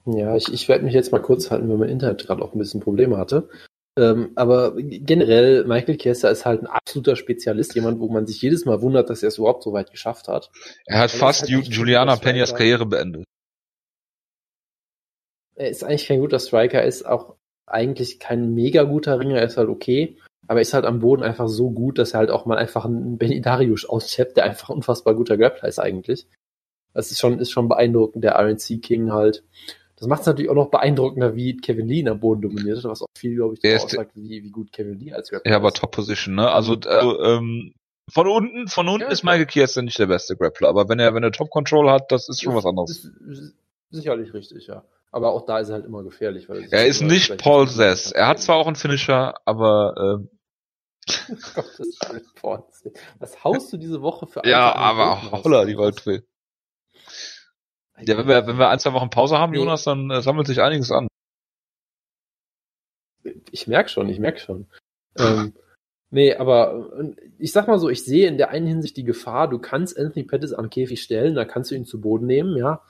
Ja, ich, ich werde mich jetzt mal kurz halten, weil mein Internet gerade auch ein bisschen Probleme hatte. Ähm, aber generell, Michael Chiesa ist halt ein absoluter Spezialist, jemand, wo man sich jedes Mal wundert, dass er es überhaupt so weit geschafft hat. Er hat ist fast halt Juliana Peñas. Karriere beendet. Er ist eigentlich kein guter Striker, er ist auch eigentlich kein mega guter Ringer, er ist halt okay, aber er ist halt am Boden einfach so gut, dass er halt auch mal einfach einen Benny Darius auschappt, der einfach unfassbar guter Grappler ist eigentlich. Das ist schon, ist schon beeindruckend, der RNC King halt. Das macht es natürlich auch noch beeindruckender, wie Kevin Lee am Boden dominiert hat, was auch viel, glaube ich, darüber ist- aussagt, wie, wie gut Kevin Lee als Grappler Ja, aber ist. Top Position, ne? Also, äh, ähm, von unten, von unten Ja, ist. Michael Chiesa nicht der beste Grappler, aber wenn er, wenn er Top Control hat, das ist schon was anderes. Ist, ist sicherlich richtig, ja. Aber auch da ist er halt immer gefährlich. Weil Er ist nicht Paul Sess. Er hat zwar auch einen Finisher, aber ähm, Willen, Paul Sess. Was haust du diese Woche für ja, aber holla, die Waldfee. Ja, wenn wir, wenn wir ein, zwei Wochen Pause haben. Jonas, dann äh, sammelt sich einiges an. Ich merk schon, ich merk schon. ähm, nee, aber äh, ich sag mal so, ich sehe in der einen Hinsicht die Gefahr, du kannst Anthony Pettis am Käfig stellen, da kannst du ihn zu Boden nehmen, ja.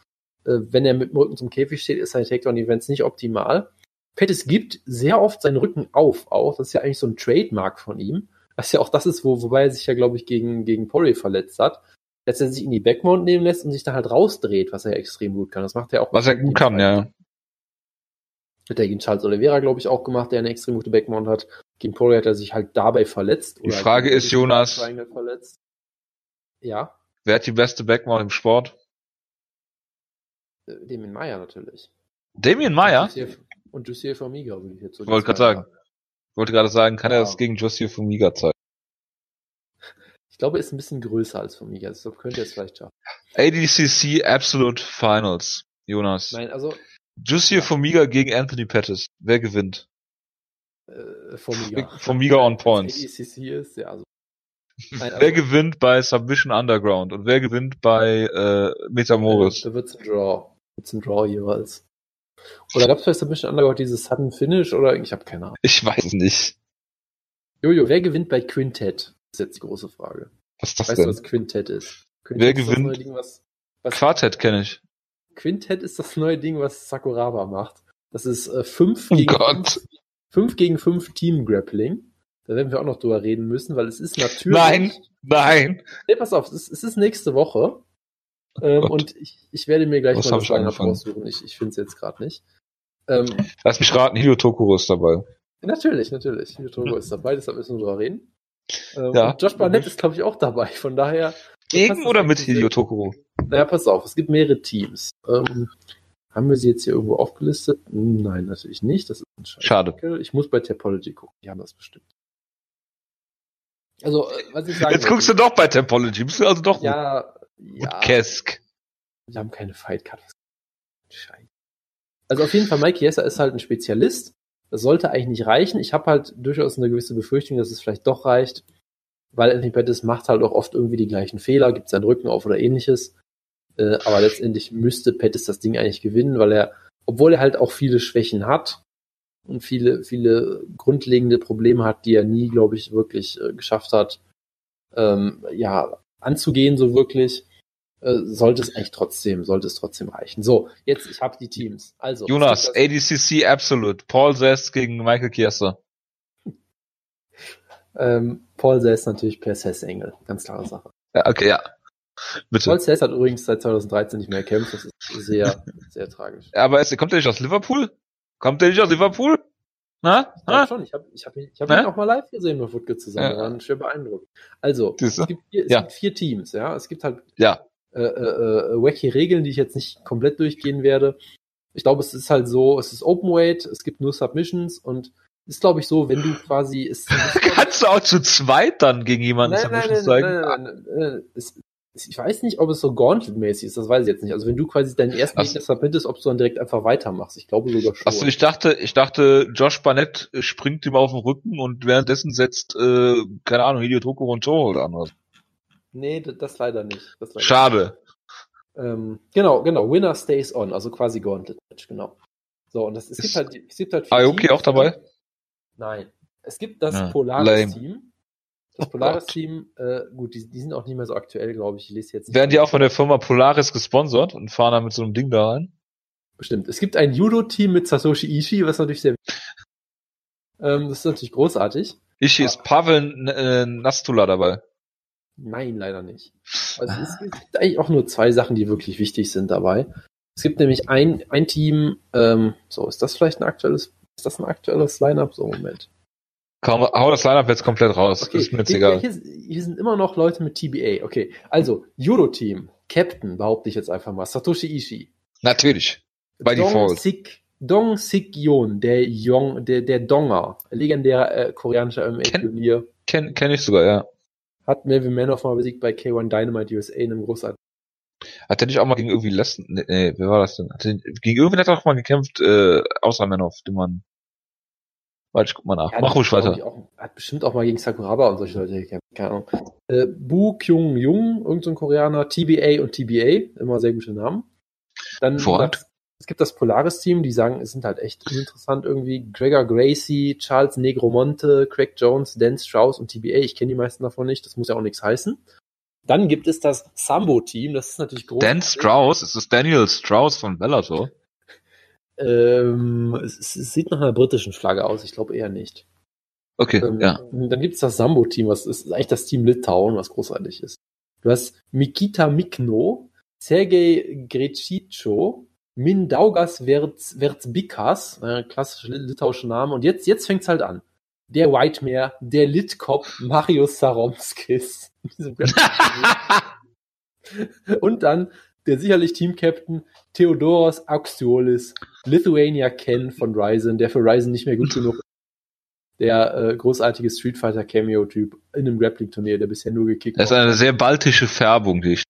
Äh, wenn er mit dem Rücken zum Käfig steht, ist sein Takedown-Events nicht optimal. Pettis gibt sehr oft seinen Rücken auf, auch. Das ist ja eigentlich so ein Trademark von ihm. Was ja auch das ist, wo, wobei er sich ja, glaube ich, gegen, gegen Poirier verletzt hat. Dass er sich in die Backmount nehmen lässt und sich dann halt rausdreht, was er ja extrem gut kann. Das macht er auch. Was er gut kann, ja. Hat er gegen Charles Oliveira, glaube ich, auch gemacht, der eine extrem gute Backmount hat. Gegen Poirier hat er sich halt dabei verletzt. Die Frage ist, Jonas-. Ja, Wer hat die beste Backmount im Sport? äh, Damien Meyer natürlich. Damien Meyer? Jussier- Und Jussier Formiga, würde ich jetzt so Wollte gerade sagen. Ich wollte gerade sagen, kann er das gegen Josie Fumiga zeigen? Ich glaube, er ist ein bisschen größer als Formiga, deshalb könnte er es vielleicht schaffen. ADCC Absolute Finals, Jonas. Nein, also Jussier Fumiga gegen Anthony Pettis. Wer gewinnt? äh, Formiga. Formiga on points. ADCC ist, ja, also. Nein, Wer gewinnt bei Submission Underground und wer gewinnt bei äh, Metamoris? Da wird's ein Draw. Wird's ein Draw jeweils. Oder gab's bei Submission Underground dieses Sudden Finish oder ich habe keine Ahnung. Ich weiß nicht. Jojo, wer gewinnt bei Quintet? Ist jetzt die große Frage. Was ist das Weißt du, denn? was Quintet ist? Quintet Wer ist das gewinnt? neue Ding, was, was Quartett kenne ich. Quintet ist das neue Ding, was Sakuraba macht. Das ist äh, fünf Oh gegen Gott. fünf 5 gegen 5 Team Grappling. Da werden wir auch noch drüber reden müssen, weil es ist natürlich. Nein, nein. Nee, pass auf, es ist, es ist nächste Woche. Ähm, Gott. und ich, ich werde mir gleich Was mal das raussuchen. Ich, ich finde es jetzt gerade nicht. Ähm, Lass mich raten, Hideo Tokuro ist dabei. natürlich, natürlich. Hideo Togo ist dabei, deshalb müssen wir drüber reden. Ähm, Ja. und Josh Barnett ist, glaube ich, auch dabei. Von daher. Gegen oder mit eigentlich Hideo Tokuro? Naja, pass auf, es gibt mehrere Teams. Ähm, haben wir sie jetzt hier irgendwo aufgelistet? Nein, natürlich nicht. Das ist ein Scheiß. Schade. Ich muss bei Topology gucken. Die haben das bestimmt. Also, äh, was ich sagen Jetzt guckst du doch bei Tempology. Bist du also doch Ja, mit ja. Kesk. Wir haben keine Fight Card. Scheiße. Also auf jeden Fall, Mike Chiesa ist halt ein Spezialist. Das sollte eigentlich nicht reichen. Ich habe halt durchaus eine gewisse Befürchtung, dass es vielleicht doch reicht, weil Anthony Pettis macht halt auch oft irgendwie die gleichen Fehler, gibt seinen Rücken auf oder ähnliches. Äh, aber letztendlich müsste Pettis das Ding eigentlich gewinnen, weil er, obwohl er halt auch viele Schwächen hat und viele, viele grundlegende Probleme hat, die er nie, glaube ich, wirklich äh, geschafft hat, ähm, ja, anzugehen, so wirklich, sollte es eigentlich trotzdem, sollte es trotzdem reichen. So, jetzt, ich habe die Teams. Also, Jonas, ADCC Absolute. Paul Zest gegen Michael das, ähm, Paul Sess natürlich per Sess Engel, ganz klare Sache. Ja, okay, ja. Bitte. Paul Sess hat übrigens seit 2013 nicht mehr gekämpft, das ist sehr, sehr tragisch. Aber es, kommt der nicht aus Liverpool? Kommt der nicht aus Liverpool? Na? Ich Na? schon, ich habe ich hab, ihn- ich hab ihn auch mal live gesehen bei Woodke zusammen, Ja. waren schwer beeindruckt. Also, Siehst du? es, gibt vier, es Ja. gibt vier Teams, ja, es gibt halt Ja. Äh, äh, äh, wacky Regeln, die ich jetzt nicht komplett durchgehen werde. Ich glaube, es ist halt so, es ist Open Weight, es gibt nur Submissions und ist, glaube ich, so, wenn du quasi es, Kannst du auch zu zweit dann gegen jemanden nein, nein, Submissions nein, zeigen? nein, nein, nein, nein. Es, ich weiß nicht, ob es so Gauntlet-mäßig ist, das weiß ich jetzt nicht. Also wenn du quasi deinen ersten. Gegner submittest, ob du dann direkt einfach weitermachst. Ich glaube sogar schon. Achso, ich dachte, ich dachte, Josh Barnett springt ihm auf den Rücken und währenddessen setzt, äh, keine Ahnung, Hideo Tokuro und Joe oder anderes. Nee, das, leider nicht. Das leider Schade. Ähm, genau, genau. Winner stays on, also quasi Gauntlet-Match, genau. So, und das, es gibt Ist halt, es gibt halt Aoki Teams. auch dabei? Nein. Es gibt das Ja, Polaris-Team. Das Oh Polaris-Team, äh, gut, die, die sind auch nicht mehr so aktuell, glaube ich. Ich lese jetzt nicht. Werden die auch von der Firma Polaris gesponsert und fahren dann mit so einem Ding da rein? Bestimmt. Es gibt ein Judo-Team mit Satoshi Ishii, was natürlich sehr ähm, das ist natürlich großartig. Ich ist Pavel äh, Nastula dabei. Nein, leider nicht. Also es gibt eigentlich auch nur zwei Sachen, die wirklich wichtig sind dabei. Es gibt nämlich ein, ein Team, ähm, so, ist das vielleicht ein aktuelles, ist das ein aktuelles Line-Up? So, Moment. Kaum, hau das Line-Up jetzt komplett raus. Okay, ist mir jetzt hier, egal. Hier, hier sind immer noch Leute mit TBA. Okay, also Judo-Team, Captain, behaupte ich jetzt einfach mal, Satoshi Ishii. Natürlich. By Dong default. Sik, Dong Sik Yoon, der Yong, der, der Donger, legendärer äh, koreanischer MMA-Pionier, Kenn, kenn ich sogar, ja. Hat Melvin Manoff mal besiegt bei K1 Dynamite USA in einem großartigen. Hat der nicht auch mal gegen irgendwie Lesson, nee, nee, wer war das denn? Hat der, gegen irgendwen hat er auch mal gekämpft, äh, außer Manoff, den man, warte, ich guck mal nach. Ja, Mach ruhig weiter. Auch, hat bestimmt auch mal gegen Sakuraba und solche Leute gekämpft. Keine Ahnung. Äh, Bu Kyung Jung, irgendein so Koreaner, TBA und TBA, immer sehr gute Namen. Dann Hervorragend. Es gibt das Polaris-Team, die sagen, es sind halt echt uninteressant irgendwie. Gregor Gracie, Charles Negromonte, Craig Jones, Dan Strauss und TBA. Ich kenne die meisten davon nicht, das muss ja auch nichts heißen. Dann gibt es das Sambo-Team, das ist natürlich groß. Dan Strauss, ist das Daniel Strauss von Bellator? Ähm, es, es sieht nach einer britischen Flagge aus, ich glaube eher nicht. Okay, Ähm, ja. Dann gibt es das Sambo-Team, was ist eigentlich das Team Litauen, was großartig ist. Du hast Mikita Mikno, Sergei Grecico, Mindaugas Verzbikas, äh, klassische litauische Name. Und jetzt, jetzt fängt's halt an. Der Whitemare, der Litkop, Marius Saromskis. Und dann der sicherlich Team-Captain Theodoros Auxiolis, Lithuania Ken von Ryzen, der für Ryzen nicht mehr gut genug ist. Der äh, großartige Street Fighter Cameo-Typ in einem Grappling-Turnier, der bisher nur gekickt Das ist eine sehr baltische Färbung, die ich.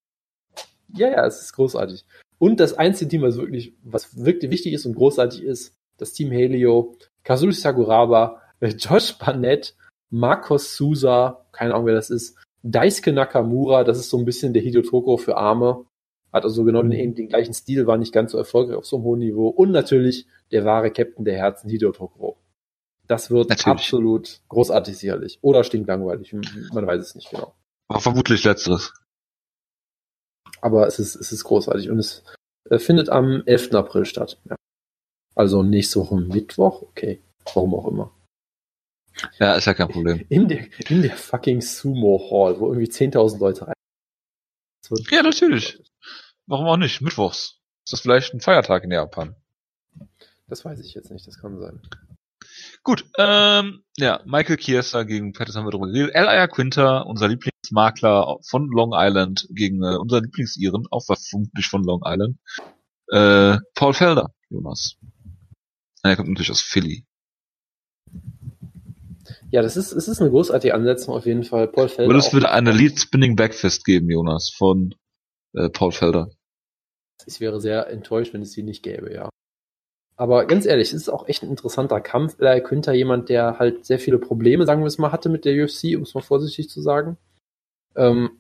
Ja, ja, es ist großartig. Und das einzige Team, was wirklich, was wirklich wichtig ist und großartig ist, das Team Helio, Kazuri Sakuraba, Josh Barnett, Marcos Sousa, keine Ahnung, wer das ist, Daisuke Nakamura, das ist so ein bisschen der Hideo Toko für Arme, hat also genau den, den gleichen Stil, war nicht ganz so erfolgreich auf so einem hohen Niveau und natürlich der wahre Captain der Herzen, Hideo Tokoro. Das wird Natürlich. absolut großartig sicherlich. Oder stinklangweilig, man weiß es nicht genau. Aber vermutlich letzteres. Aber es ist, es ist großartig und es äh, findet am 11. April statt. Ja. Also nächste Woche Mittwoch, okay. Warum auch immer. Ja, ist ja kein Problem. In der, in der fucking Sumo Hall, wo irgendwie 10.000 Leute rein. Ja, natürlich. Warum auch nicht? Mittwochs. Ist das vielleicht ein Feiertag in Japan? Das weiß ich jetzt nicht, das kann sein. Gut, ähm, ja, Michael Chiesa gegen Pettis haben wir drüber geredet. L.I.A. Quinter, unser Lieblingsmakler von Long Island, gegen äh, unser Lieblingsiren, auch vermutlich von Long Island. Äh, Paul Felder, Jonas. Er kommt natürlich aus Philly. Ja, das ist, es ist eine großartige Ansetzung auf jeden Fall. Paul Felder. Und es würde eine Lead Spinning Backfist geben, Jonas, von äh, Paul Felder. Ich wäre sehr enttäuscht, wenn es die nicht gäbe, ja. Aber ganz ehrlich, es ist auch echt ein interessanter Kampf. Eli Quinter, jemand, der halt sehr viele Probleme, sagen wir es mal, hatte mit der UFC, um es mal vorsichtig zu sagen. Ähm,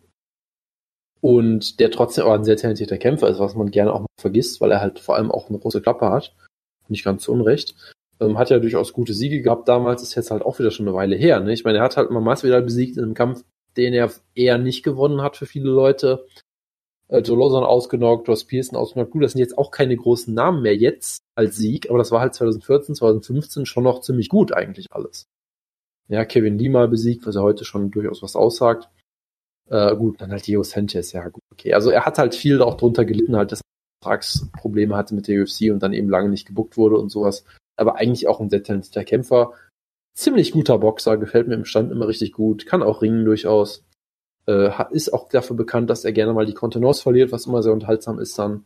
und der trotzdem aber ein sehr talentierter Kämpfer ist, was man gerne auch mal vergisst, weil er halt vor allem auch eine große Klappe hat. Nicht ganz zu Unrecht. Ähm, hat ja durchaus gute Siege gehabt damals, ist jetzt halt auch wieder schon eine Weile her. Ne? Ich meine, er hat halt mal Masvidal besiegt in einem Kampf, den er eher nicht gewonnen hat für viele Leute. Joe Lawson ausgenockt, Ross Pearson ausgenockt. Gut, das sind jetzt auch keine großen Namen mehr jetzt als Sieg, aber das war halt 2014, 2015 schon noch ziemlich gut eigentlich alles. Ja, Kevin Lee mal besiegt, was er heute schon durchaus was aussagt. Äh, gut, dann halt Diego Sanchez, ja gut, okay. Also er hat halt viel auch drunter gelitten, halt, dass er Vertragsprobleme hatte mit der UFC und dann eben lange nicht gebuckt wurde und sowas aber eigentlich auch ein sehr talentierter Kämpfer. Ziemlich guter Boxer, gefällt mir im Stand immer richtig gut, kann auch ringen durchaus. Äh, ist auch dafür bekannt, dass er gerne mal die Kontenance verliert, was immer sehr unterhaltsam ist dann.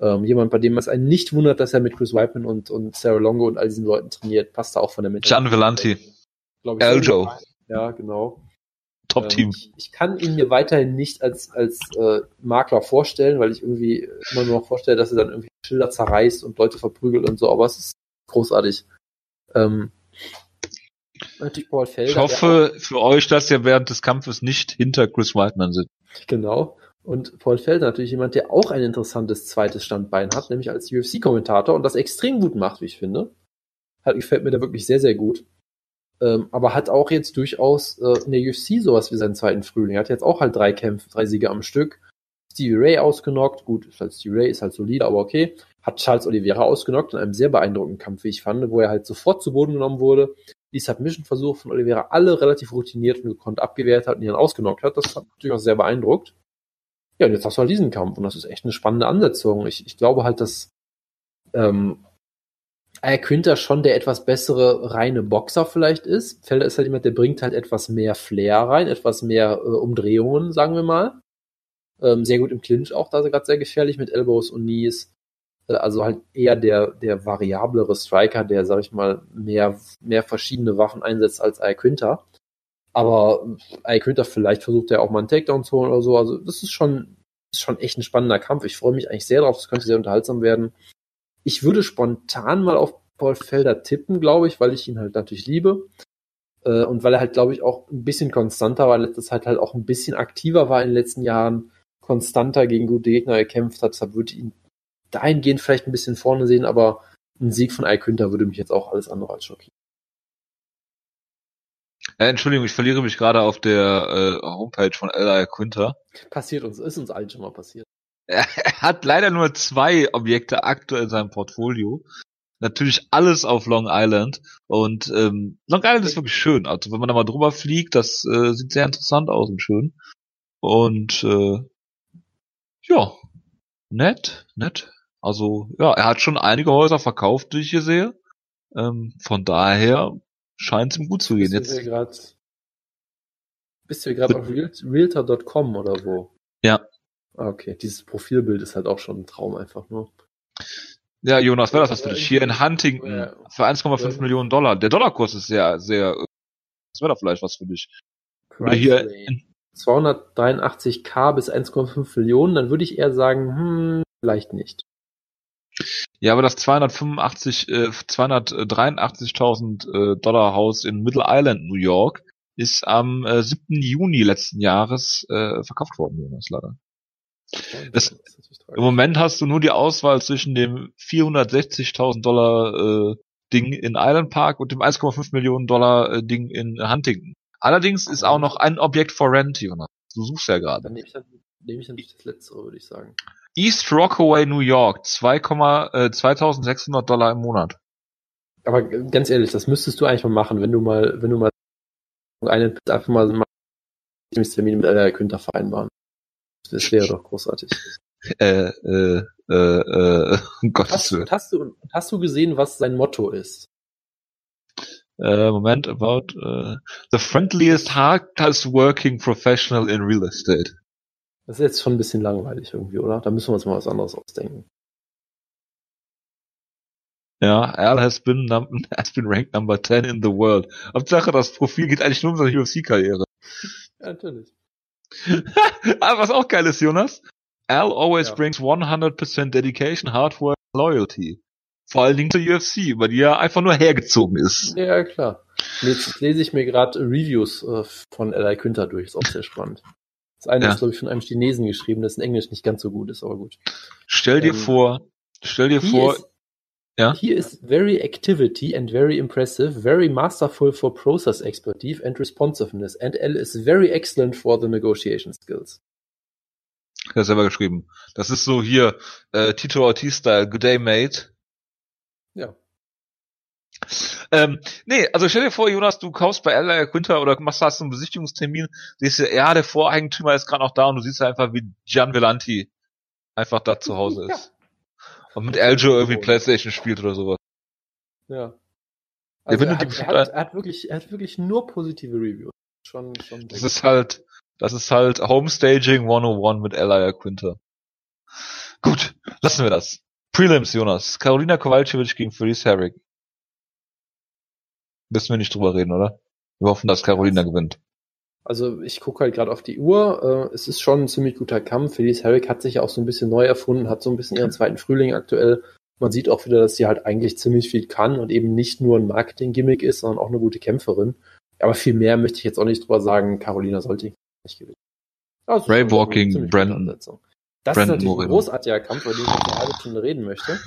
Ähm, jemand, bei dem es einen nicht wundert, dass er mit Chris Weidman und, und Sarah Longo und all diesen Leuten trainiert, passt da auch von der Mitte. Gian Vellanti. Eljo. Ja, genau. Top-Team. Ähm, ich, ich, kann ihn mir weiterhin nicht als, als äh, Makler vorstellen, weil ich irgendwie immer nur noch vorstelle, dass er dann irgendwie Schilder zerreißt und Leute verprügelt und so, aber es ist großartig. Ähm. Ich hoffe für euch, dass ihr während des Kampfes nicht hinter Chris Whiteman sitzt. Genau. Und Paul Felder natürlich jemand, der auch ein interessantes zweites Standbein hat, nämlich als UFC-Kommentator und das extrem gut macht, wie ich finde. Hat, gefällt mir da wirklich sehr, sehr gut. Ähm, aber hat auch jetzt durchaus äh, in der UFC sowas wie seinen zweiten Frühling. Er hat jetzt auch halt drei Kämpfe, drei Siege am Stück. Stevie Ray ausgenockt. Gut, ist halt Stevie Ray ist halt solide, aber okay hat Charles Oliveira ausgenockt in einem sehr beeindruckenden Kampf, wie ich fand, wo er halt sofort zu Boden genommen wurde, die Submission-Versuche von Oliveira alle relativ routiniert und gekonnt abgewehrt hat und ihn dann ausgenockt hat. Das hat natürlich auch sehr beeindruckt. Ja, und jetzt hast du halt diesen Kampf und das ist echt eine spannende Ansetzung. Ich, ich glaube halt, dass ähm, Al Quinter schon der etwas bessere reine Boxer vielleicht ist. Felder ist halt jemand, der bringt halt etwas mehr Flair rein, etwas mehr äh, Umdrehungen, sagen wir mal. Ähm, sehr gut im Clinch auch, da ist er gerade sehr gefährlich mit Elbows und Knees. Also halt eher der, der variablere Striker, der, sag ich mal, mehr, mehr verschiedene Waffen einsetzt als Al Quinter. Aber Al Quinter vielleicht versucht er auch mal einen Takedown zu holen oder so. Also das ist schon, ist schon echt ein spannender Kampf. Ich freue mich eigentlich sehr drauf. Das könnte sehr unterhaltsam werden. Ich würde spontan mal auf Paul Felder tippen, glaube ich, weil ich ihn halt natürlich liebe. Äh, und weil er halt, glaube ich, auch ein bisschen konstanter war, letztes Zeit halt auch ein bisschen aktiver war in den letzten Jahren, konstanter gegen gute Gegner gekämpft hat. Deshalb würde ich ihn dahingehend vielleicht ein bisschen vorne sehen, aber ein Sieg von Alkünter würde mich jetzt auch alles andere als schockieren. Äh, Entschuldigung, ich verliere mich gerade auf der äh, Homepage von L.I. Quinter. Passiert uns, ist uns allen schon mal passiert. Er, er hat leider nur zwei Objekte aktuell in seinem Portfolio. Natürlich alles auf Long Island. Und ähm, Long Island ist wirklich schön. Also wenn man da mal drüber fliegt, das äh, sieht sehr interessant aus und schön. Und äh, ja, nett, nett. Also ja, er hat schon einige Häuser verkauft, die ich hier sehe. Ähm, von daher scheint es ihm gut zu gehen. Bist Jetzt. Grad, bist du gerade auf Realtor.com oder wo? Ja. Ah, okay, dieses Profilbild ist halt auch schon ein Traum einfach nur. Ja, Jonas, wäre das was für dich? Hier in Huntington ja. für 1,5 ja. Millionen Dollar. Der Dollarkurs ist sehr, sehr. Das wäre doch vielleicht was für dich. Oder hier in, 283k bis 1,5 Millionen, dann würde ich eher sagen, hm, vielleicht nicht. Ja, aber das 285, äh, 283.000 äh, Dollar Haus in Middle Island, New York, ist am äh, 7. Juni letzten Jahres äh, verkauft worden, Jonas, leider. Das, Im Moment hast du nur die Auswahl zwischen dem 460.000 Dollar äh, Ding in Island Park und dem 1,5 Millionen Dollar äh, Ding in Huntington. Allerdings ist auch noch ein Objekt for Rent, Jonas. Du suchst ja gerade. Dann nehme ich, dann, nehme ich natürlich das letztere, würde ich sagen. East Rockaway, New York, 2, äh, 2600 Dollar im Monat. Aber ganz ehrlich, das müsstest du eigentlich mal machen, wenn du mal, wenn du mal einen einfach mal, mal Termin mit Ella Günther vereinbaren. Das wäre doch großartig. Äh, äh, äh, äh, um Gottes Hast, Willen. hast, du, hast du gesehen, was sein Motto ist? Äh, Moment, about äh, the friendliest, hardest working professional in real estate. Das ist jetzt schon ein bisschen langweilig irgendwie, oder? Da müssen wir uns mal was anderes ausdenken. Ja, Al has been, num has been ranked number 10 in the world. Hauptsache, das Profil geht eigentlich nur um seine UFC-Karriere. Ja, natürlich. Aber was auch geil ist, Jonas, Al always Ja. brings 100% dedication, hard work, loyalty. Vor allen Dingen zur UFC, über die er einfach nur hergezogen ist. Ja, klar. Jetzt lese ich mir gerade Reviews äh, von Eli Günther durch, ist auch sehr spannend. Das eine Ja. ist, glaube ich, von einem Chinesen geschrieben, das in Englisch nicht ganz so gut ist, aber gut. Stell dir Ähm, vor, stell dir vor, is, ja? he is very activity and very impressive, very masterful for process expertise and responsiveness, and L is very excellent for the negotiation skills. hat selber geschrieben. Das ist so hier, äh, Tito Ortiz-Style, Good Day, Mate. Ja. Ähm, nee, also stell dir vor, Jonas, du kaufst bei Ella Quinter oder machst hast einen Besichtigungstermin, siehst du, ja, der Voreigentümer ist gerade noch da und du siehst einfach, wie Gian Vellanti einfach da zu Hause Ja. ist. Und mit Aljo irgendwie Playstation spielt oder sowas. Ja. Ja, Also wenn er, hat, er, hat, er, hat wirklich, er hat wirklich nur positive Reviews. Schon, schon. Das ist halt, das ist halt Homestaging 101 mit Ella Quinter. Gut, lassen wir das. Prelims, Jonas. Carolina Kowalkiewicz gegen Felice Herrig. Müssen wir nicht drüber reden, oder? Wir hoffen, dass Carolina gewinnt. Also ich gucke halt gerade auf die Uhr. Äh, es ist schon ein ziemlich guter Kampf. Felice Herrick hat sich ja auch so ein bisschen neu erfunden, hat so ein bisschen ihren zweiten Frühling aktuell. Man sieht auch wieder, dass sie halt eigentlich ziemlich viel kann und eben nicht nur ein Marketing-Gimmick ist, sondern auch eine gute Kämpferin. Aber viel mehr möchte ich jetzt auch nicht drüber sagen. Carolina sollte nicht gewinnen. Also Ray gute Brandon-. Das Brandon ist natürlich Moreno. ein großartiger Kampf, über den ich eine halbe Stunde reden möchte.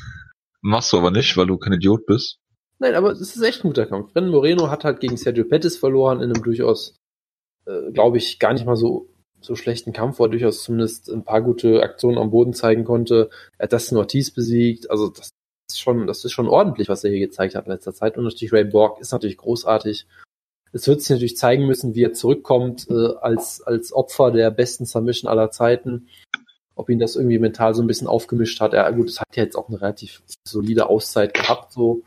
Machst du aber nicht, weil du kein Idiot bist. Nein, aber es ist echt ein guter Kampf. Brendan Moreno hat halt gegen Sergio Pettis verloren in einem durchaus, äh, glaube ich, gar nicht mal so, so schlechten Kampf, wo er durchaus zumindest ein paar gute Aktionen am Boden zeigen konnte. Er hat Dustin Ortiz besiegt. Also das ist schon, das ist schon ordentlich, was er hier gezeigt hat in letzter Zeit. Und natürlich Ray Borg ist natürlich großartig. Es wird sich natürlich zeigen müssen, wie er zurückkommt äh, als, als Opfer der besten Submission aller Zeiten. Ob ihn das irgendwie mental so ein bisschen aufgemischt hat. Ja, gut, es hat ja jetzt auch eine relativ solide Auszeit gehabt, so.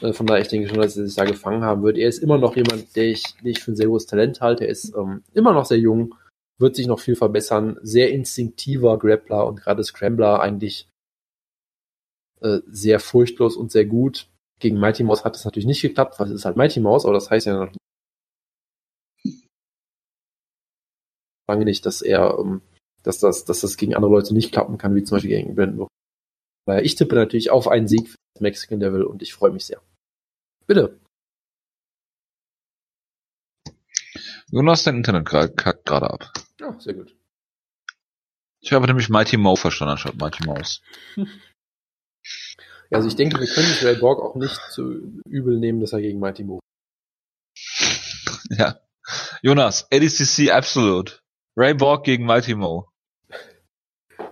Äh, Von daher, ich denke schon, dass er sich da gefangen haben wird. Er ist immer noch jemand, der ich, den ich für ein sehr großes Talent halte. Er ist ähm, immer noch sehr jung, wird sich noch viel verbessern. Sehr instinktiver Grappler und gerade Scrambler eigentlich äh, sehr furchtlos und sehr gut. Gegen Mighty Mouse hat es natürlich nicht geklappt, weil es ist halt Mighty Mouse, aber das heißt ja noch lange nicht, dass er, ähm, dass das, dass das gegen andere Leute nicht klappen kann, wie zum Beispiel gegen Brandon. Ich tippe natürlich auf einen Sieg für Mexican Devil und ich freue mich sehr. Bitte. Jonas, dein Internet kackt gerade ab. Ja, sehr gut. Ich habe nämlich Mighty Mo verstanden anstatt Mighty Mouse. Ja, also ich denke, wir können Ray Borg auch nicht zu übel nehmen, dass er gegen Mighty Mo. Ja. Jonas, ADCC Absolute. Ray Borg gegen Mighty Mo.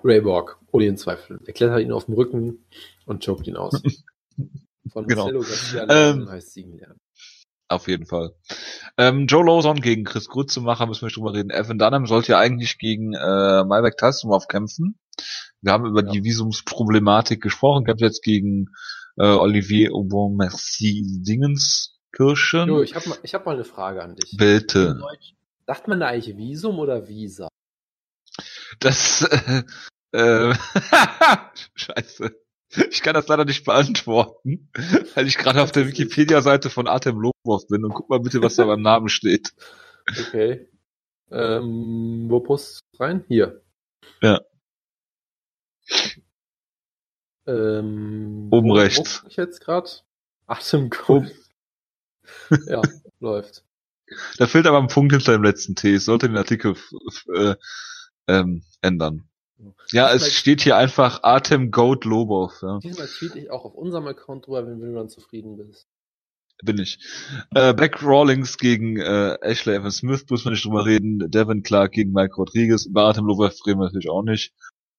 Ray Borg, ohne den Zweifel. Er klettert ihn auf dem Rücken und choked ihn aus. Von Genau. Marcelo Garcia Ähm, heißt siegen lernen. Auf jeden Fall. Ähm, Joe Lawson gegen Chris Grützemacher müssen wir nicht drüber reden. Evan Dunham sollte ja eigentlich gegen äh, Malbec Tassimov kämpfen. Wir haben über Ja. die Visumsproblematik gesprochen. Kämpft jetzt gegen äh, Olivier Aubin-Merci Dingenskirchen. Jo, ich habe mal, ich hab mal eine Frage an dich. Bitte. Sagt man da eigentlich Visum oder Visa? Das äh, äh, Scheiße. Ich kann das leider nicht beantworten, weil ich gerade auf der Wikipedia-Seite von Artem Lobov bin und guck mal bitte, was da beim Namen steht. Okay. Ähm, wo postest du rein? Hier. Ja. Ähm, Oben rechts. Ich jetzt gerade? Atemcode. ja, läuft. Da fehlt aber ein Punkt hinter dem letzten T. Ich sollte den Artikel äh, ähm, ändern. Ja, es steht hier einfach Artem Goat Lobov. Ja, Diesmal tweete ich auch auf unserem Account drüber, wenn du dann zufrieden bist. bin ich. Äh, Beck Rawlings gegen äh, Ashley Evans Smith muss man nicht drüber reden. Devin Clark gegen Mike Rodriguez. Über Artem Lobov reden wir natürlich auch nicht.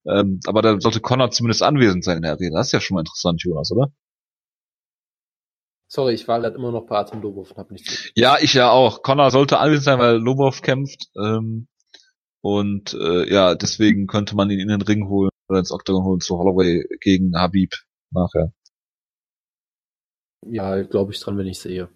Ähm, aber da sollte Connor zumindest anwesend sein in der Arena. Das ist ja schon mal interessant, Jonas, oder? Sorry, ich war gerade immer noch bei Artem Lobov und hab nichts. Ja, ich ja auch. Connor sollte anwesend sein, weil Lobov kämpft. Ähm, und äh, ja, deswegen könnte man ihn in den Ring holen oder ins Octagon holen zu Holloway gegen Habib nachher. Ja, glaube ich dran, wenn ich sehe.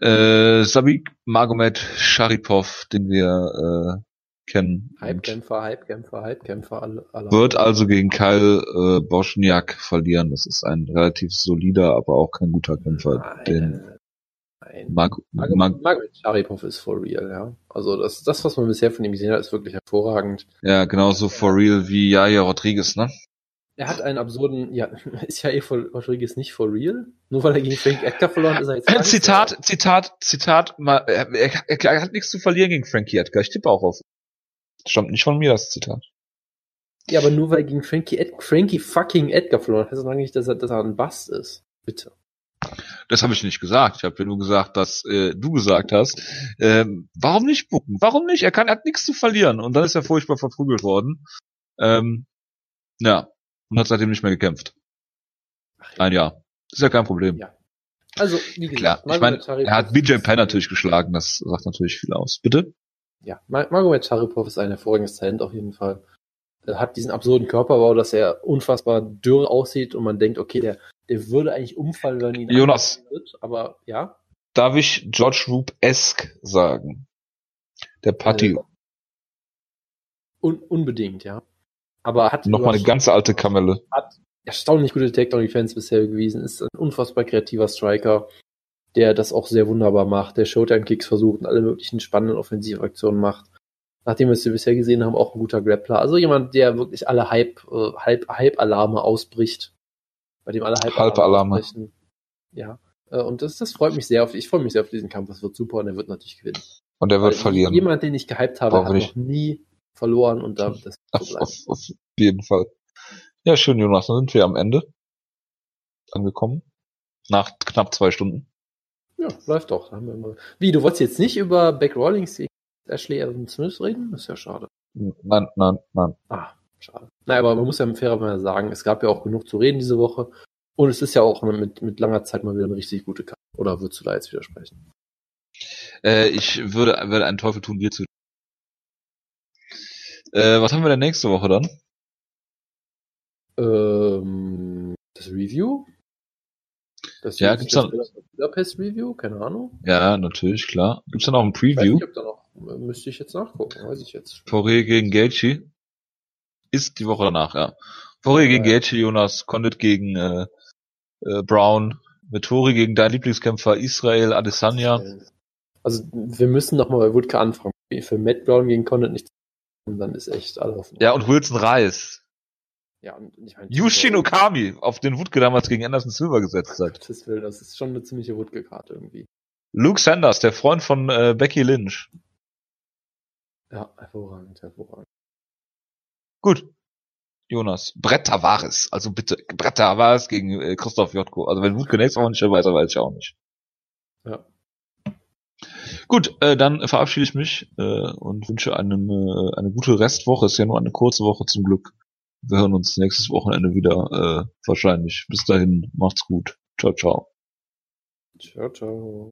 Äh, Sabik Magomed Sharipov, den wir äh, kennen. Hypekämpfer, Hypekämpfer, Hypekämpfer, alle, alle. Wird also gegen Kyle äh, Boschniak verlieren. Das ist ein relativ solider, aber auch kein guter Kämpfer. Nein, den nein. Mag Margaret Sharipov ist for real, ja. Also das, das, was man bisher von ihm gesehen hat, ist wirklich hervorragend. ja, genauso for real wie Yaya Rodriguez, ne? Er hat einen absurden, ja, ist ja eh for, Rodriguez nicht for real. Nur weil er gegen Frank Edgar verloren hat, ist er jetzt. Gar nicht Zitat, Zitat, Zitat, mal, er, er, er, hat nichts zu verlieren gegen Frankie Edgar. Ich tippe auch auf. Stammt nicht von mir, das Zitat. Ja, aber nur weil er gegen Frankie, Ed, Frankie fucking Edgar verloren hat, heißt das noch nicht, dass er, dass er ein Bast ist. Bitte. Das habe ich nicht gesagt. Ich habe ja nur gesagt, dass äh, du gesagt hast. Ähm, warum nicht bucken? Warum nicht? Er kann, er hat nichts zu verlieren. Und dann ist er furchtbar verprügelt worden. Ähm, ja. Und hat seitdem nicht mehr gekämpft. Ein Jahr. Ist ja kein Problem. Ja. Also, wie Klar. gesagt, Ich meine, er hat BJ Penn natürlich geschlagen. Das sagt natürlich viel aus. Bitte? Ja, Ma- Magomed Sharipov ist ein hervorragendes Talent auf jeden Fall. Hat diesen absurden Körperbau, dass er unfassbar dürr aussieht und man denkt, okay, der, der würde eigentlich umfallen, wenn ihn Jonas. wird, aber ja. Darf ich George Roop-esque sagen? Der Party. Äh, Un unbedingt, ja. Aber hat Nochmal eine ganz alte Kamelle. erstaunlich gute Takedown-Defense bisher gewesen, ist ein unfassbar kreativer Striker, der das auch sehr wunderbar macht, der Showtime-Kicks versucht und alle möglichen spannenden Offensivaktionen macht. Nachdem wir es bisher gesehen haben, auch ein guter Grappler. Also jemand, der wirklich alle Hype, äh, Hype, Hype-Alarme ausbricht. Bei dem alle Hype-Alarme Hype-Alarme. ausbrechen. Ja. Äh, Und das, das freut mich sehr auf, ich freue mich sehr auf diesen Kampf. Das wird super und er wird natürlich gewinnen. Und er wird Weil verlieren. Jemand, den ich gehypt habe, Brauchen hat wir noch nie verloren und da, das Auf, auf, auf jeden Fall. Ja, schön, Jonas. Dann sind wir am Ende angekommen. Nach knapp zwei Stunden. Ja, läuft doch. Wir. Wie, du wolltest jetzt nicht über Rawlings gegen Ashley Evans Smith reden? Das ist ja schade. Nein, nein, nein. Ah, schade. Naja, aber man muss ja fairerweise sagen, es gab ja auch genug zu reden diese Woche. Und es ist ja auch mit, mit langer Zeit mal wieder eine richtig gute Karte. Oder würdest du da jetzt widersprechen? Äh, ich würde, würde einen Teufel tun, dir zu. Äh, was haben wir denn nächste Woche dann? Ähm, das Review? Das Ja, das- gibt's das dann- Budapest Review? Keine Ahnung. Ja, natürlich, klar. Gibt's dann auch ein Ich weiß Preview? nicht, ob da noch, müsste ich jetzt nachgucken, weiß ich jetzt. Poirier gegen Gaethje. Ist die Woche danach, ja. Poirier gegen Ja. Gaethje, Jonas. Condit gegen äh, äh, Brown. Vettori gegen dein Lieblingskämpfer Israel Adesanya. Also, wir müssen noch mal bei Woodke anfangen. Für Matt Brown gegen Condit nicht und dann ist echt alles. Ja, und Wilson Reis. Ja, und ich meine, Yushin Okami, auf den Wutke damals gegen Anderson Silver gesetzt hat. Gottes Willen, das ist schon eine ziemliche Woodke-Karte irgendwie. Luke Sanders, der Freund von äh, Becky Lynch. Ja, hervorragend, hervorragend. Gut. Jonas. Brett Tavares. Also bitte. Brett Tavares gegen äh, Christoph Jotko. Also wenn Wutke nächstes Mal nicht dabei ist, weiß ich auch nicht. Ja. Gut, äh, dann verabschiede ich mich äh, und wünsche einen, äh, eine gute Restwoche. Ist ja nur eine kurze Woche zum Glück. Wir hören uns nächstes Wochenende wieder, äh, wahrscheinlich. Bis dahin, macht's gut. Ciao, ciao. Ciao, ciao.